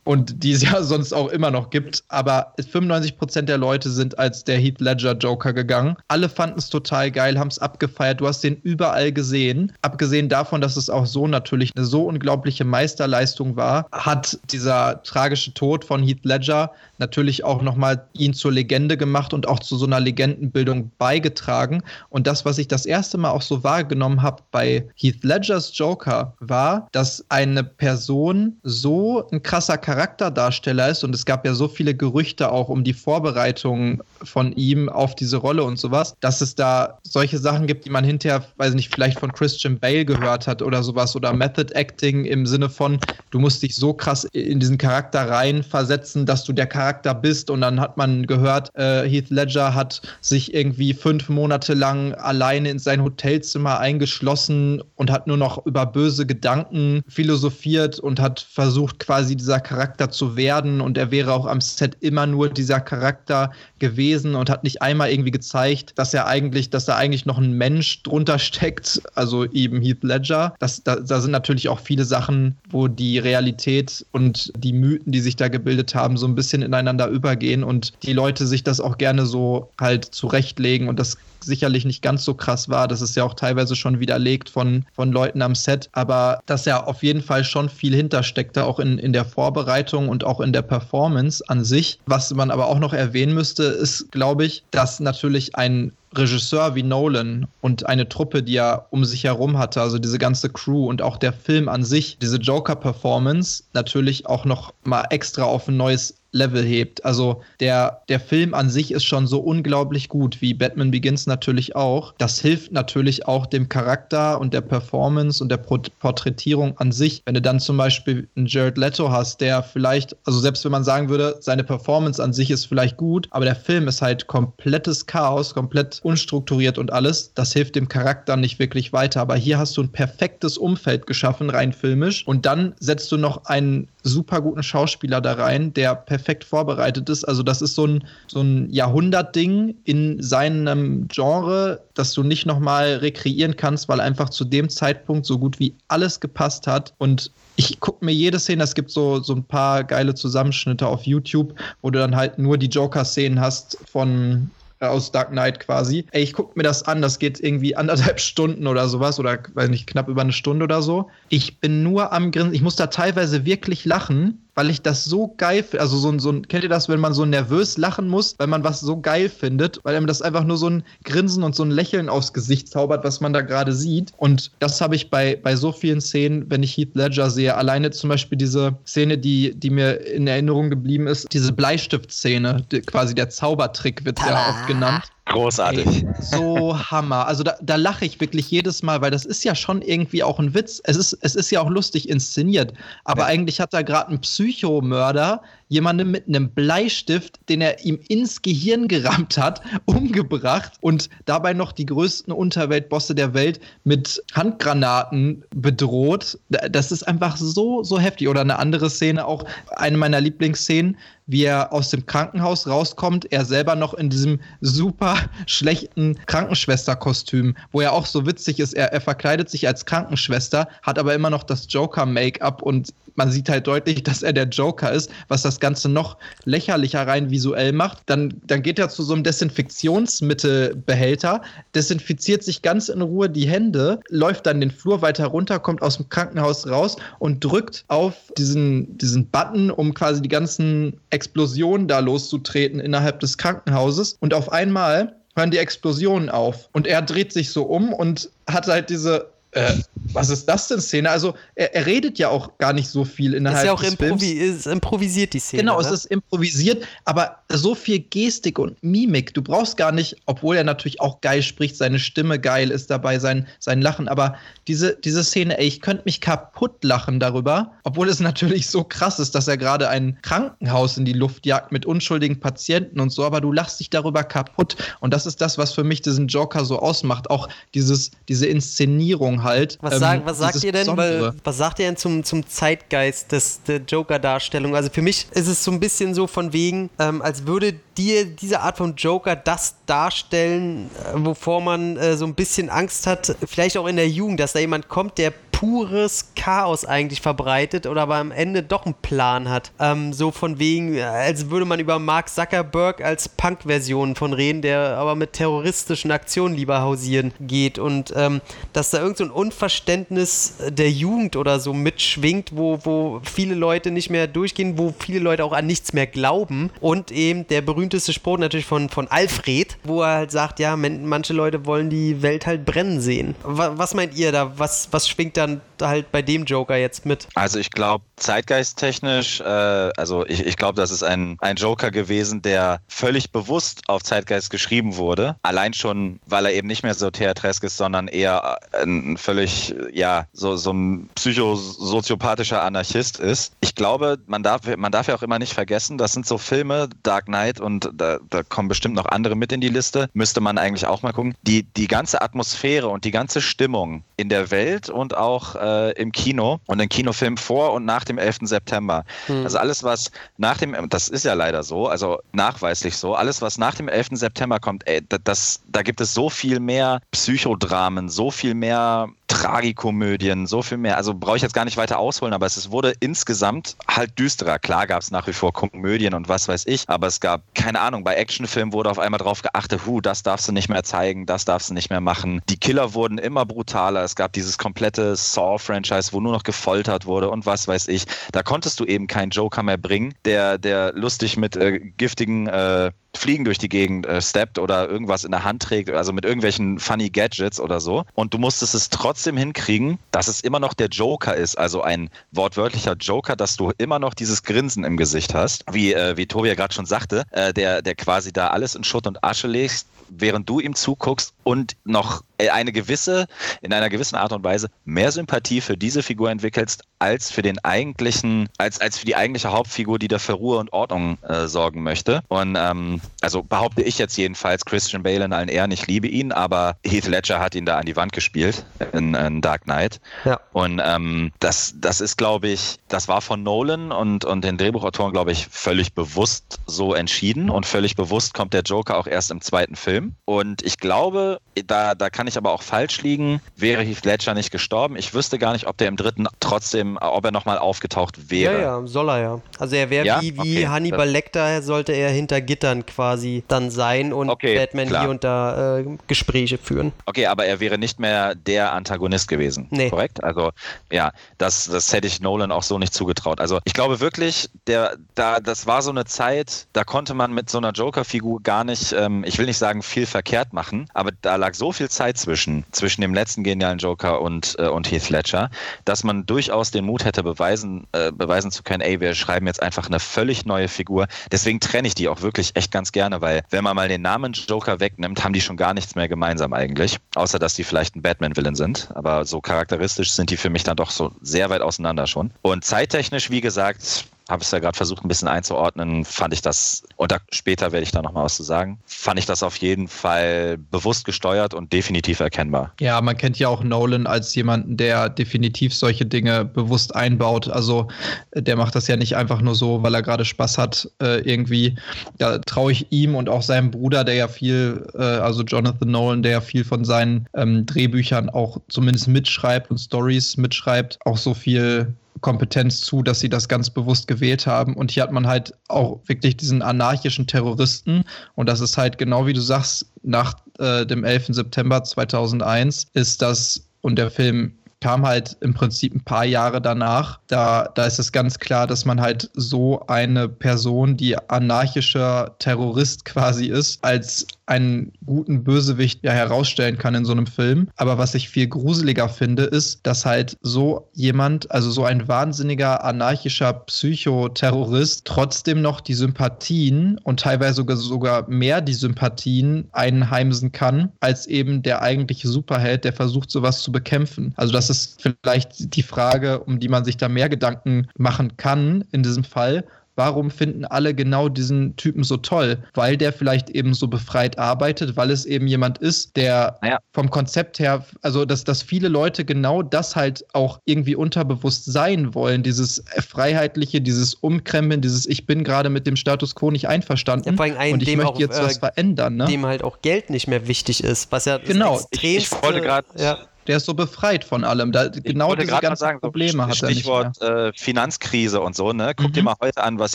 und die es ja [LAUGHS] sonst auch immer noch gibt, aber 95 Prozent der Leute sind als der Heath Ledger Joker gegangen. Alle fanden es total geil, haben es abgefeiert. Du hast den überall gesehen. Abgesehen davon, dass es auch so natürlich eine so unglaubliche Meisterleistung war, hat dieser tragische Tod von Heath Ledger natürlich auch nochmal ihn zur Legende gemacht und auch zu so einer Legendenbildung beigetragen. Und das, was ich das erste Mal auch so wahrgenommen habe bei Heath Ledgers Joker, war, dass eine Person so ein krasser Charakterdarsteller ist und es gab ja so viele Gerüchte auch um die Vorbereitung von ihm auf diese Rolle und sowas, dass es da solche Sachen gibt, die man hinterher, weiß nicht, vielleicht von Christian Bale gehört hat oder sowas oder Method Acting im Sinne von, du musst dich so krass in diesen Charakter reinversetzen, dass du der Charakter bist. Und dann hat man gehört, äh, Heath Ledger hat sich irgendwie fünf Monate lang alleine in sein Hotelzimmer eingeschlossen und hat nur noch über böse Gedanken philosophiert und hat versucht, quasi dieser Charakter zu werden. Und er wäre auch am Set immer nur dieser Charakter gewesen und hat nicht einmal irgendwie gezeigt, dass er eigentlich, dass da eigentlich noch ein Mensch drunter drunter steckt, also eben Heath Ledger. Das, da, da sind natürlich auch viele Sachen, wo die Realität und die Mythen, die sich da gebildet haben, so ein bisschen ineinander übergehen und die Leute sich das auch gerne so halt zurechtlegen und das sicherlich nicht ganz so krass war. Das ist ja auch teilweise schon widerlegt von, von Leuten am Set, aber dass ja auf jeden Fall schon viel hintersteckte, auch in, in der Vorbereitung und auch in der Performance an sich. Was man aber auch noch erwähnen müsste, ist, glaube ich, dass natürlich ein Regisseur wie Nolan und eine Truppe, die er um sich herum hatte, also diese ganze Crew und auch der Film an sich, diese Joker-Performance natürlich auch noch mal extra auf ein neues Level hebt. Also der, der Film an sich ist schon so unglaublich gut, wie Batman Begins natürlich auch. Das hilft natürlich auch dem Charakter und der Performance und der Porträtierung an sich. Wenn du dann zum Beispiel einen Jared Leto hast, der vielleicht, also selbst wenn man sagen würde, seine Performance an sich ist vielleicht gut, aber der Film ist halt komplettes Chaos, komplett unstrukturiert und alles, das hilft dem Charakter nicht wirklich weiter. Aber hier hast du ein perfektes Umfeld geschaffen, rein filmisch. Und dann setzt du noch einen super guten Schauspieler da rein, der perfekt vorbereitet ist. Also das ist so ein, so ein Jahrhundertding in seinem Genre, das du nicht nochmal rekreieren kannst, weil einfach zu dem Zeitpunkt so gut wie alles gepasst hat. Und ich gucke mir jede Szene, es gibt so, so ein paar geile Zusammenschnitte auf YouTube, wo du dann halt nur die Joker-Szenen hast von aus Dark Knight quasi. Ey, ich gucke mir das an, das geht irgendwie anderthalb [LAUGHS] Stunden oder sowas oder weiß nicht, knapp über eine Stunde oder so. Ich bin nur am Grinsen, ich muss da teilweise wirklich lachen, weil ich das so geil finde. Also so ein, so ein, kennt ihr das, wenn man so nervös lachen muss, weil man was so geil findet, weil einem das einfach nur so ein Grinsen und so ein Lächeln aufs Gesicht zaubert, was man da gerade sieht. Und das habe ich bei, bei so vielen Szenen, wenn ich Heath Ledger sehe. Alleine zum Beispiel diese Szene, die, die mir in Erinnerung geblieben ist, diese Bleistiftszene, die, quasi der Zaubertrick wird ja oft genannt. Großartig. Ey, so Hammer. Also da, da lache ich wirklich jedes Mal, weil das ist ja schon irgendwie auch ein Witz. Es ist, es ist ja auch lustig inszeniert. Aber ja. eigentlich hat da gerade ein Psychomörder jemandem mit einem Bleistift, den er ihm ins Gehirn gerammt hat, [LAUGHS] umgebracht und dabei noch die größten Unterweltbosse der Welt mit Handgranaten bedroht. Das ist einfach so, so heftig. Oder eine andere Szene, auch eine meiner Lieblingsszenen, wie er aus dem Krankenhaus rauskommt, er selber noch in diesem super schlechten Krankenschwesterkostüm, wo er auch so witzig ist, er, er verkleidet sich als Krankenschwester, hat aber immer noch das Joker-Make-up und man sieht halt deutlich, dass er der Joker ist, was das Ganze noch lächerlicher rein visuell macht. Dann, dann geht er zu so einem Desinfektionsmittelbehälter, desinfiziert sich ganz in Ruhe die Hände, läuft dann den Flur weiter runter, kommt aus dem Krankenhaus raus und drückt auf diesen, diesen Button, um quasi die ganzen Explosionen da loszutreten innerhalb des Krankenhauses. Und auf einmal hören die Explosionen auf. Und er dreht sich so um und hat halt diese äh, was ist das denn Szene? Also er, er, redet ja auch gar nicht so viel innerhalb ist ja auch des improvi Films. Ist improvisiert die Szene. Genau, ne? es ist improvisiert, aber so viel Gestik und Mimik. Du brauchst gar nicht, obwohl er natürlich auch geil spricht, seine Stimme geil ist dabei, sein, sein Lachen. Aber diese, diese Szene, ey, ich könnte mich kaputt lachen darüber, obwohl es [LAUGHS] natürlich so krass ist, dass er gerade ein Krankenhaus in die Luft jagt mit unschuldigen Patienten und so. Aber du lachst dich darüber kaputt. Und das ist das, was für mich diesen Joker so ausmacht. Auch dieses, diese Inszenierung halt. Was, ähm, was sagt ihr denn? Weil, was sagt ihr denn zum, zum Zeitgeist des, der Joker-Darstellung? Also für mich ist es so ein bisschen so von wegen, ähm, als würde dir diese Art von Joker das darstellen, äh, wovor man äh, so ein bisschen Angst hat, vielleicht auch in der Jugend, dass da jemand kommt, der pures Chaos eigentlich verbreitet oder aber am Ende doch einen Plan hat. Ähm, so von wegen, als würde man über Mark Zuckerberg als Punk-Version von reden, der aber mit terroristischen Aktionen lieber hausieren geht und ähm, dass da irgend so ein Unverständnis der Jugend oder so mitschwingt, wo, wo viele Leute nicht mehr durchgehen, wo viele Leute auch an nichts mehr glauben und eben der berühmteste Spruch natürlich von, von Alfred, wo er halt sagt, ja, manche Leute wollen die Welt halt brennen sehen. Was, was meint ihr da? Was, was schwingt da dann halt bei dem Joker jetzt mit? Also ich glaube, zeitgeisttechnisch, äh, also ich, ich glaube, das ist ein, ein Joker gewesen, der völlig bewusst auf Zeitgeist geschrieben wurde. Allein schon, weil er eben nicht mehr so theatresk ist, sondern eher ein völlig, ja, so, so ein psychosoziopathischer Anarchist ist. Ich glaube, man darf, man darf ja auch immer nicht vergessen, das sind so Filme, Dark Knight und da, da kommen bestimmt noch andere mit in die Liste, müsste man eigentlich auch mal gucken. Die, die ganze Atmosphäre und die ganze Stimmung in der Welt und auch auch äh, im Kino und in Kinofilm vor und nach dem 11. September. Hm. Also alles, was nach dem, das ist ja leider so, also nachweislich so, alles, was nach dem 11. September kommt, ey, das, da gibt es so viel mehr Psychodramen, so viel mehr Tragikomödien, so viel mehr. Also brauche ich jetzt gar nicht weiter ausholen, aber es wurde insgesamt halt düsterer. Klar gab es nach wie vor Komödien und was weiß ich, aber es gab, keine Ahnung, bei Actionfilmen wurde auf einmal drauf geachtet, hu, das darfst du nicht mehr zeigen, das darfst du nicht mehr machen. Die Killer wurden immer brutaler. Es gab dieses komplette Saw-Franchise, wo nur noch gefoltert wurde und was weiß ich. Da konntest du eben keinen Joker mehr bringen, der, der lustig mit äh, giftigen äh, Fliegen durch die Gegend äh, steppt oder irgendwas in der Hand trägt, also mit irgendwelchen funny Gadgets oder so. Und du musstest es trotzdem hinkriegen, dass es immer noch der Joker ist, also ein wortwörtlicher Joker, dass du immer noch dieses Grinsen im Gesicht hast, wie, äh, wie Tobi ja gerade schon sagte, äh, der, der quasi da alles in Schutt und Asche legt, während du ihm zuguckst und noch eine gewisse, in einer gewissen Art und Weise mehr Sympathie für diese Figur entwickelst, als für den eigentlichen, als, als für die eigentliche Hauptfigur, die da für Ruhe und Ordnung äh, sorgen möchte. Und ähm, also behaupte ich jetzt jedenfalls, Christian Bale in allen Ehren, ich liebe ihn, aber Heath Ledger hat ihn da an die Wand gespielt in, in Dark Knight. Ja. Und ähm, das, das ist, glaube ich, das war von Nolan und, und den Drehbuchautoren, glaube ich, völlig bewusst so entschieden und völlig bewusst kommt der Joker auch erst im zweiten Film. Und ich glaube, da, da kann ich aber auch falsch liegen, wäre Heath Ledger nicht gestorben. Ich wüsste gar nicht, ob der im dritten trotzdem, ob er nochmal aufgetaucht wäre. Ja, ja, soll er ja. Also er wäre ja? wie, wie okay. Hannibal Lecter, sollte er hinter Gittern quasi dann sein und okay, Batman klar. hier und da äh, Gespräche führen. Okay, aber er wäre nicht mehr der Antagonist gewesen. Nee. Korrekt? Also ja, das, das hätte ich Nolan auch so nicht zugetraut. Also ich glaube wirklich, der, da, das war so eine Zeit, da konnte man mit so einer Joker-Figur gar nicht, ähm, ich will nicht sagen viel verkehrt machen, aber da lag so viel Zeit zwischen, zwischen dem letzten genialen Joker und, äh, und Heath Ledger, dass man durchaus den Mut hätte beweisen, äh, beweisen zu können, ey, wir schreiben jetzt einfach eine völlig neue Figur. Deswegen trenne ich die auch wirklich echt ganz gerne, weil wenn man mal den Namen Joker wegnimmt, haben die schon gar nichts mehr gemeinsam eigentlich. Außer, dass die vielleicht ein Batman-Villain sind. Aber so charakteristisch sind die für mich dann doch so sehr weit auseinander schon. Und zeittechnisch, wie gesagt, habe es ja gerade versucht, ein bisschen einzuordnen, fand ich das, und da, später werde ich da nochmal was zu sagen, fand ich das auf jeden Fall bewusst gesteuert und definitiv erkennbar. Ja, man kennt ja auch Nolan als jemanden, der definitiv solche Dinge bewusst einbaut. Also der macht das ja nicht einfach nur so, weil er gerade Spaß hat, äh, irgendwie. Da traue ich ihm und auch seinem Bruder, der ja viel, äh, also Jonathan Nolan, der ja viel von seinen ähm, Drehbüchern auch zumindest mitschreibt und Stories mitschreibt, auch so viel Kompetenz zu, dass sie das ganz bewusst gewählt haben. Und hier hat man halt auch wirklich diesen anarchischen Terroristen. Und das ist halt genau wie du sagst, nach äh, dem 11. September 2001 ist das, und der Film kam halt im Prinzip ein paar Jahre danach. Da, da ist es ganz klar, dass man halt so eine Person, die anarchischer Terrorist quasi ist, als einen guten Bösewicht ja herausstellen kann in so einem Film. Aber was ich viel gruseliger finde, ist, dass halt so jemand, also so ein wahnsinniger anarchischer Psychoterrorist, trotzdem noch die Sympathien und teilweise sogar, sogar mehr die Sympathien einheimsen kann, als eben der eigentliche Superheld, der versucht, sowas zu bekämpfen. Also das ist vielleicht die Frage, um die man sich da mehr Gedanken machen kann in diesem Fall warum finden alle genau diesen Typen so toll? Weil der vielleicht eben so befreit arbeitet, weil es eben jemand ist, der naja. vom Konzept her, also dass, dass viele Leute genau das halt auch irgendwie unterbewusst sein wollen, dieses Freiheitliche, dieses Umkrempeln, dieses Ich bin gerade mit dem Status quo nicht einverstanden ja, einen, und ich möchte auch, jetzt äh, was verändern. Ne? Dem halt auch Geld nicht mehr wichtig ist, was ja genau. Ich, ich wollte gerade ja der ist so befreit von allem. Da, genau diese ganzen sagen, Probleme so, hat er Stichwort äh, Finanzkrise und so. Ne? Guck mhm. dir mal heute an, was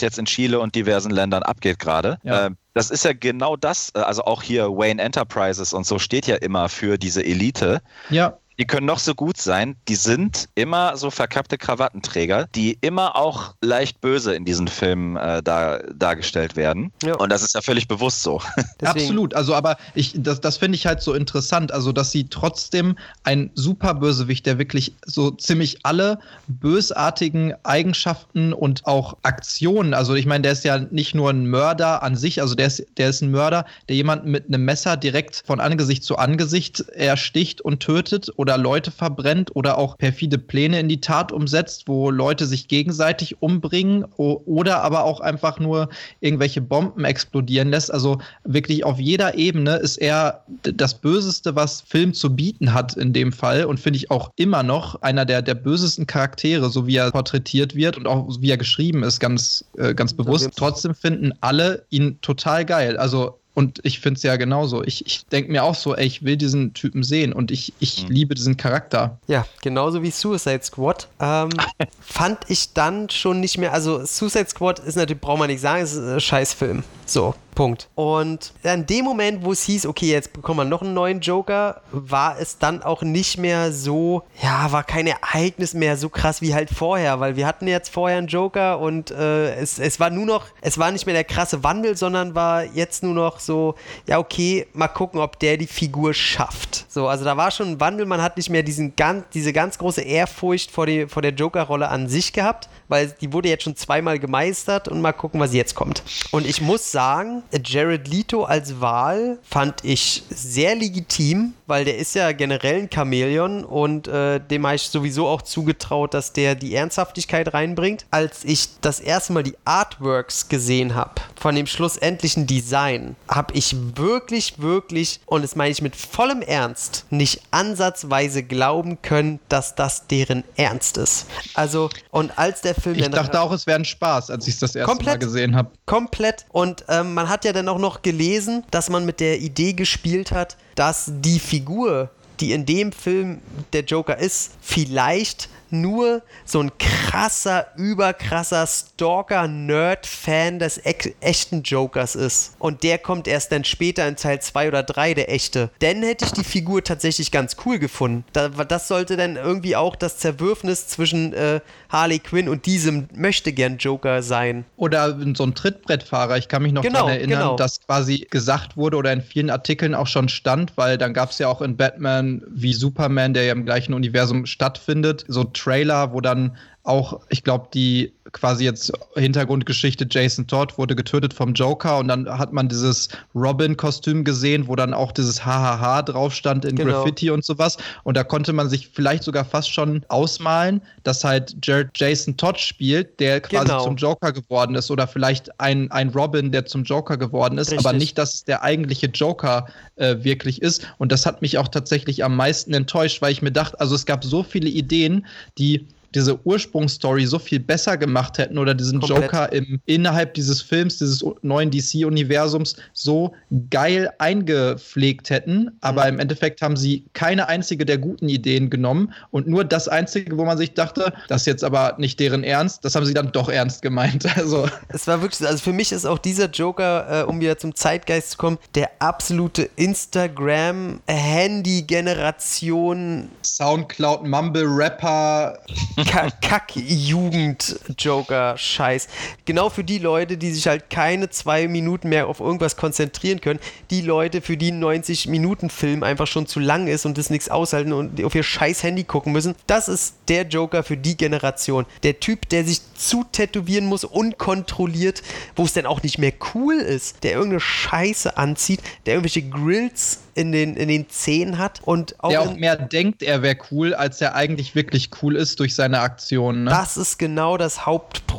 jetzt in Chile und diversen Ländern abgeht gerade. Ja. Ähm, das ist ja genau das, äh, also auch hier Wayne Enterprises und so steht ja immer für diese Elite. Ja die können noch so gut sein, die sind immer so verkappte Krawattenträger, die immer auch leicht böse in diesen Filmen äh, da, dargestellt werden. Ja. Und das ist ja völlig bewusst so. [LAUGHS] Absolut. Also, aber ich, das, das finde ich halt so interessant, also dass sie trotzdem ein super Bösewicht, der wirklich so ziemlich alle bösartigen Eigenschaften und auch Aktionen, also ich meine, der ist ja nicht nur ein Mörder an sich, also der ist, der ist ein Mörder, der jemanden mit einem Messer direkt von Angesicht zu Angesicht ersticht und tötet oder Leute verbrennt oder auch perfide Pläne in die Tat umsetzt, wo Leute sich gegenseitig umbringen oder aber auch einfach nur irgendwelche Bomben explodieren lässt. Also wirklich auf jeder Ebene ist er das Böseste, was Film zu bieten hat in dem Fall und finde ich auch immer noch einer der, der bösesten Charaktere, so wie er porträtiert wird und auch wie er geschrieben ist, ganz, äh, ganz bewusst. Trotzdem finden alle ihn total geil. Also und ich finde es ja genauso. Ich, ich denke mir auch so, ey, ich will diesen Typen sehen und ich, ich mhm. liebe diesen Charakter. Ja, genauso wie Suicide Squad. Ähm, [LAUGHS] fand ich dann schon nicht mehr, also Suicide Squad ist natürlich, braucht man nicht sagen, ist ein Scheißfilm. So, Punkt. Und in dem Moment, wo es hieß, okay, jetzt bekommen wir noch einen neuen Joker, war es dann auch nicht mehr so, ja, war kein Ereignis mehr so krass wie halt vorher, weil wir hatten jetzt vorher einen Joker und äh, es, es war nur noch, es war nicht mehr der krasse Wandel, sondern war jetzt nur noch so, ja, okay, mal gucken, ob der die Figur schafft. So, also da war schon ein Wandel, man hat nicht mehr diesen ganz, diese ganz große Ehrfurcht vor, die, vor der Joker-Rolle an sich gehabt, weil die wurde jetzt schon zweimal gemeistert und mal gucken, was jetzt kommt. Und ich muss sagen, Jared Leto als Wahl fand ich sehr legitim, weil der ist ja generell ein Chamäleon und äh, dem habe ich sowieso auch zugetraut, dass der die Ernsthaftigkeit reinbringt. Als ich das erste Mal die Artworks gesehen habe von dem schlussendlichen Design, habe ich wirklich, wirklich, und das meine ich mit vollem Ernst, nicht ansatzweise glauben können, dass das deren Ernst ist. Also, und als der Film. Ich dachte auch, es wäre ein Spaß, als ich es das erste komplett, Mal gesehen habe. Komplett. Und ähm, man hat ja dann auch noch gelesen, dass man mit der Idee gespielt hat, dass die Figur, die in dem Film der Joker ist, vielleicht nur so ein krasser, überkrasser Stalker-Nerd-Fan des e echten Jokers ist. Und der kommt erst dann später in Teil 2 oder 3, der echte. Dann hätte ich die Figur tatsächlich ganz cool gefunden. das sollte dann irgendwie auch das Zerwürfnis zwischen äh, Harley Quinn und diesem möchte gern Joker sein. Oder so ein Trittbrettfahrer. Ich kann mich noch genau, daran erinnern, genau. dass quasi gesagt wurde oder in vielen Artikeln auch schon stand, weil dann gab es ja auch in Batman wie Superman, der ja im gleichen Universum stattfindet, so Trailer, wo dann auch, ich glaube, die quasi jetzt Hintergrundgeschichte, Jason Todd wurde getötet vom Joker und dann hat man dieses Robin-Kostüm gesehen, wo dann auch dieses Hahaha drauf stand in genau. Graffiti und sowas. Und da konnte man sich vielleicht sogar fast schon ausmalen, dass halt Jared Jason Todd spielt, der quasi genau. zum Joker geworden ist oder vielleicht ein, ein Robin, der zum Joker geworden ist, Richtig. aber nicht, dass es der eigentliche Joker äh, wirklich ist. Und das hat mich auch tatsächlich am meisten enttäuscht, weil ich mir dachte, also es gab so viele Ideen, die diese Ursprungsstory so viel besser gemacht hätten oder diesen Komplett. Joker im, innerhalb dieses Films, dieses neuen DC-Universums so geil eingepflegt hätten. Aber mhm. im Endeffekt haben sie keine einzige der guten Ideen genommen und nur das einzige, wo man sich dachte, das ist jetzt aber nicht deren Ernst, das haben sie dann doch ernst gemeint. [LAUGHS] Also. Es war wirklich, also für mich ist auch dieser Joker, äh, um wieder zum Zeitgeist zu kommen, der absolute Instagram-Handy-Generation. Soundcloud, Mumble-Rapper. [LAUGHS] Kack-Jugend-Joker-Scheiß. Genau für die Leute, die sich halt keine zwei Minuten mehr auf irgendwas konzentrieren können. Die Leute, für die ein 90-Minuten-Film einfach schon zu lang ist und das nichts aushalten und auf ihr scheiß Handy gucken müssen. Das ist der Joker für die Generation. Der Typ, der sich zu tätowieren muss, unkontrolliert, wo es dann auch nicht mehr cool ist, der irgendeine Scheiße anzieht, der irgendwelche Grills in den, in den Zehen hat und auch. Der auch mehr denkt, er wäre cool, als er eigentlich wirklich cool ist durch seine Aktionen. Ne? Das ist genau das Hauptproblem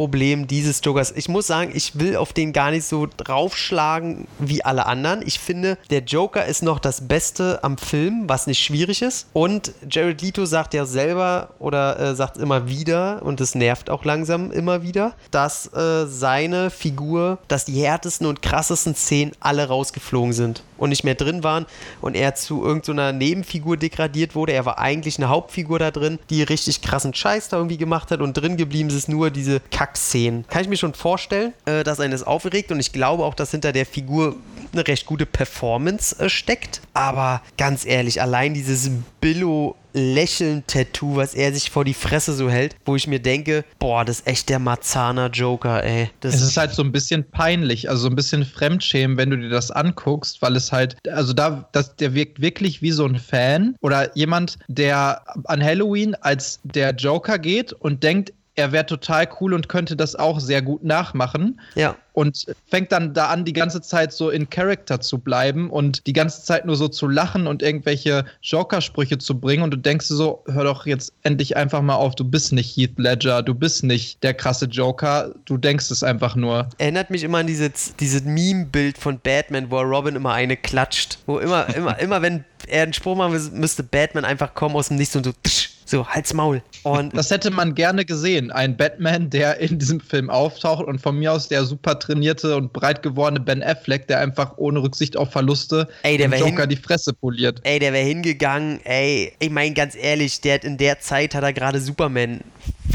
dieses Jokers. Ich muss sagen, ich will auf den gar nicht so draufschlagen wie alle anderen. Ich finde, der Joker ist noch das Beste am Film, was nicht schwierig ist. Und Jared Leto sagt ja selber oder äh, sagt immer wieder, und das nervt auch langsam immer wieder, dass äh, seine Figur, dass die härtesten und krassesten Szenen alle rausgeflogen sind und nicht mehr drin waren und er zu irgendeiner so Nebenfigur degradiert wurde. Er war eigentlich eine Hauptfigur da drin, die richtig krassen Scheiß da irgendwie gemacht hat und drin geblieben ist nur diese Kackszenen. Kann ich mir schon vorstellen, äh, dass einen das aufregt und ich glaube auch, dass hinter der Figur eine recht gute Performance äh, steckt. Aber ganz ehrlich, allein dieses Billo Lächeln-Tattoo, was er sich vor die Fresse so hält, wo ich mir denke, boah, das ist echt der Marzana-Joker, ey. Das es ist halt so ein bisschen peinlich, also so ein bisschen Fremdschämen, wenn du dir das anguckst, weil es halt, also da, das, der wirkt wirklich wie so ein Fan oder jemand, der an Halloween als der Joker geht und denkt, er wäre total cool und könnte das auch sehr gut nachmachen. Ja. Und fängt dann da an, die ganze Zeit so in Character zu bleiben und die ganze Zeit nur so zu lachen und irgendwelche Joker-Sprüche zu bringen. Und du denkst so, hör doch jetzt endlich einfach mal auf, du bist nicht Heath Ledger, du bist nicht der krasse Joker, du denkst es einfach nur. Erinnert mich immer an diese, dieses Meme-Bild von Batman, wo Robin immer eine klatscht. Wo immer, immer, [LAUGHS] immer wenn er einen Spruch machen müsste Batman einfach kommen aus dem Nichts und so tsch, so, halt's Maul. Und das hätte man gerne gesehen. Ein Batman, der in diesem Film auftaucht und von mir aus der super trainierte und breit gewordene Ben Affleck, der einfach ohne Rücksicht auf Verluste ey, dem Joker die Fresse poliert. Ey, der wäre hingegangen, ey, ich meine ganz ehrlich, der hat in der Zeit hat er gerade Superman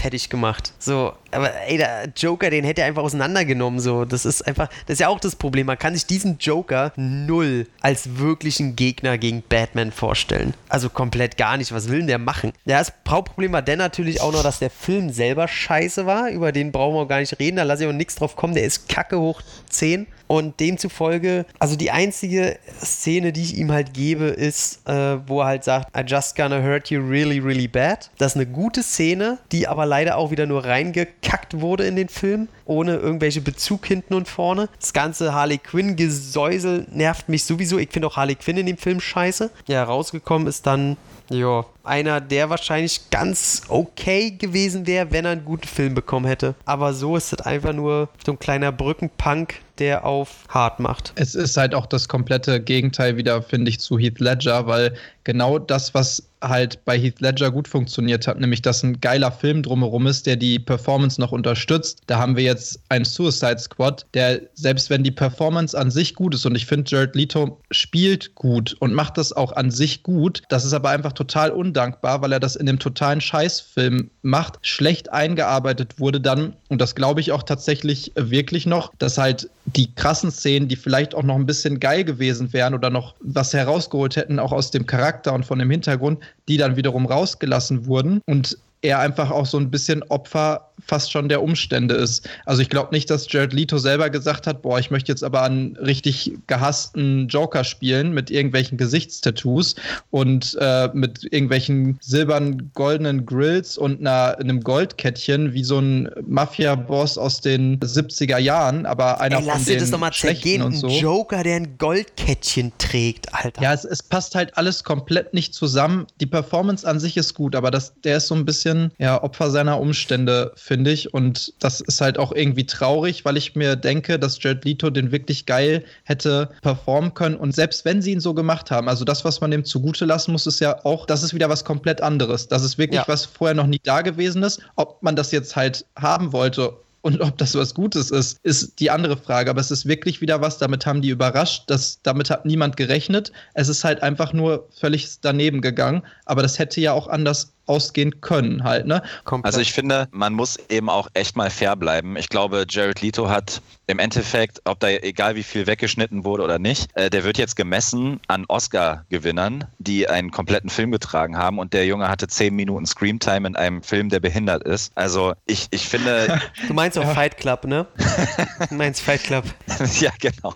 fertig gemacht. So, aber ey, der Joker, den hätte er einfach auseinandergenommen. So, das ist einfach, das ist ja auch das Problem. Man kann sich diesen Joker null als wirklichen Gegner gegen Batman vorstellen. Also komplett gar nicht. Was will denn der machen? Ja, das Hauptproblem war dann natürlich auch noch, dass der Film selber scheiße war. Über den brauchen wir auch gar nicht reden. Da lasse ich auch nichts drauf kommen. Der ist kacke hoch 10. Und demzufolge, also die einzige Szene, die ich ihm halt gebe, ist, äh, wo er halt sagt, I just gonna hurt you really, really bad. Das ist eine gute Szene, die aber leider auch wieder nur reingekackt wurde in den Film, ohne irgendwelche Bezug hinten und vorne. Das ganze Harley Quinn-Gesäusel nervt mich sowieso. Ich finde auch Harley Quinn in dem Film scheiße. Ja, rausgekommen ist dann ja, einer, der wahrscheinlich ganz okay gewesen wäre, wenn er einen guten Film bekommen hätte. Aber so ist es einfach nur so ein kleiner Brückenpunk, der auf hart macht. Es ist halt auch das komplette Gegenteil wieder, finde ich, zu Heath Ledger, weil genau das, was halt bei Heath Ledger gut funktioniert hat, nämlich dass ein geiler Film drumherum ist, der die Performance noch unterstützt. Da haben wir jetzt einen Suicide Squad, der selbst wenn die Performance an sich gut ist und ich finde Jared Leto spielt gut und macht das auch an sich gut, das ist aber einfach total undankbar, weil er das in dem totalen Scheißfilm macht, schlecht eingearbeitet wurde dann und das glaube ich auch tatsächlich wirklich noch, dass halt die krassen Szenen, die vielleicht auch noch ein bisschen geil gewesen wären oder noch was herausgeholt hätten, auch aus dem Charakter und von dem Hintergrund, die dann wiederum rausgelassen wurden und er einfach auch so ein bisschen Opfer fast schon der Umstände ist. Also ich glaube nicht, dass Jared Leto selber gesagt hat, boah, ich möchte jetzt aber einen richtig gehassten Joker spielen mit irgendwelchen Gesichtstattoos und äh, mit irgendwelchen silbernen, goldenen Grills und einer, einem Goldkettchen wie so ein Mafia-Boss aus den 70er Jahren, aber einer Ey, lass von dir den das doch mal zergehen, und ein so. Joker, der ein Goldkettchen trägt, Alter. Ja, es, es passt halt alles komplett nicht zusammen. Die Performance an sich ist gut, aber das, der ist so ein bisschen ja, Opfer seiner Umstände, finde ich. Und das ist halt auch irgendwie traurig, weil ich mir denke, dass Jared Leto den wirklich geil hätte performen können. Und selbst wenn sie ihn so gemacht haben, also das, was man dem zugute lassen muss, ist ja auch, das ist wieder was komplett anderes. Das ist wirklich Ja. was vorher noch nie da gewesen ist. Ob man das jetzt halt haben wollte und ob das was Gutes ist, ist die andere Frage. Aber es ist wirklich wieder was, damit haben die überrascht. Das, damit hat niemand gerechnet. Es ist halt einfach nur völlig daneben gegangen. Aber das hätte ja auch anders ausgehen können, halt, ne? Also ich finde, man muss eben auch echt mal fair bleiben. Ich glaube, Jared Leto hat im Endeffekt, ob da egal wie viel weggeschnitten wurde oder nicht, äh, der wird jetzt gemessen an Oscar-Gewinnern, die einen kompletten Film getragen haben und der Junge hatte zehn Minuten Screamtime in einem Film, der behindert ist. Also ich, ich finde, [LAUGHS] du meinst auch Fight Club, ne? [LAUGHS] Du meinst Fight Club. [LAUGHS] ja, genau.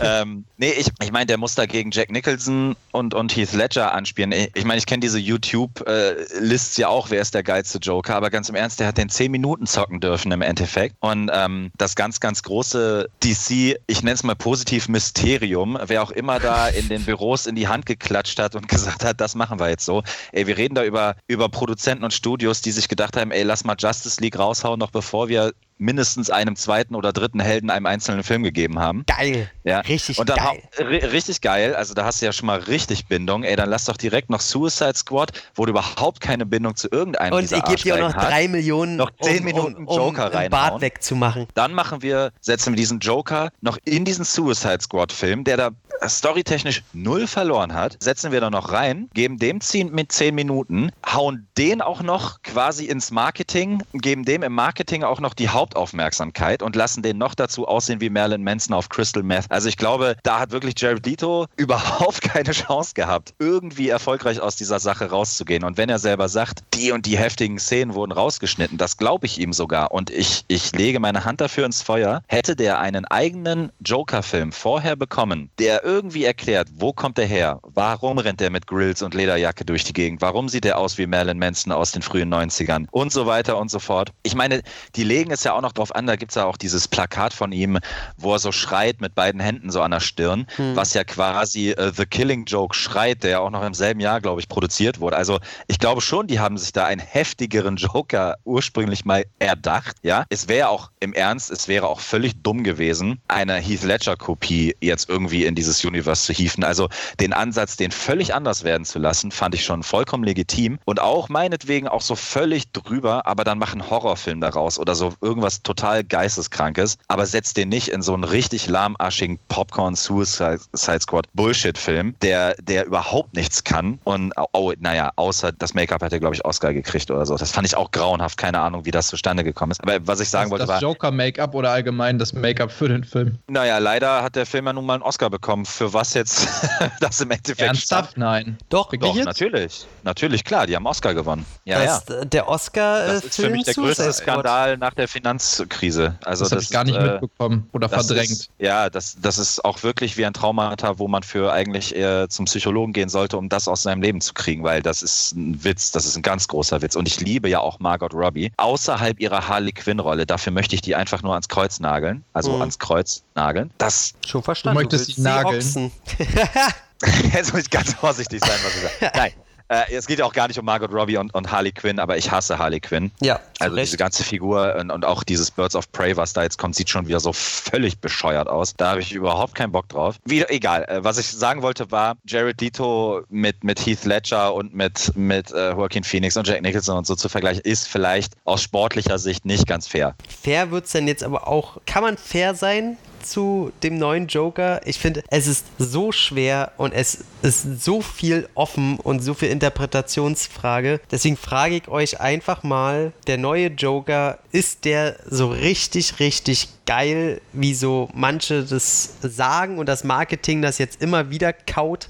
ähm, nee, ich, ich meine, der muss da gegen Jack Nicholson und, und Heath Ledger anspielen. Ich, ich meine, ich kenne diese YouTube-Lists ja auch, wer ist der geilste Joker, aber ganz im Ernst, der hat den 10 Minuten zocken dürfen im Endeffekt. Und ähm, das ganz, ganz große DC, ich nenne es mal positiv Mysterium, wer auch immer da in den Büros in die Hand geklatscht hat und gesagt hat, das machen wir jetzt so. Ey, wir reden da über, über Produzenten und Studios, die sich gedacht haben, ey, lass mal Justice League raushauen, noch bevor wir mindestens einem zweiten oder dritten Helden einem einzelnen Film gegeben haben. Geil. Ja. Richtig und dann geil. richtig geil. Also da hast du ja schon mal richtig Bindung. Ey, dann lass doch direkt noch Suicide Squad, wo du überhaupt keine Bindung zu irgendeinem Und ich gebe dir auch noch Arschgeigen drei hast. Millionen, Noch zehn um, Minuten um, um Joker einen Bart reinhauen. wegzumachen. Dann machen wir, setzen wir diesen Joker noch in diesen Suicide Squad Film, der da storytechnisch null verloren hat, setzen wir da noch rein, geben dem 10 mit 10 Minuten, hauen den auch noch quasi ins Marketing, geben dem im Marketing auch noch die Hauptaufmerksamkeit und lassen den noch dazu aussehen wie Marilyn Manson auf Crystal Meth. Also ich glaube, da hat wirklich Jared Leto [LAUGHS] überhaupt keine Chance gehabt, irgendwie erfolgreich aus dieser Sache rauszugehen. Und wenn er selber sagt, die und die heftigen Szenen wurden rausgeschnitten, das glaube ich ihm sogar. Und ich, ich lege meine Hand dafür ins Feuer. Hätte der einen eigenen Joker-Film vorher bekommen, der irgendwie erklärt, wo kommt er her? Warum rennt er mit Grills und Lederjacke durch die Gegend? Warum sieht er aus wie Marilyn Manson aus den frühen 90ern? Und so weiter und so fort. Ich meine, die legen es ja auch noch drauf an, da gibt es ja auch dieses Plakat von ihm, wo er so schreit mit beiden Händen so an der Stirn, hm. was ja quasi äh, The Killing Joke schreit, der ja auch noch im selben Jahr, glaube ich, produziert wurde. Also ich glaube schon, die haben sich da einen heftigeren Joker ursprünglich mal erdacht. Ja, es wäre auch im Ernst, es wäre auch völlig dumm gewesen, eine Heath Ledger-Kopie jetzt irgendwie in dieses Universe zu hieven. Also den Ansatz, den völlig anders werden zu lassen, fand ich schon vollkommen legitim und auch meinetwegen auch so völlig drüber, aber dann mach einen Horrorfilm daraus oder so irgendwas total geisteskrankes, aber setzt den nicht in so einen richtig lahmarschigen Popcorn-Suicide Squad Bullshit-Film, der, der überhaupt nichts kann und, oh, naja, außer das Make-up hat er, glaube ich, Oscar gekriegt oder so. Das fand ich auch grauenhaft, keine Ahnung, wie das zustande gekommen ist. Aber was ich sagen also wollte das war... Das Joker-Make-up oder allgemein das Make-up für den Film? Naja, leider hat der Film ja nun mal einen Oscar bekommen. Für was jetzt [LAUGHS] das im Endeffekt Ernsthaft? Stand. Nein. Doch, Doch natürlich. Natürlich, klar, die haben Oscar gewonnen. Ja, das, ja. Der Oscar Das ist für mich der größte Skandal nach der Finanzkrise. Also das, das habe ich gar nicht äh, mitbekommen oder verdrängt. Ist, ja, das, das ist auch wirklich wie ein Traumata, wo man für eigentlich eher zum Psychologen gehen sollte, um das aus seinem Leben zu kriegen, weil das ist ein Witz, das ist ein ganz großer Witz. Und ich liebe ja auch Margot Robbie. Außerhalb ihrer Harley Quinn-Rolle, dafür möchte ich die einfach nur ans Kreuz nageln. Also mhm. ans Kreuz nageln. Das Schon verstanden. Du möchtest sie nageln. [LAUGHS] Jetzt muss ich ganz vorsichtig sein, was ich sage. [LAUGHS] Nein, äh, es geht ja auch gar nicht um Margot Robbie und, und Harley Quinn, aber ich hasse Harley Quinn. Ja. Also recht. diese ganze Figur und, und, auch dieses Birds of Prey, was da jetzt kommt, sieht schon wieder so völlig bescheuert aus. Da habe ich überhaupt keinen Bock drauf. Wieder, egal. Äh, was ich sagen wollte war, Jared Leto mit, mit Heath Ledger und mit, mit äh, Joaquin Phoenix und Jack Nicholson und so zu vergleichen, ist vielleicht aus sportlicher Sicht nicht ganz fair. Fair wird es denn jetzt aber auch, kann man fair sein? Zu dem neuen Joker. Ich finde, es ist so schwer und es ist so viel offen und so viel Interpretationsfrage. Deswegen frage ich euch einfach mal, der neue Joker, ist der so richtig, richtig geil, wie so manche das sagen und das Marketing das jetzt immer wieder kaut?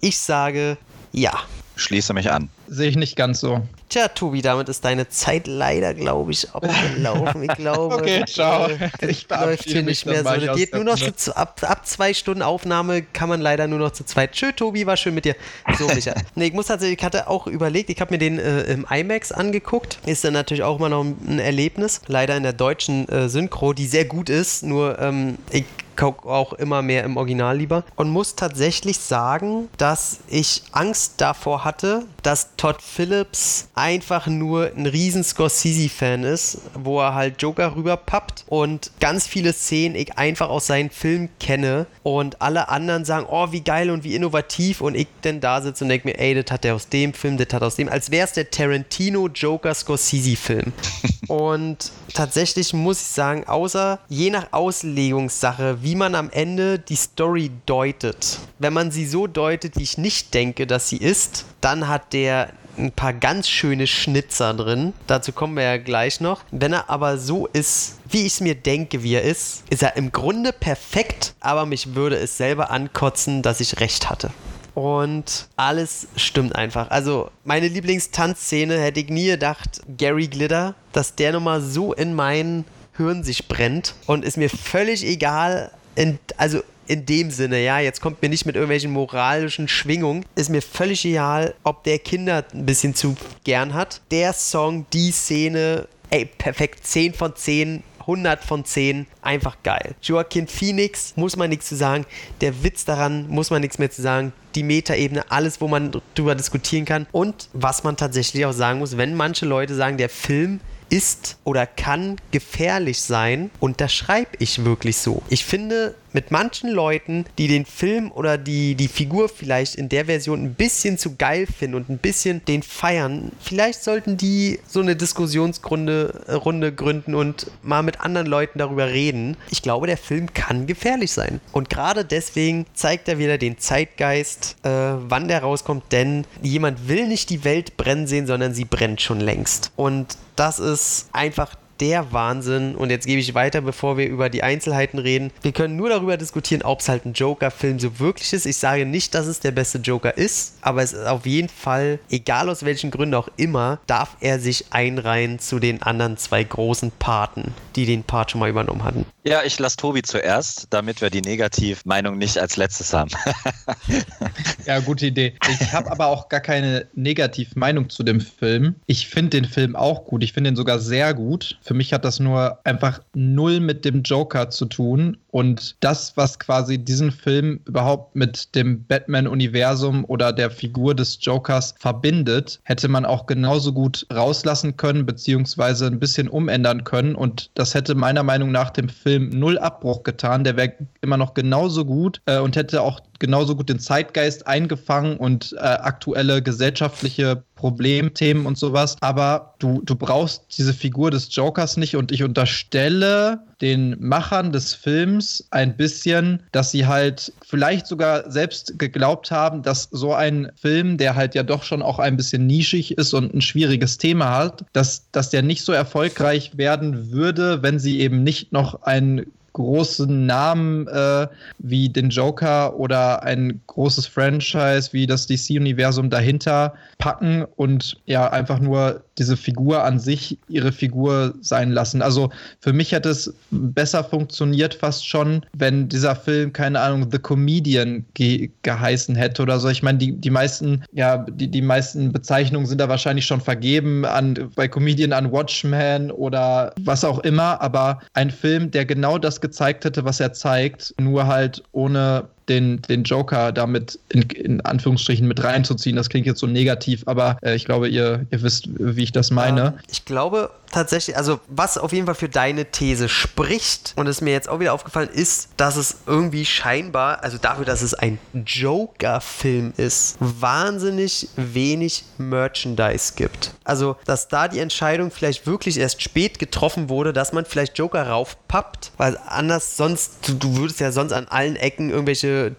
Ich sage ja. Schließe mich an. Sehe ich nicht ganz so. Tja, Tobi, damit ist deine Zeit leider, glaube ich, abgelaufen. Ich glaube, [LAUGHS] okay, ciao. [LAUGHS] Ich läuft hier nicht mehr so. Das geht nur noch zu, ab, ab zwei Stunden Aufnahme kann man leider nur noch zu zweit. Tschö, Tobi, war schön mit dir. So, [LAUGHS] Micha. nee, ich muss tatsächlich, ich hatte auch überlegt, ich habe mir den äh, im IMAX angeguckt. Ist dann natürlich auch immer noch ein Erlebnis. Leider in der deutschen äh, Synchro, die sehr gut ist. Nur, ähm, ich gucke auch immer mehr im Original lieber. Und muss tatsächlich sagen, dass ich Angst davor hatte, dass Todd Phillips einfach nur ein riesen Scorsese-Fan ist, wo er halt Joker rüberpappt und ganz viele Szenen ich einfach aus seinen Filmen kenne und alle anderen sagen, oh, wie geil und wie innovativ und ich denn da sitze und denke mir, ey, das hat der aus dem Film, das hat aus dem, als wäre es der Tarantino-Joker-Scorsese-Film. [LAUGHS] und tatsächlich muss ich sagen, außer je nach Auslegungssache, wie man am Ende die Story deutet. Wenn man sie so deutet, wie ich nicht denke, dass sie ist, dann hat der ein paar ganz schöne Schnitzer drin. Dazu kommen wir ja gleich noch. Wenn er aber so ist, wie ich es mir denke, wie er ist, ist er im Grunde perfekt, aber mich würde es selber ankotzen, dass ich recht hatte. Und alles stimmt einfach. Also, meine Lieblingstanzszene hätte ich nie gedacht, Gary Glitter, dass der nochmal so in meinen Hirn sich brennt und ist mir völlig egal, in, also in dem Sinne, ja, jetzt kommt mir nicht mit irgendwelchen moralischen Schwingungen, ist mir völlig egal, ob der Kinder ein bisschen zu gern hat. Der Song, die Szene, ey, perfekt, 10 von 10, 100 von 10, einfach geil. Joaquin Phoenix, muss man nichts zu sagen. Der Witz daran, muss man nichts mehr zu sagen. Die Metaebene, alles, wo man drüber diskutieren kann. Und was man tatsächlich auch sagen muss, wenn manche Leute sagen, der Film ist oder kann gefährlich sein, unterschreibe ich wirklich so. Ich finde, mit manchen Leuten, die den Film oder die, die Figur vielleicht in der Version ein bisschen zu geil finden und ein bisschen den feiern, vielleicht sollten die so eine Diskussionsrunde äh, Runde gründen und mal mit anderen Leuten darüber reden. Ich glaube, der Film kann gefährlich sein. Und gerade deswegen zeigt er wieder den Zeitgeist, äh, wann der rauskommt, denn jemand will nicht die Welt brennen sehen, sondern sie brennt schon längst. Und das ist einfach der Wahnsinn. Und jetzt gebe ich weiter, bevor wir über die Einzelheiten reden. Wir können nur darüber diskutieren, ob es halt ein Joker-Film so wirklich ist. Ich sage nicht, dass es der beste Joker ist, aber es ist auf jeden Fall, egal aus welchen Gründen auch immer, darf er sich einreihen zu den anderen zwei großen Paten, die den Part schon mal übernommen hatten. Ja, ich lasse Tobi zuerst, damit wir die Negativmeinung nicht als letztes haben. [LAUGHS] ja, gute Idee. Ich habe aber auch gar keine Negativmeinung zu dem Film. Ich finde den Film auch gut. Ich finde ihn sogar sehr gut. Für mich hat das nur einfach null mit dem Joker zu tun. Und das, was quasi diesen Film überhaupt mit dem Batman-Universum oder der Figur des Jokers verbindet, hätte man auch genauso gut rauslassen können, beziehungsweise ein bisschen umändern können. Und das hätte meiner Meinung nach dem Film null Abbruch getan. Der wäre immer noch genauso gut äh, und hätte auch genauso gut den Zeitgeist eingefangen und äh, aktuelle gesellschaftliche Problemthemen und sowas. Aber du, du brauchst diese Figur des Jokers nicht und ich unterstelle den Machern des Films ein bisschen, dass sie halt vielleicht sogar selbst geglaubt haben, dass so ein Film, der halt ja doch schon auch ein bisschen nischig ist und ein schwieriges Thema hat, dass, dass der nicht so erfolgreich werden würde, wenn sie eben nicht noch einen großen Namen äh, wie den Joker oder ein großes Franchise wie das DC-Universum dahinter packen und ja einfach nur diese Figur an sich ihre Figur sein lassen. Also für mich hat es besser funktioniert fast schon, wenn dieser Film, keine Ahnung, The Comedian ge geheißen hätte oder so. Ich meine, die, die meisten, ja, die, die meisten Bezeichnungen sind da wahrscheinlich schon vergeben an bei Comedian an Watchmen oder was auch immer, aber ein Film, der genau das gezeigt hätte, was er zeigt, nur halt ohne den, den Joker damit in, in Anführungsstrichen mit reinzuziehen. Das klingt jetzt so negativ, aber äh, ich glaube, ihr, ihr wisst, wie ich das meine. Ja, ich glaube tatsächlich, also was auf jeden Fall für deine These spricht, und es mir jetzt auch wieder aufgefallen ist, dass es irgendwie scheinbar, also dafür, dass es ein Joker-Film ist, wahnsinnig wenig Merchandise gibt. Also, dass da die Entscheidung vielleicht wirklich erst spät getroffen wurde, dass man vielleicht Joker raufpappt, weil anders sonst, du, du würdest ja sonst an allen Ecken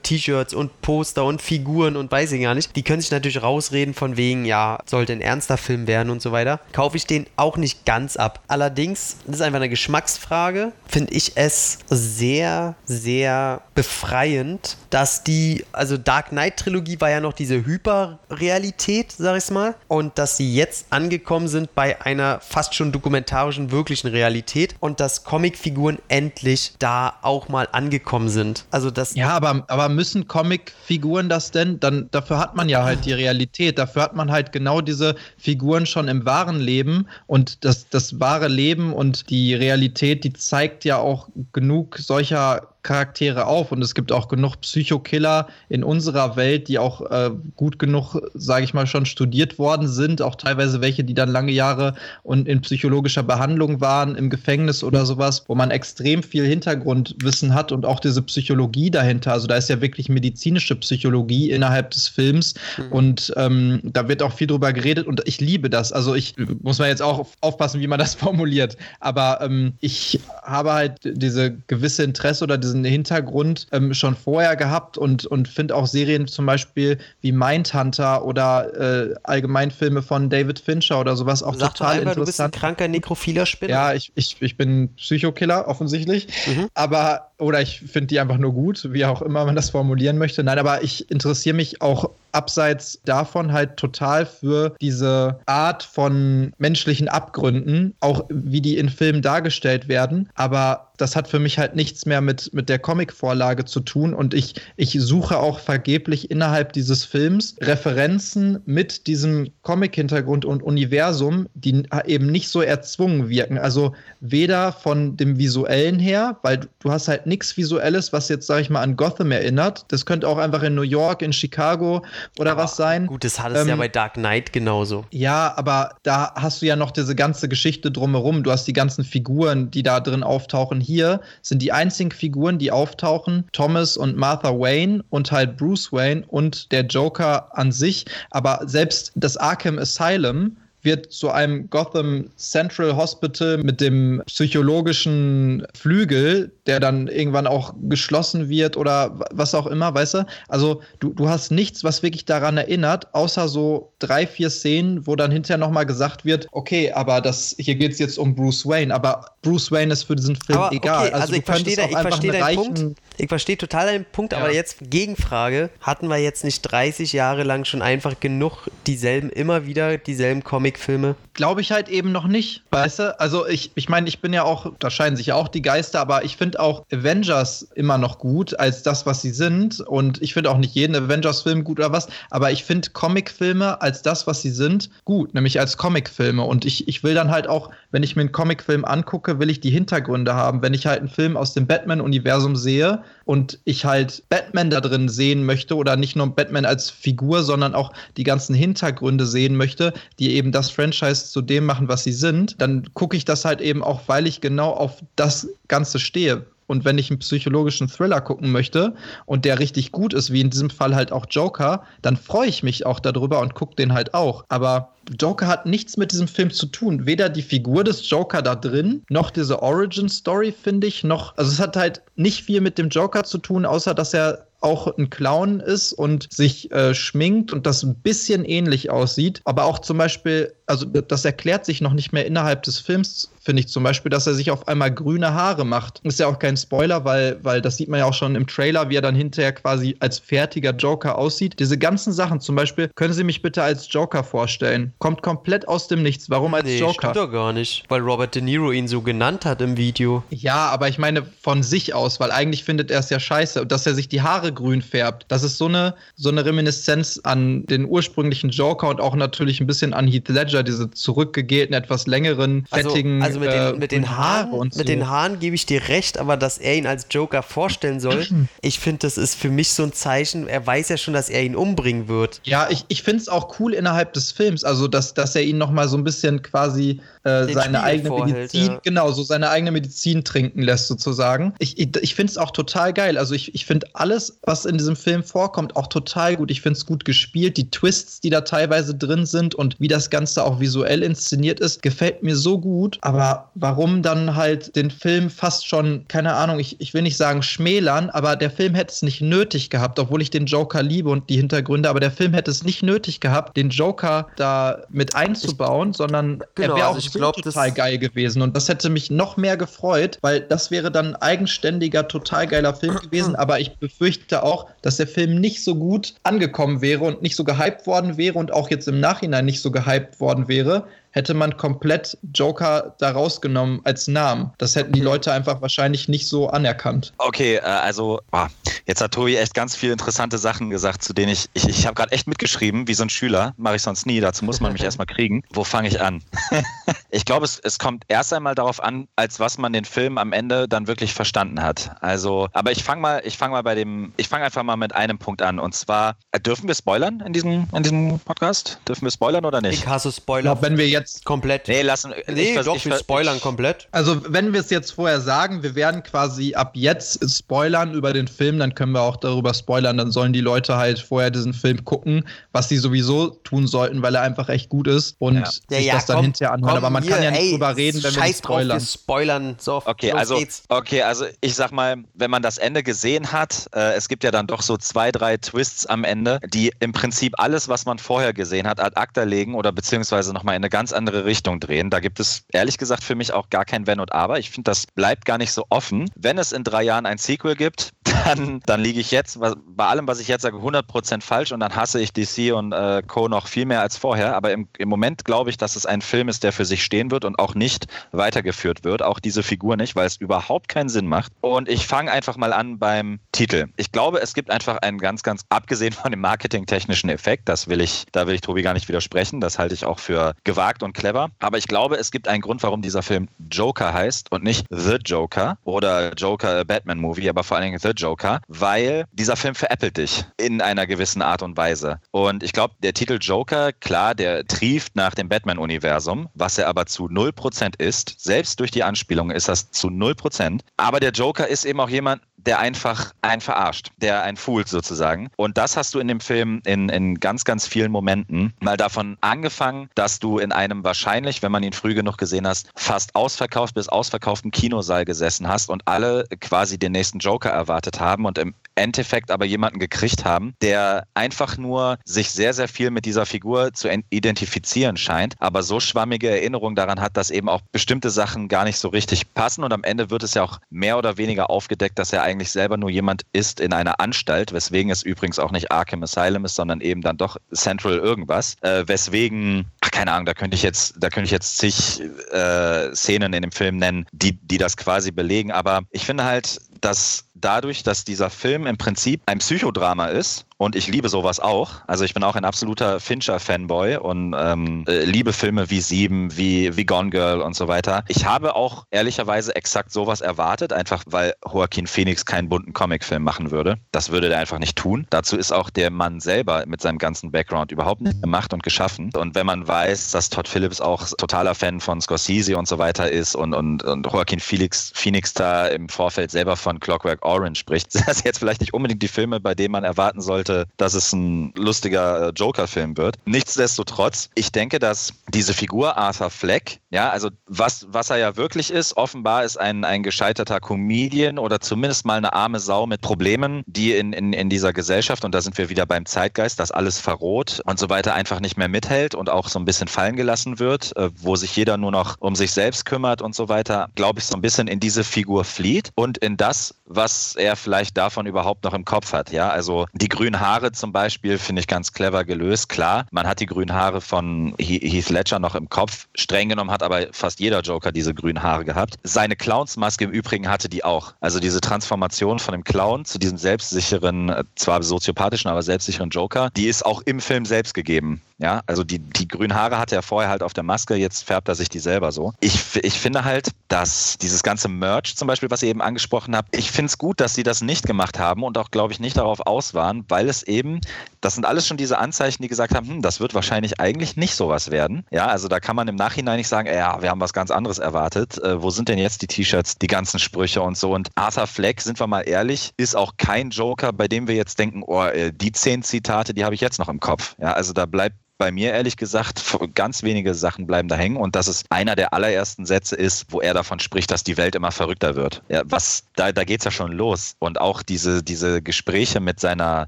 T-Shirts und Poster und Figuren und weiß ich gar nicht. Die können sich natürlich rausreden von wegen, ja, sollte ein ernster Film werden und so weiter. Kaufe ich den auch nicht ganz ab. Allerdings, das ist einfach eine Geschmacksfrage, finde ich es sehr, sehr befreiend, dass die, also Dark Knight Trilogie war ja noch diese Hyperrealität, sag ich's mal, und dass sie jetzt angekommen sind bei einer fast schon dokumentarischen, wirklichen Realität und dass Comicfiguren endlich da auch mal angekommen sind. Also das. Ja, aber aber müssen Comicfiguren das denn? Dann dafür hat man ja halt die Realität. Dafür hat man halt genau diese Figuren schon im wahren Leben und das, das wahre Leben und die Realität, die zeigt ja auch genug solcher Charaktere auf und es gibt auch genug Psychokiller in unserer Welt, die auch äh, gut genug, sage ich mal, schon studiert worden sind, auch teilweise welche, die dann lange Jahre und in psychologischer Behandlung waren, im Gefängnis oder sowas, wo man extrem viel Hintergrundwissen hat und auch diese Psychologie dahinter. Also da ist ja wirklich medizinische Psychologie innerhalb des Films mhm. und ähm, da wird auch viel drüber geredet und ich liebe das. Also ich muss man jetzt auch aufpassen, wie man das [LAUGHS] formuliert, aber ähm, ich habe halt diese gewisse Interesse oder diesen Hintergrund ähm, schon vorher gehabt und, und finde auch Serien zum Beispiel wie Mindhunter oder äh, allgemein Filme von David Fincher oder sowas auch Sag total einfach, interessant. Du bist ein kranker nekrophiler Spinner. Ja, ich, ich, ich bin Psychokiller offensichtlich, mhm. aber oder ich finde die einfach nur gut, wie auch immer man das formulieren möchte. Nein, aber ich interessiere mich auch abseits davon halt total für diese Art von menschlichen Abgründen, auch wie die in Filmen dargestellt werden. Aber das hat für mich halt nichts mehr mit, mit der Comic-Vorlage zu tun und ich, ich suche auch vergeblich innerhalb dieses Films Referenzen mit diesem Comic-Hintergrund und Universum, die eben nicht so erzwungen wirken. Also weder von dem Visuellen her, weil du hast halt nichts Visuelles, was jetzt, sag ich mal, an Gotham erinnert. Das könnte auch einfach in New York, in Chicago oder aber was sein. Gut, das hat es ähm, ja bei Dark Knight genauso. Ja, aber da hast du ja noch diese ganze Geschichte drumherum. Du hast die ganzen Figuren, die da drin auftauchen hier sind die einzigen Figuren, die auftauchen, Thomas und Martha Wayne und halt Bruce Wayne und der Joker an sich. Aber selbst das Arkham Asylum wird zu einem Gotham Central Hospital mit dem psychologischen Flügel, der dann irgendwann auch geschlossen wird oder was auch immer, weißt du? Also du, du hast nichts, was wirklich daran erinnert, außer so drei, vier Szenen, wo dann hinterher nochmal gesagt wird, okay, aber das hier geht es jetzt um Bruce Wayne, aber Bruce Wayne ist für diesen Film Aber egal. okay, also, ich du könntest verstehe auch ich einfach verstehe einen deinen Punkt. Ich verstehe total deinen Punkt, aber Ja. jetzt Gegenfrage. Hatten wir jetzt nicht 30 Jahre lang schon einfach genug dieselben, immer wieder dieselben Comicfilme? Glaube ich halt eben noch nicht, weißt du? Also ich, ich meine, ich bin ja auch, da scheinen sich ja auch die Geister, aber ich finde auch Avengers immer noch gut als das, was sie sind. Und ich finde auch nicht jeden Avengers-Film gut oder was, aber ich finde Comicfilme als das, was sie sind, gut, nämlich als Comicfilme. Und ich, ich will dann halt auch, wenn ich mir einen Comicfilm angucke, will ich die Hintergründe haben. Wenn ich halt einen Film aus dem Batman-Universum sehe und ich halt Batman da drin sehen möchte oder nicht nur Batman als Figur, sondern auch die ganzen Hintergründe sehen möchte, die eben das Franchise zu dem machen, was sie sind, dann gucke ich das halt eben auch, weil ich genau auf das Ganze stehe. Und wenn ich einen psychologischen Thriller gucken möchte und der richtig gut ist, wie in diesem Fall halt auch Joker, dann freue ich mich auch darüber und gucke den halt auch. Aber Joker hat nichts mit diesem Film zu tun. Weder die Figur des Joker da drin, noch diese Origin-Story, finde ich, noch. Also es hat halt nicht viel mit dem Joker zu tun, außer dass er auch ein Clown ist und sich äh, schminkt und das ein bisschen ähnlich aussieht. Aber auch zum Beispiel, also das erklärt sich noch nicht mehr innerhalb des Films, finde ich zum Beispiel, dass er sich auf einmal grüne Haare macht. Ist ja auch kein Spoiler, weil, weil das sieht man ja auch schon im Trailer, wie er dann hinterher quasi als fertiger Joker aussieht. Diese ganzen Sachen zum Beispiel, können Sie mich bitte als Joker vorstellen? Kommt komplett aus dem Nichts. Warum als nee, Joker? stimmt doch gar nicht. Weil Robert De Niro ihn so genannt hat im Video. Ja, aber ich meine von sich aus, weil eigentlich findet er es ja scheiße, dass er sich die Haare grün färbt. Das ist so eine, so eine Reminiszenz an den ursprünglichen Joker und auch natürlich ein bisschen an Heath Ledger, diese zurückgegelten, etwas längeren, Also, fettigen also mit den, äh, mit den Haaren, Haare und so. mit den Haaren gebe ich dir recht, aber dass er ihn als Joker vorstellen soll, ich finde, das ist für mich so ein Zeichen. Er weiß ja schon, dass er ihn umbringen wird. Ja, ich, ich finde es auch cool innerhalb des Films, also dass, dass er ihn nochmal so ein bisschen quasi äh, seine Spiegel eigene vorhält, Medizin, ja. genau, so seine eigene Medizin trinken lässt sozusagen. Ich, ich, ich finde es auch total geil. Also ich, ich finde alles, was in diesem Film vorkommt, auch total gut. Ich finde es gut gespielt. Die Twists, die da teilweise drin sind und wie das Ganze auch visuell inszeniert ist, gefällt mir so gut. Aber warum dann halt den Film fast schon, keine Ahnung, ich, ich will nicht sagen schmälern, aber der Film hätte es nicht nötig gehabt, obwohl ich den Joker liebe und die Hintergründe, aber der Film hätte es nicht nötig gehabt, den Joker da mit einzubauen, sondern Genau, er wäre auch also ich so glaub, total geil gewesen. Und das hätte mich noch mehr gefreut, weil das wäre dann ein eigenständiger, total geiler Film [CLEARS THROAT] gewesen, aber ich befürchte auch, dass der Film nicht so gut angekommen wäre und nicht so gehypt worden wäre und auch jetzt im Nachhinein nicht so gehypt worden wäre, hätte man komplett Joker da rausgenommen als Namen. Das hätten die Leute einfach wahrscheinlich nicht so anerkannt. Okay, äh, also ah, jetzt hat Tobi echt ganz viele interessante Sachen gesagt, zu denen ich, ich, ich habe gerade echt mitgeschrieben, wie so ein Schüler, mache ich sonst nie, dazu muss man mich [LAUGHS] erstmal kriegen. Wo fange ich an? [LAUGHS] ich glaube, es, es kommt erst einmal darauf an, als was man den Film am Ende dann wirklich verstanden hat. Also, aber ich fange mal, ich fange mal bei dem, ich fange einfach mal mit einem Punkt an und zwar, äh, dürfen wir spoilern in diesem, in diesem Podcast? Dürfen wir spoilern oder nicht? Ich hasse Ich Spoiler glaube, wenn wir jetzt komplett. Nee, lassen. Nee, ich doch, ich wir spoilern ich- komplett. Also, wenn wir es jetzt vorher sagen, wir werden quasi ab jetzt spoilern über den Film, dann können wir auch darüber spoilern. Dann sollen die Leute halt vorher diesen Film gucken, was sie sowieso tun sollten, weil er einfach echt gut ist und Ja. sich das dann hinterher anhören. Aber man kann ja nicht drüber reden, wenn wir nicht scheiß drauf, spoilern. wir spoilern. So, Okay, also, geht's. okay, also ich sag mal, wenn man das Ende gesehen hat, äh, es gibt ja dann doch so zwei, drei Twists am Ende, die im Prinzip alles, was man vorher gesehen hat, ad acta legen oder beziehungsweise nochmal in eine ganz andere Richtung drehen. Da gibt es ehrlich gesagt für mich auch gar kein Wenn und Aber. Ich finde, das bleibt gar nicht so offen. Wenn es in drei Jahren ein Sequel gibt, dann, dann liege ich jetzt was- bei allem, was ich jetzt sage, 100% falsch und dann hasse ich DC und äh, Co. noch viel mehr als vorher. Aber im, im Moment glaube ich, dass es ein Film ist, der für sich stehen wird und auch nicht weitergeführt wird. Auch diese Figur nicht, weil es überhaupt keinen Sinn macht. Und ich fange einfach mal an beim Titel. Ich glaube, es gibt einfach einen ganz, ganz, abgesehen von dem marketingtechnischen Effekt, das will ich, da will ich Tobi gar nicht widersprechen. Das halte ich auch für gewagt und clever. Aber ich glaube, es gibt einen Grund, warum dieser Film Joker heißt und nicht The Joker oder Joker a Batman Movie, aber vor allen Dingen The Joker, weil dieser Film veräppelt dich in einer gewissen Art und Weise. Und ich glaube, der Titel Joker, klar, der trieft nach dem Batman-Universum, was er aber zu 0% ist. Selbst durch die Anspielung ist das zu 0%. Aber der Joker ist eben auch jemand, der einfach einen verarscht, der einen foolt sozusagen. Und das hast du in dem Film in, in ganz, ganz vielen Momenten. Mal davon angefangen, dass du in einem wahrscheinlich, wenn man ihn früh genug gesehen hast, fast ausverkauft bis ausverkauften Kinosaal gesessen hast und alle quasi den nächsten Joker erwartet haben und im Endeffekt aber jemanden gekriegt haben, der einfach nur sich sehr, sehr viel mit dieser Figur zu identifizieren scheint, aber so schwammige Erinnerungen daran hat, dass eben auch bestimmte Sachen gar nicht so richtig passen und am Ende wird es ja auch mehr oder weniger aufgedeckt, dass er eigentlich selber nur jemand ist in einer Anstalt, weswegen es übrigens auch nicht Arkham Asylum ist, sondern eben dann doch Central irgendwas, äh, weswegen, ach, keine Ahnung, da könnte ich jetzt, da könnte ich jetzt zig äh, Szenen in dem Film nennen, die, die das quasi belegen, aber ich finde halt, dass dadurch, dass dieser Film im Prinzip ein Psychodrama ist, und ich liebe sowas auch. Also ich bin auch ein absoluter Fincher-Fanboy und ähm, äh, liebe Filme wie Sieben, wie, wie Gone Girl und so weiter. Ich habe auch ehrlicherweise exakt sowas erwartet, einfach weil Joaquin Phoenix keinen bunten Comicfilm machen würde. Das würde er einfach nicht tun. Dazu ist auch der Mann selber mit seinem ganzen Background überhaupt nicht gemacht und geschaffen. Und wenn man weiß, dass Todd Phillips auch totaler Fan von Scorsese und so weiter ist und, und, und Joaquin Phoenix, Phoenix da im Vorfeld selber von Clockwork Orange spricht, [LAUGHS] sind das jetzt vielleicht nicht unbedingt die Filme, bei denen man erwarten sollte, sollte, dass es ein lustiger äh, Joker-Film wird. Nichtsdestotrotz, ich denke, dass diese Figur Arthur Fleck, ja, also was, was er ja wirklich ist, offenbar ist ein, ein gescheiterter Comedian oder zumindest mal eine arme Sau mit Problemen, die in, in, in dieser Gesellschaft, und da sind wir wieder beim Zeitgeist, das alles verroht und so weiter einfach nicht mehr mithält und auch so ein bisschen fallen gelassen wird, äh, wo sich jeder nur noch um sich selbst kümmert und so weiter, glaube ich, so ein bisschen in diese Figur flieht und in das, was er vielleicht davon überhaupt noch im Kopf hat. Ja, also die Haare zum Beispiel finde ich ganz clever gelöst. Klar, man hat die grünen Haare von Heath Ledger noch im Kopf. Streng genommen hat aber fast jeder Joker diese grünen Haare gehabt. Seine Clownsmaske im Übrigen hatte die auch. Also diese Transformation von dem Clown zu diesem selbstsicheren, äh, zwar soziopathischen, aber selbstsicheren Joker, die ist auch im Film selbst gegeben. Ja, also die, die grünen Haare hatte er vorher halt auf der Maske, jetzt färbt er sich die selber so. Ich, ich finde halt, dass dieses ganze Merch zum Beispiel, was ihr eben angesprochen habt, ich finde es gut, dass sie das nicht gemacht haben und auch, glaube ich, nicht darauf aus waren, weil es eben, das sind alles schon diese Anzeichen, die gesagt haben, hm, das wird wahrscheinlich eigentlich nicht sowas werden. Ja, also da kann man im Nachhinein nicht sagen, ja, wir haben was ganz anderes erwartet. Äh, wo sind denn jetzt die T-Shirts, die ganzen Sprüche und so? Und Arthur Fleck, sind wir mal ehrlich, ist auch kein Joker, bei dem wir jetzt denken, oh, äh, die zehn Zitate, die habe ich jetzt noch im Kopf. Ja, also da bleibt bei mir ehrlich gesagt, ganz wenige Sachen bleiben da hängen und dass es einer der allerersten Sätze ist, wo er davon spricht, dass die Welt immer verrückter wird. Ja, was, da, da es ja schon los. Und auch diese, diese Gespräche mit seiner,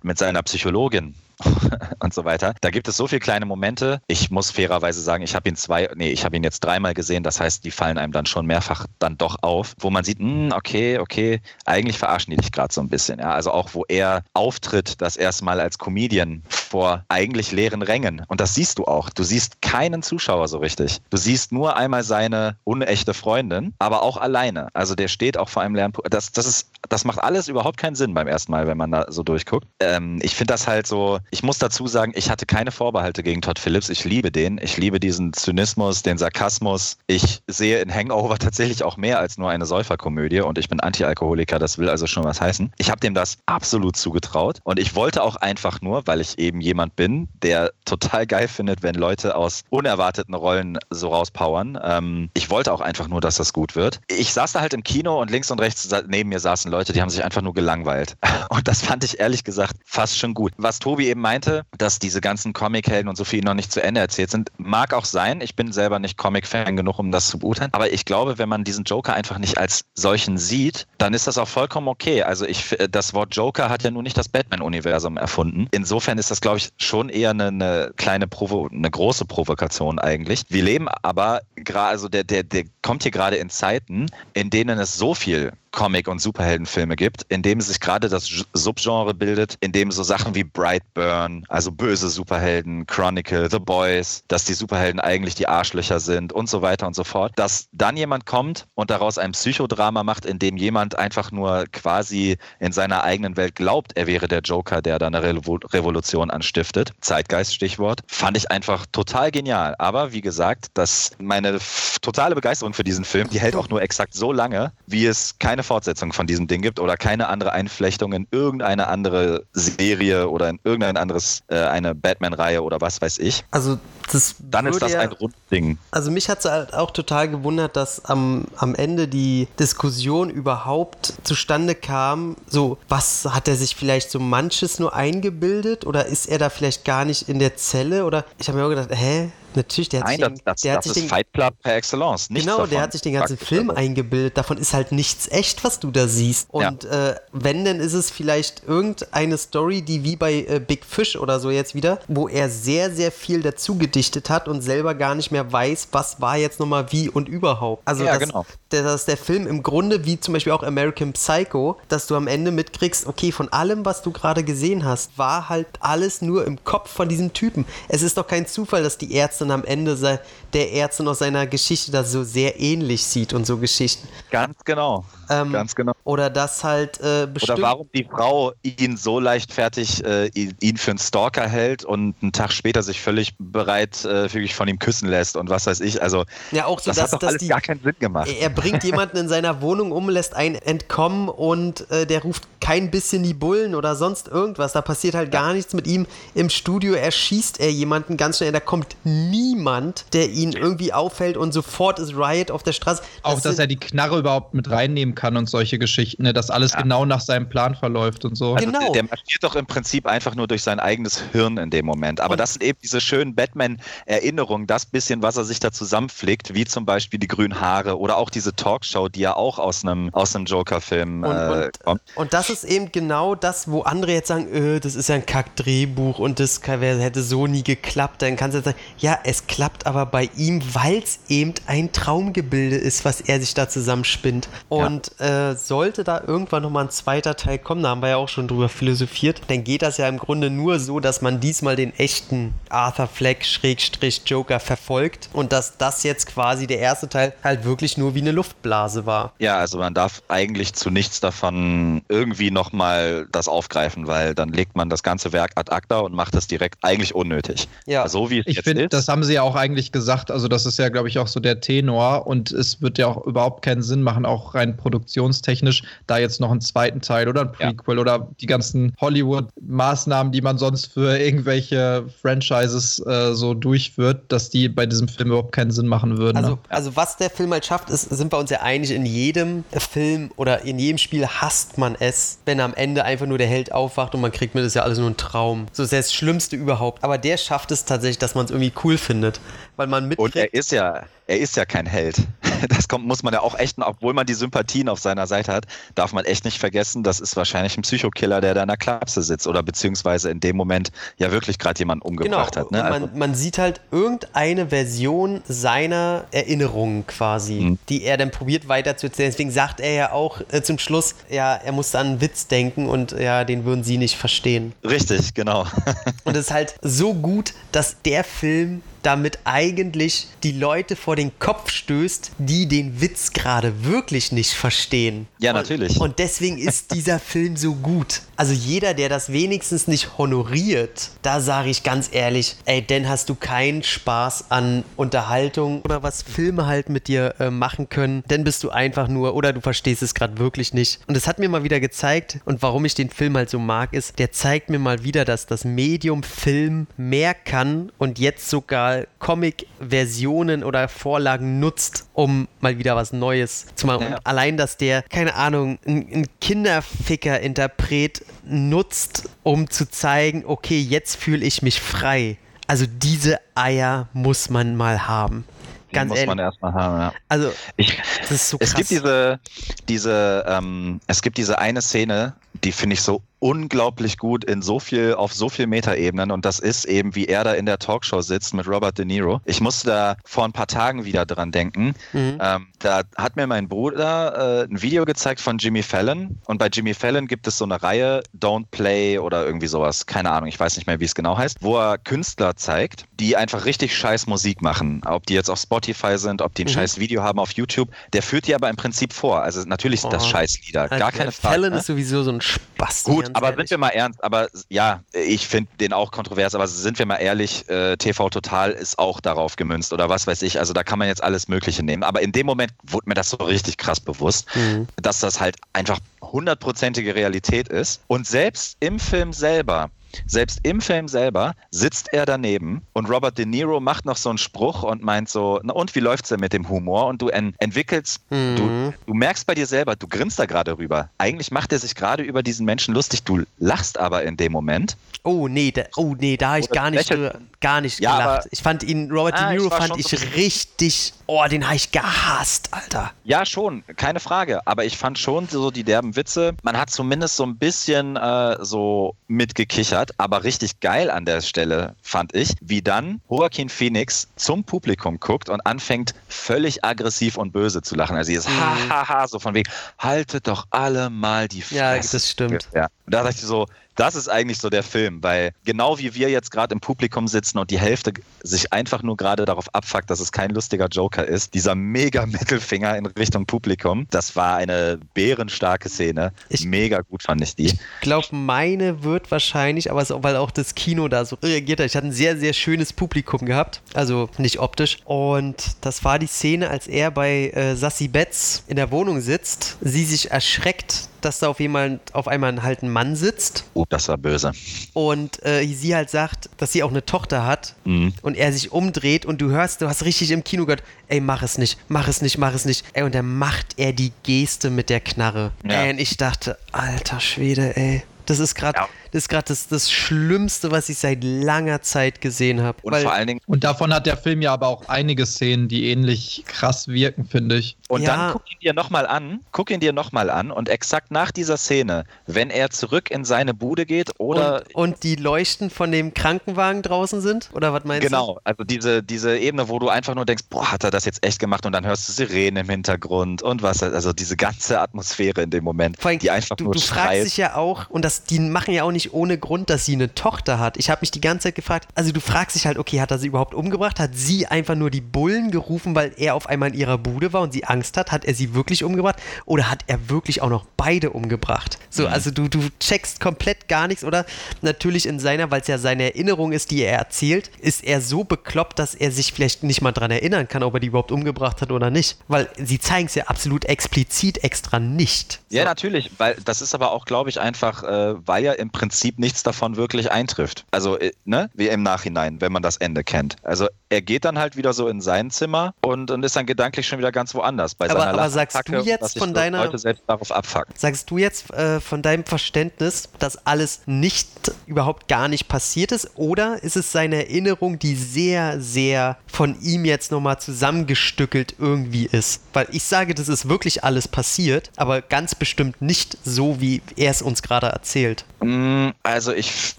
mit seiner Psychologin, [LAUGHS] und so weiter. Da gibt es so viele kleine Momente. Ich muss fairerweise sagen, ich habe ihn zwei, nee, ich habe ihn jetzt dreimal gesehen. Das heißt, die fallen einem dann schon mehrfach dann doch auf, wo man sieht, mh, hm, okay, okay, eigentlich verarschen die dich gerade so ein bisschen. Ja? Also auch, wo er auftritt, das erste Mal als Comedian vor eigentlich leeren Rängen. Und das siehst du auch. Du siehst keinen Zuschauer so richtig. Du siehst nur einmal seine unechte Freundin, aber auch alleine. Also der steht auch vor einem leeren Das, das ist, das macht alles überhaupt keinen Sinn beim ersten Mal, wenn man da so durchguckt. Ähm, ich finde das halt so, ich muss dazu sagen, ich hatte keine Vorbehalte gegen Todd Phillips. Ich liebe den. Ich liebe diesen Zynismus, den Sarkasmus. Ich sehe in Hangover [LAUGHS] tatsächlich auch mehr als nur eine Säuferkomödie und ich bin Antialkoholiker. Das will also schon was heißen. Ich habe dem das absolut zugetraut und ich wollte auch einfach nur, weil ich eben jemand bin, der total geil findet, wenn Leute aus unerwarteten Rollen so rauspowern. Ähm, ich wollte auch einfach nur, dass das gut wird. Ich saß da halt im Kino und links und rechts neben mir saßen Leute, die haben sich einfach nur gelangweilt. [LAUGHS] Und das fand ich ehrlich gesagt fast schon gut. Was Tobi eben eben meinte, dass diese ganzen Comic-Helden und so viel noch nicht zu Ende erzählt sind, mag auch sein. Ich bin selber nicht Comic-Fan genug, um das zu beurteilen. Aber ich glaube, wenn man diesen Joker einfach nicht als solchen sieht, dann ist das auch vollkommen okay. Also ich, das Wort Joker hat ja nun nicht das Batman-Universum erfunden. Insofern ist das, glaube ich, schon eher eine, eine kleine Provo eine große Provokation eigentlich. Wir leben aber gerade, also der, der, der kommt hier gerade in Zeiten, in denen es so viel Comic- und Superheldenfilme gibt, in dem sich gerade das Subgenre bildet, in dem so Sachen wie Brightburn, also böse Superhelden, Chronicle, The Boys, dass die Superhelden eigentlich die Arschlöcher sind und so weiter und so fort, dass dann jemand kommt und daraus ein Psychodrama macht, in dem jemand einfach nur quasi in seiner eigenen Welt glaubt, er wäre der Joker, der da eine Revolution anstiftet. Zeitgeist Stichwort. Fand ich einfach total genial. Aber wie gesagt, dass meine totale Begeisterung für diesen Film, die hält auch nur exakt so lange, wie es keine keine Fortsetzung von diesem Ding gibt oder keine andere Einflechtung in irgendeine andere Serie oder in irgendein anderes, äh, eine Batman-Reihe oder was weiß ich. Also das Dann ist das ja- ein Rundding. Also mich hat es halt auch total gewundert, dass am, am Ende die Diskussion überhaupt zustande kam. So, was hat er sich vielleicht so manches nur eingebildet oder ist er da vielleicht gar nicht in der Zelle? Oder ich habe mir auch gedacht, hä? Natürlich, der hat Nein, sich den, das, der hat das sich ist den, Fight Club per Excellence. Nichts Genau, der hat sich den ganzen. Film eingebildet. Davon ist halt nichts echt, was du da siehst. Und äh, wenn, dann ist es vielleicht irgendeine Story, die wie bei äh, Big Fish oder so jetzt wieder, wo er sehr, sehr viel dazu gedichtet hat und selber gar nicht mehr weiß, was war jetzt nochmal wie und überhaupt. Also, Ja, dass, genau. der, dass der Film im Grunde, wie zum Beispiel auch American Psycho, dass du am Ende mitkriegst, okay, von allem, was du gerade gesehen hast, war halt alles nur im Kopf von diesem Typen. Es ist doch kein Zufall, dass die Ärztin am Ende sei, der Ärztin aus seiner Geschichte da so sehr ähnlich sieht und so Geschichten. Ganz genau. Ähm, Ganz genau. Oder dass halt äh, bestimmt. Oder warum die Frau ihn so leichtfertig äh, ihn ihn für einen Stalker hält und einen Tag später sich völlig bereit äh, von ihm küssen lässt und was weiß ich. Also Ja, auch so, das dass, hat doch dass alles die, gar keinen Sinn gemacht. Er bringt jemanden in seiner Wohnung um, lässt einen entkommen und äh, der ruft kein bisschen die Bullen oder sonst irgendwas. Da passiert halt gar nichts mit ihm. Im Studio erschießt er jemanden ganz schnell. Da kommt niemand, der ihn irgendwie aufhält und sofort ist Riot auf der Straße. Auch, dass er die Knarre überhaupt mit reinnehmen kann und solche Geschichten, ne? dass alles genau nach seinem Plan verläuft und so. Also Genau. Der, der marschiert doch im Prinzip einfach nur durch sein eigenes Hirn in dem Moment. Aber Und- das sind eben diese schönen Batman-Erinnerungen, das bisschen, was er sich da zusammenflickt, wie zum Beispiel die grünen Haare oder auch diese Talkshow, die ja auch aus einem, aus einem Joker-Film Und, äh, und, kommt. und das ist eben genau das, wo andere jetzt sagen, äh, das ist ja ein Kack-Drehbuch und das kann- hätte so nie geklappt. Dann kannst du jetzt sagen, ja, es klappt aber bei ihm, weil es eben ein Traumgebilde ist, was er sich da zusammenspinnt. Und äh, sollte da irgendwann nochmal ein zweiter Teil kommen, da haben wir ja auch schon drüber philosophiert, dann geht das ja im Grunde nur so, dass man diesmal den echten Arthur Fleck Schrägstrich Joker verfolgt und dass das jetzt quasi der erste Teil halt wirklich nur wie eine Luftblase war. Ja, also man darf eigentlich zu nichts davon irgendwie nochmal das aufgreifen, weil dann legt man das ganze Werk ad acta und macht das direkt eigentlich unnötig. Ja. So wie es Ich jetzt finde, ist. das haben sie ja auch eigentlich gesagt. Also, das ist ja, glaube ich, auch so der Tenor. Und es wird ja auch überhaupt keinen Sinn machen, auch rein produktionstechnisch, da jetzt noch einen zweiten Teil oder ein Ja. Prequel oder die ganzen Hollywood-Maßnahmen, die man sonst für irgendwelche Franchises äh, so durchführt, dass die bei diesem Film überhaupt keinen Sinn machen würden. Also, ne? also was der Film halt schafft, ist, sind wir uns ja einig, in jedem Film oder in jedem Spiel hasst man es, wenn am Ende einfach nur der Held aufwacht und man kriegt mit, das ist ja alles nur ein Traum. So ist das Schlimmste überhaupt. Aber der schafft es tatsächlich, dass man es irgendwie cool findet. Weil man Und mitkriegt. er ist ja, er ist ja kein Held. [LAUGHS] Das kommt, muss man ja auch echt, obwohl man die Sympathien auf seiner Seite hat, darf man echt nicht vergessen, das ist wahrscheinlich ein Psychokiller, der da in der Klapse sitzt oder beziehungsweise in dem Moment ja wirklich gerade jemanden umgebracht genau, hat. Ne? und man, Also, man sieht halt irgendeine Version seiner Erinnerungen quasi, Mhm. die er dann probiert weiterzuerzählen. Deswegen sagt er ja auch äh, zum Schluss, ja, er musste an einen Witz denken und ja, den würden sie nicht verstehen. richtig, genau. [LAUGHS] Und es ist halt so gut, dass der Film damit eigentlich die Leute vor den Kopf stößt, die den Witz gerade wirklich nicht verstehen. Ja, Und- natürlich. Und deswegen ist dieser [LAUGHS] Film so gut. Also jeder, der das wenigstens nicht honoriert, da sage ich ganz ehrlich, ey, dann hast du keinen Spaß an Unterhaltung oder was Filme halt mit dir äh, machen können. Dann bist du einfach nur oder du verstehst es gerade wirklich nicht. Und es hat mir mal wieder gezeigt und warum ich den Film halt so mag, ist, der zeigt mir mal wieder, dass das Medium Film mehr kann und jetzt sogar Comic-Versionen oder Vorlagen nutzt, um mal wieder was Neues zu machen. Ja. Und allein, dass der, keine Ahnung, ein, ein Kinderficker-Interpret nutzt, um zu zeigen, okay, jetzt fühle ich mich frei. Also diese Eier muss man mal haben. Ganz muss ehrlich. man erstmal haben, ja. Also, Ich, das ist so krass. es gibt diese, diese, ähm, es gibt diese eine Szene, die finde ich so unglaublich gut in so viel, auf so viel Metaebenen und das ist eben, wie er da in der Talkshow sitzt mit Robert De Niro. Ich musste da vor ein paar Tagen wieder dran denken. Mhm. Ähm, da hat mir mein Bruder äh, ein Video gezeigt von Jimmy Fallon und bei Jimmy Fallon gibt es so eine Reihe Don't Play oder irgendwie sowas, keine Ahnung, ich weiß nicht mehr, wie es genau heißt, wo er Künstler zeigt, die einfach richtig scheiß Musik machen. Ob die jetzt auf Spotify sind, ob die ein Mhm. scheiß Video haben auf YouTube. Der führt die aber im Prinzip vor. Also natürlich sind das Oh. scheiß Lieder, Also, gar keine der Frage. Fallon ne? ist sowieso so ein Spaß. Gut, ganz aber ehrlich. sind wir mal ernst, aber ja, ich finde den auch kontrovers, aber sind wir mal ehrlich, äh, TV Total ist auch darauf gemünzt oder was weiß ich. Also da kann man jetzt alles Mögliche nehmen. Aber in dem Moment wurde mir das so richtig krass bewusst, Mhm. dass das halt einfach hundertprozentige Realität ist. Und selbst im Film selber, selbst im Film selber sitzt er daneben und Robert De Niro macht noch so einen Spruch und meint so, na und wie läuft's denn mit dem Humor? Und du en entwickelst, Mhm. du, du merkst bei dir selber, du grinst da gerade rüber. Eigentlich macht er sich gerade über diesen Menschen lustig, du lachst aber in dem Moment. Oh nee, da, oh nee, da habe ich gar nicht, gar nicht Ja, gelacht. Ich fand ihn, Robert Ah, De Niro fand ich so richtig, oh, den habe ich gehasst, Alter. Ja, schon, keine Frage. Aber ich fand schon so die derben Witze. Man hat zumindest so ein bisschen äh, so mitgekichert, aber richtig geil an der Stelle fand ich, wie dann Joaquin Phoenix zum Publikum guckt und anfängt völlig aggressiv und böse zu lachen. Also dieses Mhm. ha ha ha, so von wegen, haltet doch alle mal die Fresse. Ja, das stimmt. Ja. Und da dachte ich so, das ist eigentlich so der Film, weil genau wie wir jetzt gerade im Publikum sitzen und die Hälfte sich einfach nur gerade darauf abfuckt, dass es kein lustiger Joker ist, dieser mega [LAUGHS] Mittelfinger in Richtung Publikum, das war eine bärenstarke Szene. Ich- mega gut fand ich die. Ich glaube, meine wird wahrscheinlich, aber so, weil auch das Kino da so reagiert hat. Ich hatte ein sehr, sehr schönes Publikum gehabt. Also nicht optisch. Und das war die Szene, als er bei äh, Sassy Betts in der Wohnung sitzt. Sie sich erschreckt, dass da auf, jemand, auf einmal halt ein Mann sitzt. Oh, das war böse. Und äh, sie halt sagt, dass sie auch eine Tochter hat. Mhm. Und er sich umdreht und du hörst, du hast richtig im Kino gehört, ey, mach es nicht, mach es nicht, mach es nicht. Ey, und dann macht er die Geste mit der Knarre. Ja. Ey, und ich dachte, alter Schwede, ey. Das ist gerade Ja. Das, ist grad das, das Schlimmste, was ich seit langer Zeit gesehen habe. Und vor allen Dingen, Und davon hat der Film ja aber auch einige Szenen, die ähnlich krass wirken, finde ich. Und Ja. dann guck ihn dir nochmal an, guck ihn dir nochmal an und exakt nach dieser Szene, wenn er zurück in seine Bude geht oder und, und die Leuchten von dem Krankenwagen draußen sind? Oder was meinst du? Genau, also diese, diese Ebene, wo du einfach nur denkst, boah, hat er das jetzt echt gemacht und dann hörst du Sirenen im Hintergrund und was, also diese ganze Atmosphäre in dem Moment, Vor allem, die einfach du, nur du fragst dich ja auch, und das, die machen ja auch nicht ohne Grund, dass sie eine Tochter hat. Ich habe mich die ganze Zeit gefragt, also du fragst dich halt, okay, hat er sie überhaupt umgebracht? Hat sie einfach nur die Bullen gerufen, weil er auf einmal in ihrer Bude war und sie Angst hat? Hat er sie wirklich umgebracht? Oder hat er wirklich auch noch beide umgebracht? So, Mhm. also du, du checkst komplett gar nichts, oder? Natürlich in seiner, weil es ja seine Erinnerung ist, die er erzählt, ist er so bekloppt, dass er sich vielleicht nicht mal dran erinnern kann, ob er die überhaupt umgebracht hat oder nicht. Weil sie zeigen es ja absolut explizit extra nicht. Ja, So. natürlich, weil das ist aber auch, glaube ich, einfach, äh, weil ja im Prinzip nichts davon wirklich eintrifft. Also, äh, ne, wie im Nachhinein, wenn man das Ende kennt. Also, er geht dann halt wieder so in sein Zimmer und, und ist dann gedanklich schon wieder ganz woanders bei Aber- seiner aber sagst Lachattacke du jetzt von deiner- Leute selbst darauf abfucken. Sagst du jetzt äh, von deinem Verständnis, dass alles nicht, überhaupt gar nicht passiert ist? Oder ist es seine Erinnerung, die sehr, sehr von ihm jetzt nochmal zusammengestückelt irgendwie ist? Weil ich sage, das ist wirklich alles passiert, aber ganz bestimmt nicht so, wie er es uns gerade erzählt. Mm, Also ich,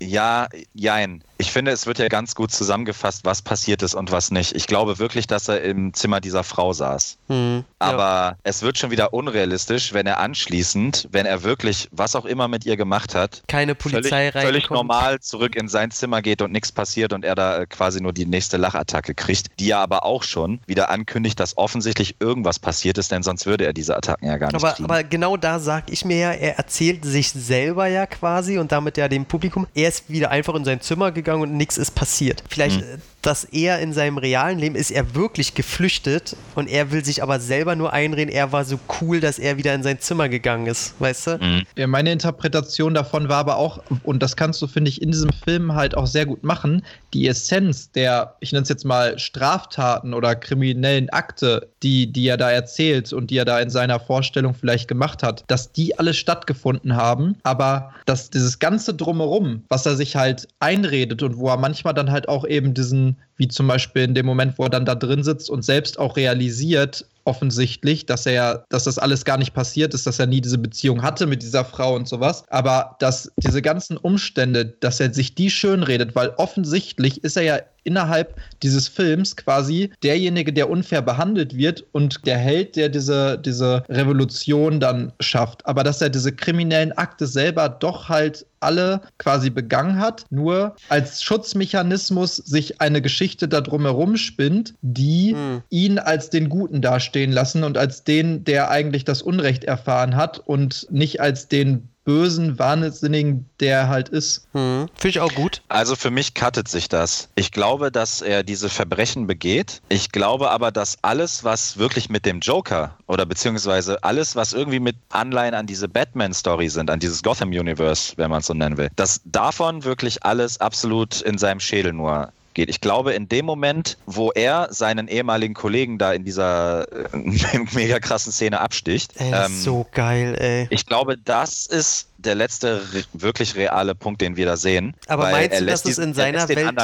ja, jein. Ich finde, es wird ja ganz gut zusammengefasst, was passiert ist und was nicht. Ich glaube wirklich, dass er im Zimmer dieser Frau saß. Hm, ja. Aber es wird schon wieder unrealistisch, wenn er anschließend, wenn er wirklich was auch immer mit ihr gemacht hat, keine Polizei völlig, völlig normal zurück in sein Zimmer geht und nichts passiert und er da äh, quasi nur die nächste Lachattacke kriegt, die ja aber auch schon wieder ankündigt, dass offensichtlich irgendwas passiert ist, denn sonst würde er diese Attacken ja gar nicht Aber, kriegen. aber genau da sag ich mir ja, er erzählt sich selber ja quasi und damit ja dem Publikum, er ist wieder einfach in sein Zimmer gegangen und nichts ist passiert. Vielleicht, äh, dass er in seinem realen Leben ist er wirklich geflüchtet und er will sich aber selber nur einreden, er war so cool, dass er wieder in sein Zimmer gegangen ist, weißt du? Mhm. Ja, meine Interpretation davon war aber auch, und das kannst du, finde ich, in diesem Film halt auch sehr gut machen, die Essenz der, ich nenne es jetzt mal Straftaten oder kriminellen Akte, die, die er da erzählt und die er da in seiner Vorstellung vielleicht gemacht hat, dass die alle stattgefunden haben, aber dass dieses ganze Drumherum, was er sich halt einredet und wo er manchmal dann halt auch eben diesen, wie zum Beispiel in dem Moment, wo er dann da drin sitzt und selbst auch realisiert, offensichtlich, dass er ja, dass das alles gar nicht passiert ist, dass er nie diese Beziehung hatte mit dieser Frau und sowas. Aber dass diese ganzen Umstände, dass er sich die schönredet, weil offensichtlich ist er ja innerhalb dieses Films quasi derjenige, der unfair behandelt wird und der Held, der diese, diese Revolution dann schafft. Aber dass er diese kriminellen Akte selber doch halt alle quasi begangen hat, nur als Schutzmechanismus sich eine Geschichte da drumherum spinnt, die Hm. ihn als den Guten dastehen lassen und als den, der eigentlich das Unrecht erfahren hat und nicht als den bösen Wahnsinnigen, der halt ist. Hm. Finde ich auch gut. Also für mich cuttet sich das. Ich glaube, dass er diese Verbrechen begeht. Ich glaube aber, dass alles, was wirklich mit dem Joker oder beziehungsweise alles, was irgendwie mit Anleihen an diese Batman-Story sind, an dieses Gotham-Universe, wenn man es so nennen will, dass davon wirklich alles absolut in seinem Schädel nur geht. Ich glaube, in dem Moment, wo er seinen ehemaligen Kollegen da in dieser äh, [LAUGHS] mega krassen Szene absticht. Ey, ähm, so geil, ey. Ich glaube, das ist der letzte wirklich reale Punkt, den wir da sehen. Aber meinst du, dass es in seiner Welt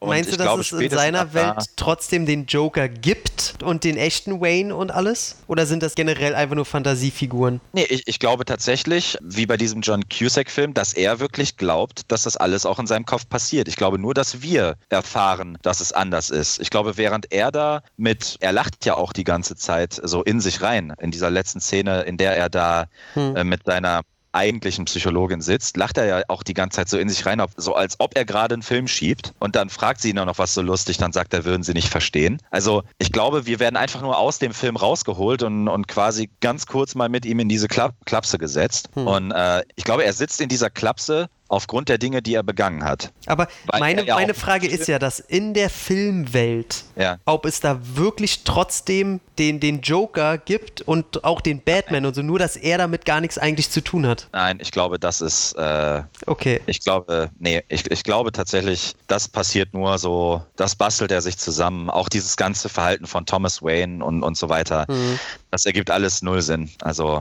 meinst du, dass es in seiner Welt trotzdem den Joker gibt und den echten Wayne und alles? Oder sind das generell einfach nur Fantasiefiguren? Nee, ich, ich glaube tatsächlich, wie bei diesem John Cusack-Film, dass er wirklich glaubt, dass das alles auch in seinem Kopf passiert. Ich glaube nur, dass wir erfahren, dass es anders ist. Ich glaube, während er da mit, er lacht ja auch die ganze Zeit so in sich rein, in dieser letzten Szene, in der er da hm. äh, mit seiner eigentlichen Psychologin sitzt, lacht er ja auch die ganze Zeit so in sich rein, so als ob er gerade einen Film schiebt. Und dann fragt sie ihn auch noch was so lustig, dann sagt er, würden sie nicht verstehen. Also ich glaube, wir werden einfach nur aus dem Film rausgeholt und, und quasi ganz kurz mal mit ihm in diese Kla Klapse gesetzt. Hm. Und äh, ich glaube, er sitzt in dieser Klapse aufgrund der Dinge, die er begangen hat. Aber meine, ja meine Frage ist ja, dass in der Filmwelt, ja. ob es da wirklich trotzdem den, den Joker gibt und auch den Batman und so, nur dass er damit gar nichts eigentlich zu tun hat. Nein, ich glaube, das ist. Äh, okay. Ich glaube, nee, ich, ich glaube tatsächlich, das passiert nur so, das bastelt er sich zusammen. Auch dieses ganze Verhalten von Thomas Wayne und, und so weiter. Mhm. Das ergibt alles null Sinn. Also.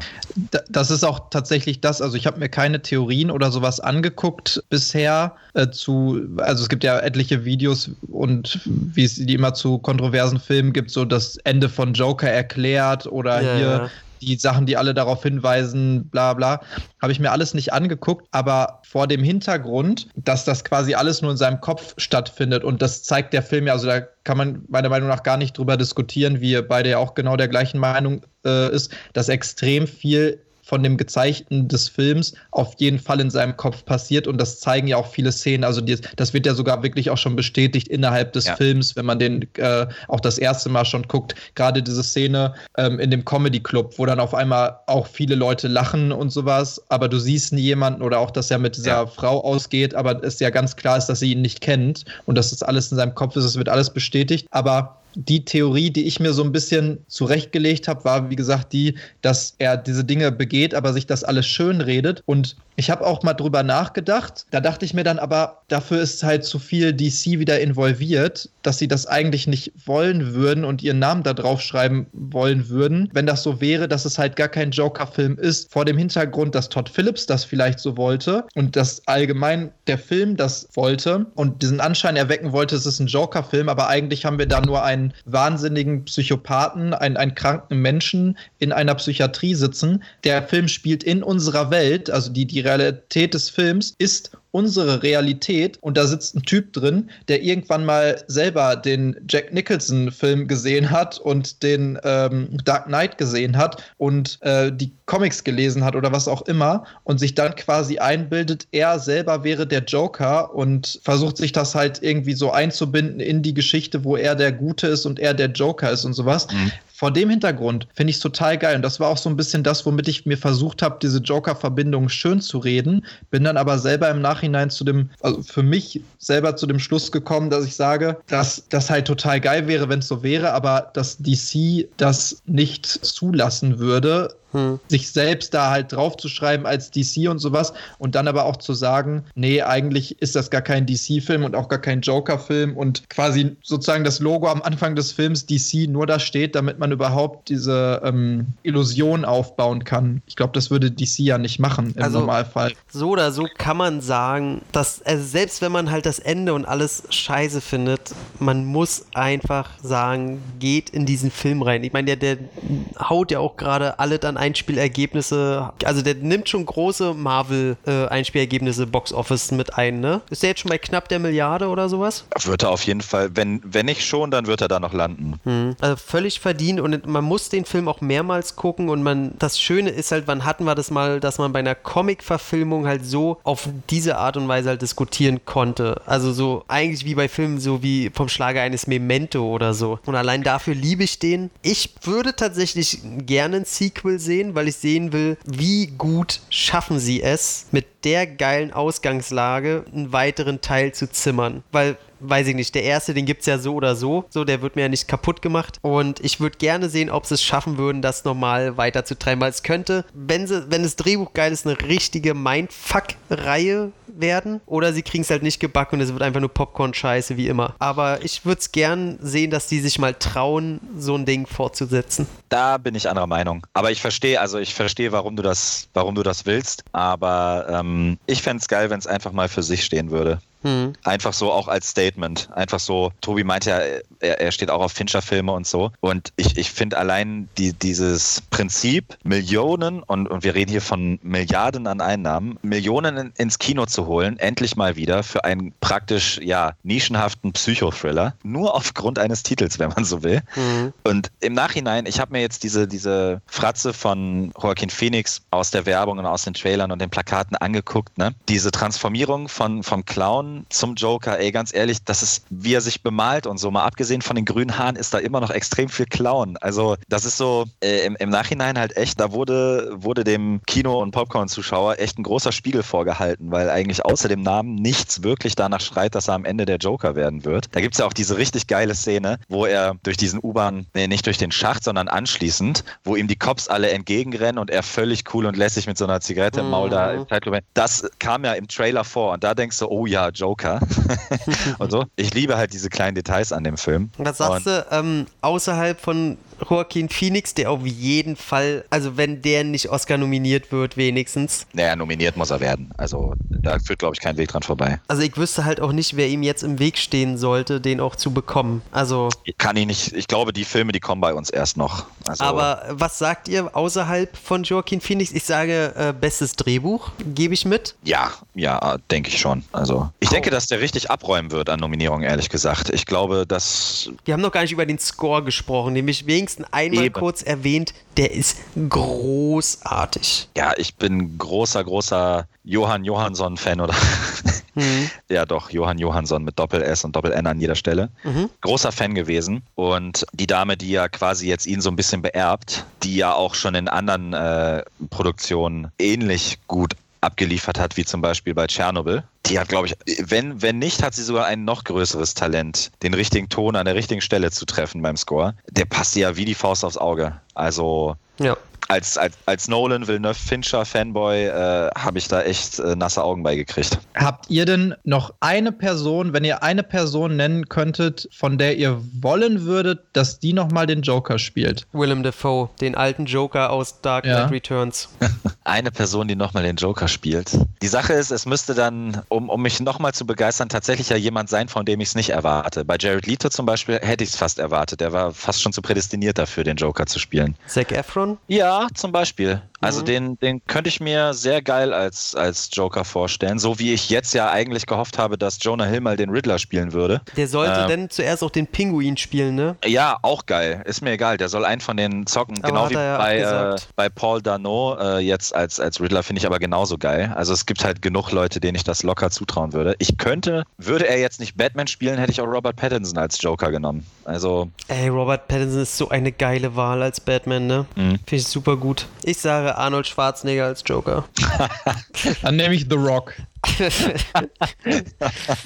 Das ist auch tatsächlich das. Also, ich habe mir keine Theorien oder sowas angeguckt bisher äh, zu. Also, es gibt ja etliche Videos und wie es die immer zu kontroversen Filmen gibt, so das Ende von Joker erklärt oder ja, hier ja die Sachen, die alle darauf hinweisen, bla bla, habe ich mir alles nicht angeguckt, aber vor dem Hintergrund, dass das quasi alles nur in seinem Kopf stattfindet und das zeigt der Film ja, also da kann man meiner Meinung nach gar nicht drüber diskutieren, wie ihr beide ja auch genau der gleichen Meinung äh, ist, dass extrem viel von dem Gezeigten des Films auf jeden Fall in seinem Kopf passiert und das zeigen ja auch viele Szenen. Also die, das wird ja sogar wirklich auch schon bestätigt innerhalb des ja. Films, wenn man den äh, auch das erste Mal schon guckt. Gerade diese Szene ähm, in dem Comedy Club, wo dann auf einmal auch viele Leute lachen und sowas, aber du siehst nie jemanden oder auch, dass er mit dieser ja. Frau ausgeht, aber es ja ganz klar ist, dass sie ihn nicht kennt und dass das alles in seinem Kopf ist. Es wird alles bestätigt, aber die Theorie, die ich mir so ein bisschen zurechtgelegt habe, war, wie gesagt, die, dass er diese Dinge begeht, aber sich das alles schön redet. Und ich habe auch mal drüber nachgedacht. Da dachte ich mir dann aber, dafür ist halt zu viel DC wieder involviert, dass sie das eigentlich nicht wollen würden und ihren Namen da drauf schreiben wollen würden, wenn das so wäre, dass es halt gar kein Joker-Film ist. Vor dem Hintergrund, dass Todd Phillips das vielleicht so wollte und dass allgemein der Film das wollte und diesen Anschein erwecken wollte, es ist ein Joker-Film, aber eigentlich haben wir da nur einen wahnsinnigen Psychopathen, einen, einen kranken Menschen in einer Psychiatrie sitzen. Der Film spielt in unserer Welt, also die, die Realität des Films ist unsere Realität und da sitzt ein Typ drin, der irgendwann mal selber den Jack Nicholson-Film gesehen hat und den ähm, Dark Knight gesehen hat und äh, die Comics gelesen hat oder was auch immer und sich dann quasi einbildet, er selber wäre der Joker und versucht sich das halt irgendwie so einzubinden in die Geschichte, wo er der Gute ist und er der Joker ist und sowas. Mhm vor dem Hintergrund finde ich es total geil. Und das war auch so ein bisschen das, womit ich mir versucht habe, diese Joker-Verbindung schön zu reden. Bin dann aber selber im Nachhinein zu dem, also für mich selber zu dem Schluss gekommen, dass ich sage, dass das halt total geil wäre, wenn es so wäre, aber dass DC das nicht zulassen würde, hm. sich selbst da halt draufzuschreiben als DC und sowas und dann aber auch zu sagen, nee, eigentlich ist das gar kein DC-Film und auch gar kein Joker-Film und quasi sozusagen das Logo am Anfang des Films DC nur da steht, damit man überhaupt diese ähm, Illusion aufbauen kann. Ich glaube, das würde DC ja nicht machen im also, Normalfall. So oder so kann man sagen, dass also selbst wenn man halt das Ende und alles scheiße findet, man muss einfach sagen, geht in diesen Film rein. Ich meine, der, der haut ja auch gerade alle dann Einspielergebnisse, also der nimmt schon große Marvel-Einspielergebnisse äh, Box Office mit ein, ne? Ist der jetzt schon bei knapp der Milliarde oder sowas? Wird er auf jeden Fall, wenn, wenn nicht schon, dann wird er da noch landen. Hm. Also völlig verdient und man muss den Film auch mehrmals gucken und man, das Schöne ist halt, wann hatten wir das mal, dass man bei einer Comic-Verfilmung halt so auf diese Art und Weise halt diskutieren konnte. Also so eigentlich wie bei Filmen, so wie vom Schlage eines Memento oder so. Und allein dafür liebe ich den. Ich würde tatsächlich gerne ein Sequel sehen weil ich sehen will, wie gut schaffen sie es, mit der geilen Ausgangslage einen weiteren Teil zu zimmern. Weil weiß ich nicht, der erste, den gibt es ja so oder so. So, der wird mir ja nicht kaputt gemacht. Und ich würde gerne sehen, ob sie es schaffen würden, das normal weiterzutreiben. Weil es könnte, wenn, sie, wenn das Drehbuch geil ist, eine richtige Mindfuck-Reihe werden. Oder sie kriegen es halt nicht gebacken und es wird einfach nur Popcorn-Scheiße wie immer. Aber ich würde es gern sehen, dass die sich mal trauen, so ein Ding fortzusetzen. Da bin ich anderer Meinung. Aber ich verstehe, also ich verstehe, warum du das, warum du das willst. Aber ähm, ich fände es geil, wenn es einfach mal für sich stehen würde. Mhm. Einfach so auch als Statement. Einfach so, Tobi meint ja, er, er steht auch auf Fincher-Filme und so. Und ich, ich finde allein die, dieses Prinzip, Millionen, und, und wir reden hier von Milliarden an Einnahmen, Millionen in, ins Kino zu holen, endlich mal wieder für einen praktisch, ja, nischenhaften Psychothriller, nur aufgrund eines Titels, wenn man so will. Mhm. Und im Nachhinein, ich habe mir jetzt diese, diese Fratze von Joaquin Phoenix aus der Werbung und aus den Trailern und den Plakaten angeguckt, ne? Diese Transformierung von, vom Clown zum Joker, ey, ganz ehrlich, das ist, wie er sich bemalt und so. Mal abgesehen von den grünen Haaren ist da immer noch extrem viel Clown. Also, das ist so äh, im, im Nachhinein halt echt, da wurde, wurde dem Kino- und Popcorn-Zuschauer echt ein großer Spiegel vorgehalten, weil eigentlich außer dem Namen nichts wirklich danach schreit, dass er am Ende der Joker werden wird. Da gibt es ja auch diese richtig geile Szene, wo er durch diesen U-Bahn, nee, nicht durch den Schacht, sondern anschließend, wo ihm die Cops alle entgegenrennen und er völlig cool und lässig mit so einer Zigarette im Maul da mhm. Das kam ja im Trailer vor und da denkst du, oh ja, Joker Joker [LAUGHS] und so. Ich liebe halt diese kleinen Details an dem Film. Was sagst du, ähm, außerhalb von Joaquin Phoenix, der auf jeden Fall, also wenn der nicht Oscar nominiert wird, wenigstens. Naja, nominiert muss er werden. Also da führt, glaube ich, kein Weg dran vorbei. Also ich wüsste halt auch nicht, wer ihm jetzt im Weg stehen sollte, den auch zu bekommen. Also. Kann ich nicht. Ich glaube, die Filme, die kommen bei uns erst noch. Also, aber was sagt ihr außerhalb von Joaquin Phoenix? Ich sage, äh, bestes Drehbuch, gebe ich mit. Ja, ja, denke ich schon. Also ich oh. denke, dass der richtig abräumen wird an Nominierungen, ehrlich gesagt. Ich glaube, dass. Wir haben noch gar nicht über den Score gesprochen, nämlich wegen wenigsten einmal Eben. kurz erwähnt, der ist großartig. Ja, ich bin großer, großer Johann Johansson-Fan oder. [LAUGHS] Mhm. Ja, doch, Johann Johansson mit Doppel-S und Doppel-N an jeder Stelle. Mhm. Großer Fan gewesen. Und die Dame, die ja quasi jetzt ihn so ein bisschen beerbt, die ja auch schon in anderen äh, Produktionen ähnlich gut abgeliefert hat, wie zum Beispiel bei Tschernobyl. Die hat, glaube ich, wenn, wenn nicht, hat sie sogar ein noch größeres Talent, den richtigen Ton an der richtigen Stelle zu treffen beim Score. Der passt ja wie die Faust aufs Auge. Also ja als, als, als Nolan Villeneuve Fincher Fanboy äh, habe ich da echt äh, nasse Augen beigekriegt. Habt ihr denn noch eine Person, wenn ihr eine Person nennen könntet, von der ihr wollen würdet, dass die nochmal den Joker spielt? Willem Dafoe, den alten Joker aus Dark Knight ja. Returns. [LAUGHS] eine Person, die nochmal den Joker spielt. Die Sache ist, es müsste dann, um, um mich nochmal zu begeistern, tatsächlich ja jemand sein, von dem ich es nicht erwarte. Bei Jared Leto zum Beispiel hätte ich es fast erwartet. Der war fast schon zu prädestiniert dafür, den Joker zu spielen. Zac Efron? Ja, zum Beispiel. Also mhm. den, den könnte ich mir sehr geil als, als Joker vorstellen. So wie ich jetzt ja eigentlich gehofft habe, dass Jonah Hill mal den Riddler spielen würde. Der sollte ähm, denn zuerst auch den Pinguin spielen, ne? Ja, auch geil. Ist mir egal. Der soll einen von den zocken. Aber genau wie ja bei, äh, bei Paul Dano äh, jetzt als, als Riddler finde ich aber genauso geil. Also es gibt halt genug Leute, denen ich das locker zutrauen würde. Ich könnte, würde er jetzt nicht Batman spielen, hätte ich auch Robert Pattinson als Joker genommen. Also. Ey, Robert Pattinson ist so eine geile Wahl als Batman, ne? Mhm. Finde ich super gut. Ich sage Arnold Schwarzenegger als Joker. Dann nehme ich The Rock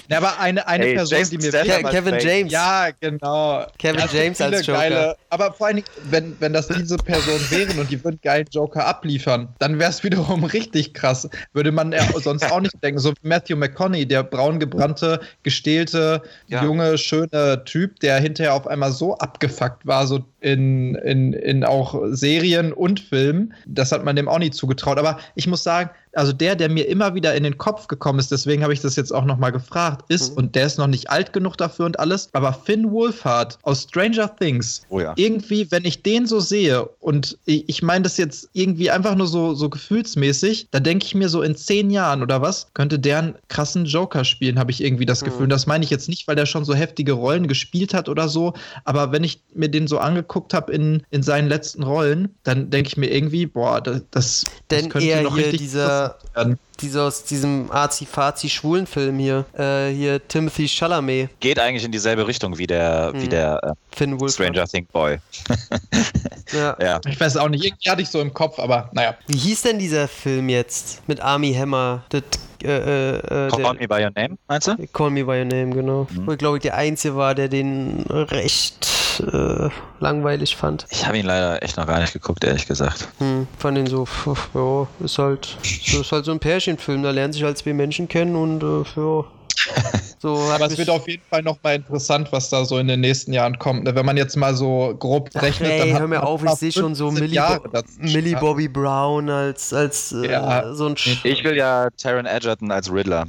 ja, aber eine, eine hey, Person, Jason die mir Ke Kevin James. Ja, genau. Kevin James als Joker. Geile, aber vor allen Dingen, wenn, wenn das diese Person wären und die würden geilen Joker abliefern, dann wäre es wiederum richtig krass. Würde man sonst auch nicht denken. So wie Matthew McConaughey, der braungebrannte, gestählte, ja. junge, schöne Typ, der hinterher auf einmal so abgefuckt war, so in, in, in auch Serien und Filmen. Das hat man dem auch nie zugetraut. Aber ich muss sagen, also der, der mir immer wieder in den Kopf gekommen ist, deswegen habe ich das jetzt auch nochmal gefragt, ist, mhm. und der ist noch nicht alt genug dafür und alles, aber Finn Wolfhard aus Stranger Things, oh ja. irgendwie, wenn ich den so sehe, und ich, meine das jetzt irgendwie einfach nur so, so gefühlsmäßig, da denke ich mir so in zehn Jahren oder was, könnte der einen krassen Joker spielen, habe ich irgendwie das mhm. Gefühl. Und das meine ich jetzt nicht, weil der schon so heftige Rollen gespielt hat oder so, aber wenn ich mir den so angeguckt habe in, in seinen letzten Rollen, dann denke ich mir irgendwie, boah, das, das, Denn könnte noch richtig dieser dieser, dieser aus diesem Azi-Fazi-schwulen Film hier, äh, hier Timothy Chalamet. Geht eigentlich in dieselbe Richtung wie der, hm. wie der äh, Stranger Think Boy. [LAUGHS] Ja. ja. Ich weiß auch nicht, irgendwie hatte ich so im Kopf, aber naja. Wie hieß denn dieser Film jetzt mit Army Hammer? Das äh, äh, äh Call Me By Your Name, meinst du? Call Me By Your Name, genau. Mhm. Wo ich glaube ich der Einzige war, der den recht äh, langweilig fand. Ich habe ihn leider echt noch gar nicht geguckt, ehrlich gesagt. Hm, fand ihn so, ja, ist halt, so, ist halt so ein Pärchenfilm, da lernen sich halt zwei Menschen kennen und äh, ja, [LAUGHS] so Aber es wird auf jeden Fall noch mal interessant, was da so in den nächsten Jahren kommt. Ne? Wenn man jetzt mal so grob rechnet, Ach, ey, dann hör mir auf, ich sehe schon so Millie, Bo Millie Bobby Brown als, als äh, ja. so ein Sch Ich will ja Taron Egerton als Riddler.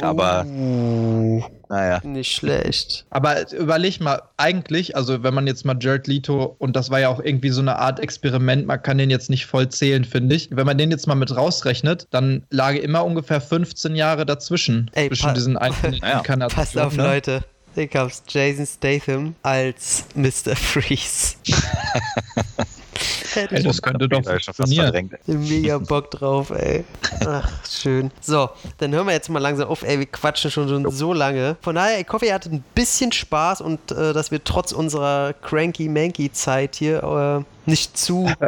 Aber uh. Naja. Nicht schlecht. Aber überleg mal, eigentlich, also wenn man jetzt mal Jared Leto, und das war ja auch irgendwie so eine Art Experiment, man kann den jetzt nicht voll zählen, finde ich. Wenn man den jetzt mal mit rausrechnet, dann lag immer ungefähr 15 Jahre dazwischen. Ey, zwischen diesen [LAUGHS] einzelnen ja. Passt auf, ne? Leute. Ich hab's Jason Statham als Mr. Freeze. [LAUGHS] Ey, das könnte doch funktionieren. Mega Bock drauf, ey. Ach, schön. So, dann hören wir jetzt mal langsam auf, ey, wir quatschen schon, schon so lange. Von daher, ich hoffe, ihr hattet ein bisschen Spaß und äh, dass wir trotz unserer cranky-manky-Zeit hier äh, nicht zu [LAUGHS]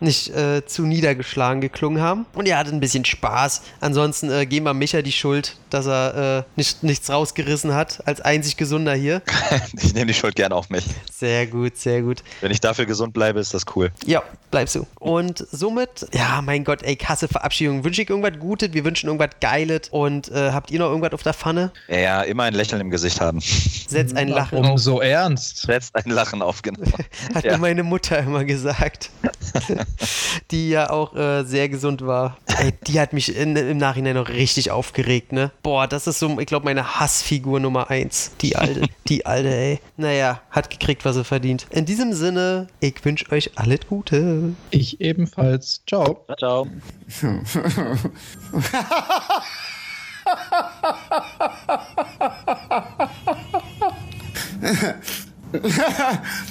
nicht äh, zu niedergeschlagen geklungen haben. Und ihr hattet ein bisschen Spaß. Ansonsten äh, geben wir Micha die Schuld, dass er äh, nicht, nichts rausgerissen hat, als einzig Gesunder hier. [LAUGHS] ich nehme die Schuld gerne auf mich. Sehr gut, sehr gut. Wenn ich dafür gesund bleibe, ist das cool. Ja, bleibst du. Und somit, ja, mein Gott, ey, krasse Verabschiedung. Wünsche ich irgendwas Gutes, wir wünschen irgendwas Geiles. Und äh, habt ihr noch irgendwas auf der Pfanne? Ja, ja, immer ein Lächeln im Gesicht haben. Setz ein Lachen um auf. so ernst. Setzt ein Lachen auf, genau. [LAUGHS] Hat ja. mir meine Mutter immer gesagt. [LAUGHS] die ja auch äh, sehr gesund war. Ey, die hat mich in, im Nachhinein noch richtig aufgeregt, ne? Boah, das ist so, ich glaube, meine Hassfigur Nummer eins. Die alte, [LAUGHS] die alte, ey. Naja, hat gekriegt, was er verdient. In diesem Sinne, ich wünsche euch alles Gute. Ich ebenfalls. Ciao. Ciao. Podcast